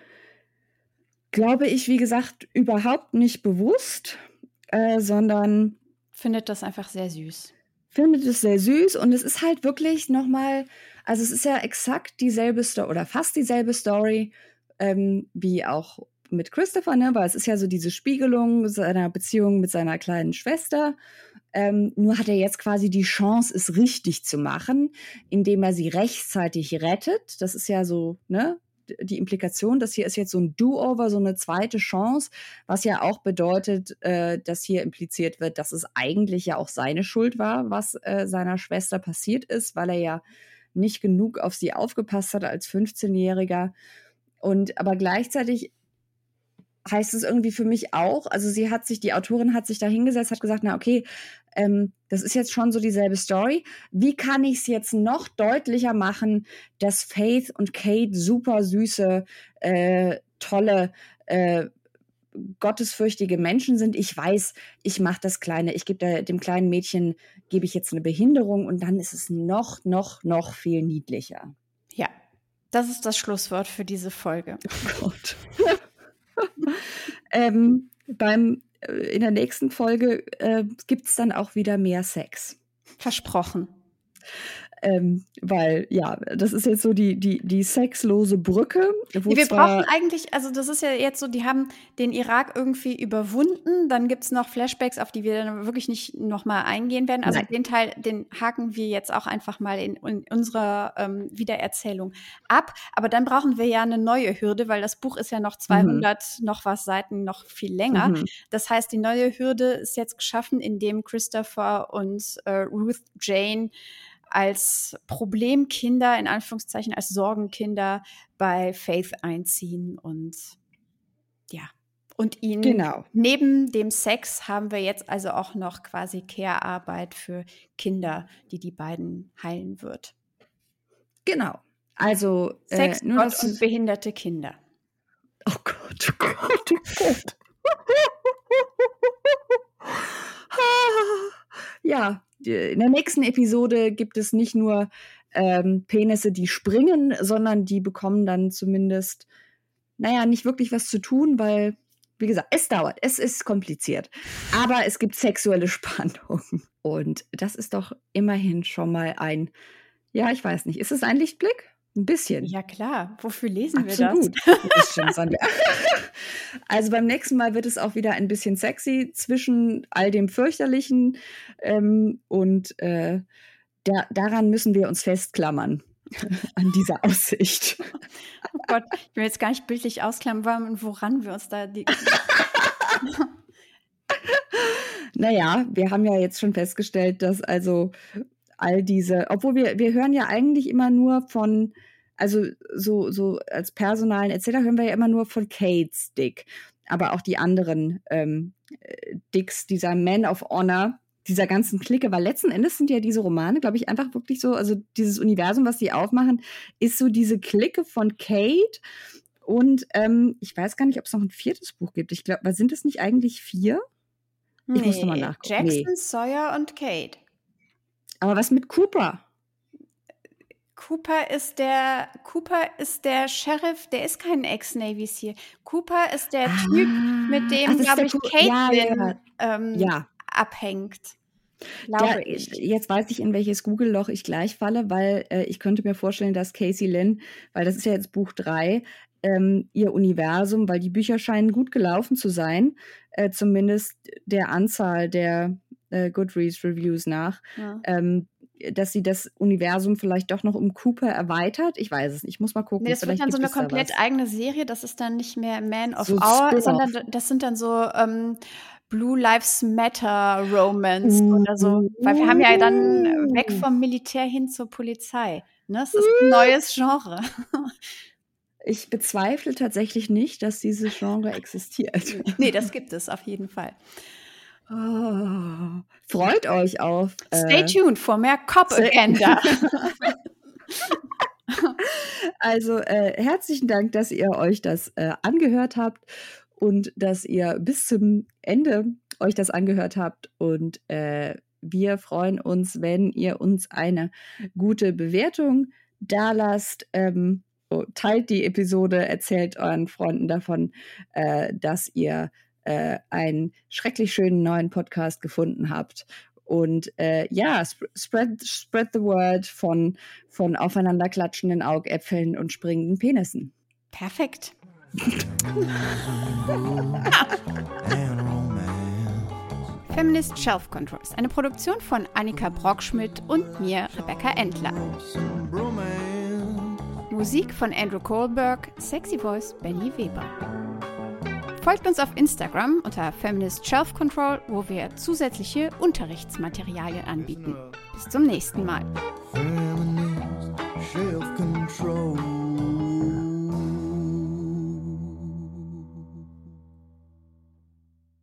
glaube ich, wie gesagt, überhaupt nicht bewusst, äh, sondern findet das einfach sehr süß. Findet es sehr süß und es ist halt wirklich nochmal, also es ist ja exakt dieselbe Story oder fast dieselbe Story ähm, wie auch mit Christopher, ne? weil es ist ja so diese Spiegelung seiner Beziehung mit seiner kleinen Schwester. Ähm, nur hat er jetzt quasi die Chance, es richtig zu machen, indem er sie rechtzeitig rettet. Das ist ja so, ne? Die Implikation, das hier ist jetzt so ein Do-Over, so eine zweite Chance, was ja auch bedeutet, äh, dass hier impliziert wird, dass es eigentlich ja auch seine Schuld war, was äh, seiner Schwester passiert ist, weil er ja nicht genug auf sie aufgepasst hat als 15-Jähriger. Und aber gleichzeitig heißt es irgendwie für mich auch, also sie hat sich, die Autorin hat sich da hingesetzt, hat gesagt, na okay, ähm, das ist jetzt schon so dieselbe Story. Wie kann ich es jetzt noch deutlicher machen, dass Faith und Kate super süße, äh, tolle, äh, gottesfürchtige Menschen sind. Ich weiß, ich mache das Kleine, ich gebe dem kleinen Mädchen, gebe ich jetzt eine Behinderung und dann ist es noch, noch, noch viel niedlicher. Ja, das ist das Schlusswort für diese Folge. Oh Gott. ähm, beim, äh, in der nächsten Folge äh, gibt es dann auch wieder mehr Sex. Versprochen. Ähm, weil, ja, das ist jetzt so die, die, die sexlose Brücke. Wo wir brauchen eigentlich, also das ist ja jetzt so, die haben den Irak irgendwie überwunden. Dann gibt es noch Flashbacks, auf die wir dann wirklich nicht nochmal eingehen werden. Also Nein. den Teil, den haken wir jetzt auch einfach mal in, in unserer ähm, Wiedererzählung ab. Aber dann brauchen wir ja eine neue Hürde, weil das Buch ist ja noch 200 mhm. noch was Seiten, noch viel länger. Mhm. Das heißt, die neue Hürde ist jetzt geschaffen, indem Christopher und äh, Ruth Jane als Problemkinder, in Anführungszeichen, als Sorgenkinder bei Faith einziehen und ja. Und ihn genau. neben dem Sex haben wir jetzt also auch noch quasi Care-Arbeit für Kinder, die die beiden heilen wird. Genau. Also äh, Sex, nur Gott und behinderte Kinder. Oh Gott, oh Gott, oh Gott. in der nächsten Episode gibt es nicht nur ähm, Penisse, die springen, sondern die bekommen dann zumindest, naja, nicht wirklich was zu tun, weil, wie gesagt, es dauert, es ist kompliziert. Aber es gibt sexuelle Spannung. Und das ist doch immerhin schon mal ein, ja, ich weiß nicht, ist es ein Lichtblick? Ein bisschen. Ja, klar. Wofür lesen Absolut. wir das? Stimmt, also beim nächsten Mal wird es auch wieder ein bisschen sexy zwischen all dem Fürchterlichen ähm, und äh, da, daran müssen wir uns festklammern. An dieser Aussicht. Oh Gott, ich will jetzt gar nicht bildlich ausklammern, und woran wir uns da die. naja, wir haben ja jetzt schon festgestellt, dass also all diese, obwohl wir, wir hören ja eigentlich immer nur von, also so, so als Personalen etc. hören wir ja immer nur von Kates Dick. Aber auch die anderen ähm, äh, Dicks, dieser Man of Honor, dieser ganzen Clique, weil letzten Endes sind ja diese Romane, glaube ich, einfach wirklich so, also dieses Universum, was sie aufmachen, ist so diese Clique von Kate. Und ähm, ich weiß gar nicht, ob es noch ein viertes Buch gibt. Ich glaube, sind es nicht eigentlich vier? Ich nee, muss nochmal nachgucken. Jackson, nee. Sawyer und Kate. Aber was mit Cooper? Cooper ist der Cooper ist der Sheriff, der ist kein Ex-Navy SEAL. Cooper ist der ah, Typ, mit dem, glaube ich, Caitlin ja, ja. Ähm, ja. abhängt. Ja, jetzt weiß ich, in welches Google-Loch ich gleich falle, weil äh, ich könnte mir vorstellen, dass Casey Lynn, weil das ist ja jetzt Buch 3, ähm, ihr Universum, weil die Bücher scheinen gut gelaufen zu sein, äh, zumindest der Anzahl der äh, Goodreads-Reviews nach, ja. ähm, dass sie das Universum vielleicht doch noch um Cooper erweitert. Ich weiß es nicht. Ich muss mal gucken. Nee, das vielleicht wird dann so eine komplett eigene Serie. Das ist dann nicht mehr Man of so Our, sondern das sind dann so ähm, Blue Lives Matter Romance mm. oder so. Weil wir haben ja dann weg vom Militär hin zur Polizei. Ne? Das ist ein neues Genre. Ich bezweifle tatsächlich nicht, dass dieses Genre existiert. nee, das gibt es auf jeden Fall. Oh, freut euch auf. Stay äh, tuned for mehr Cop Agenda. also äh, herzlichen Dank, dass ihr euch das äh, angehört habt und dass ihr bis zum Ende euch das angehört habt. Und äh, wir freuen uns, wenn ihr uns eine gute Bewertung da lasst. Ähm, teilt die Episode, erzählt euren Freunden davon, äh, dass ihr äh, einen schrecklich schönen neuen Podcast gefunden habt. Und äh, ja, sp spread, spread the word von, von aufeinanderklatschenden Augäpfeln und springenden Penissen. Perfekt. Feminist Shelf Control ist eine Produktion von Annika Brockschmidt und mir, Rebecca Endler. Musik von Andrew Kohlberg, Sexy Voice Benny Weber. Folgt uns auf Instagram unter Feminist Shelf Control, wo wir zusätzliche Unterrichtsmaterialien anbieten. Bis zum nächsten Mal.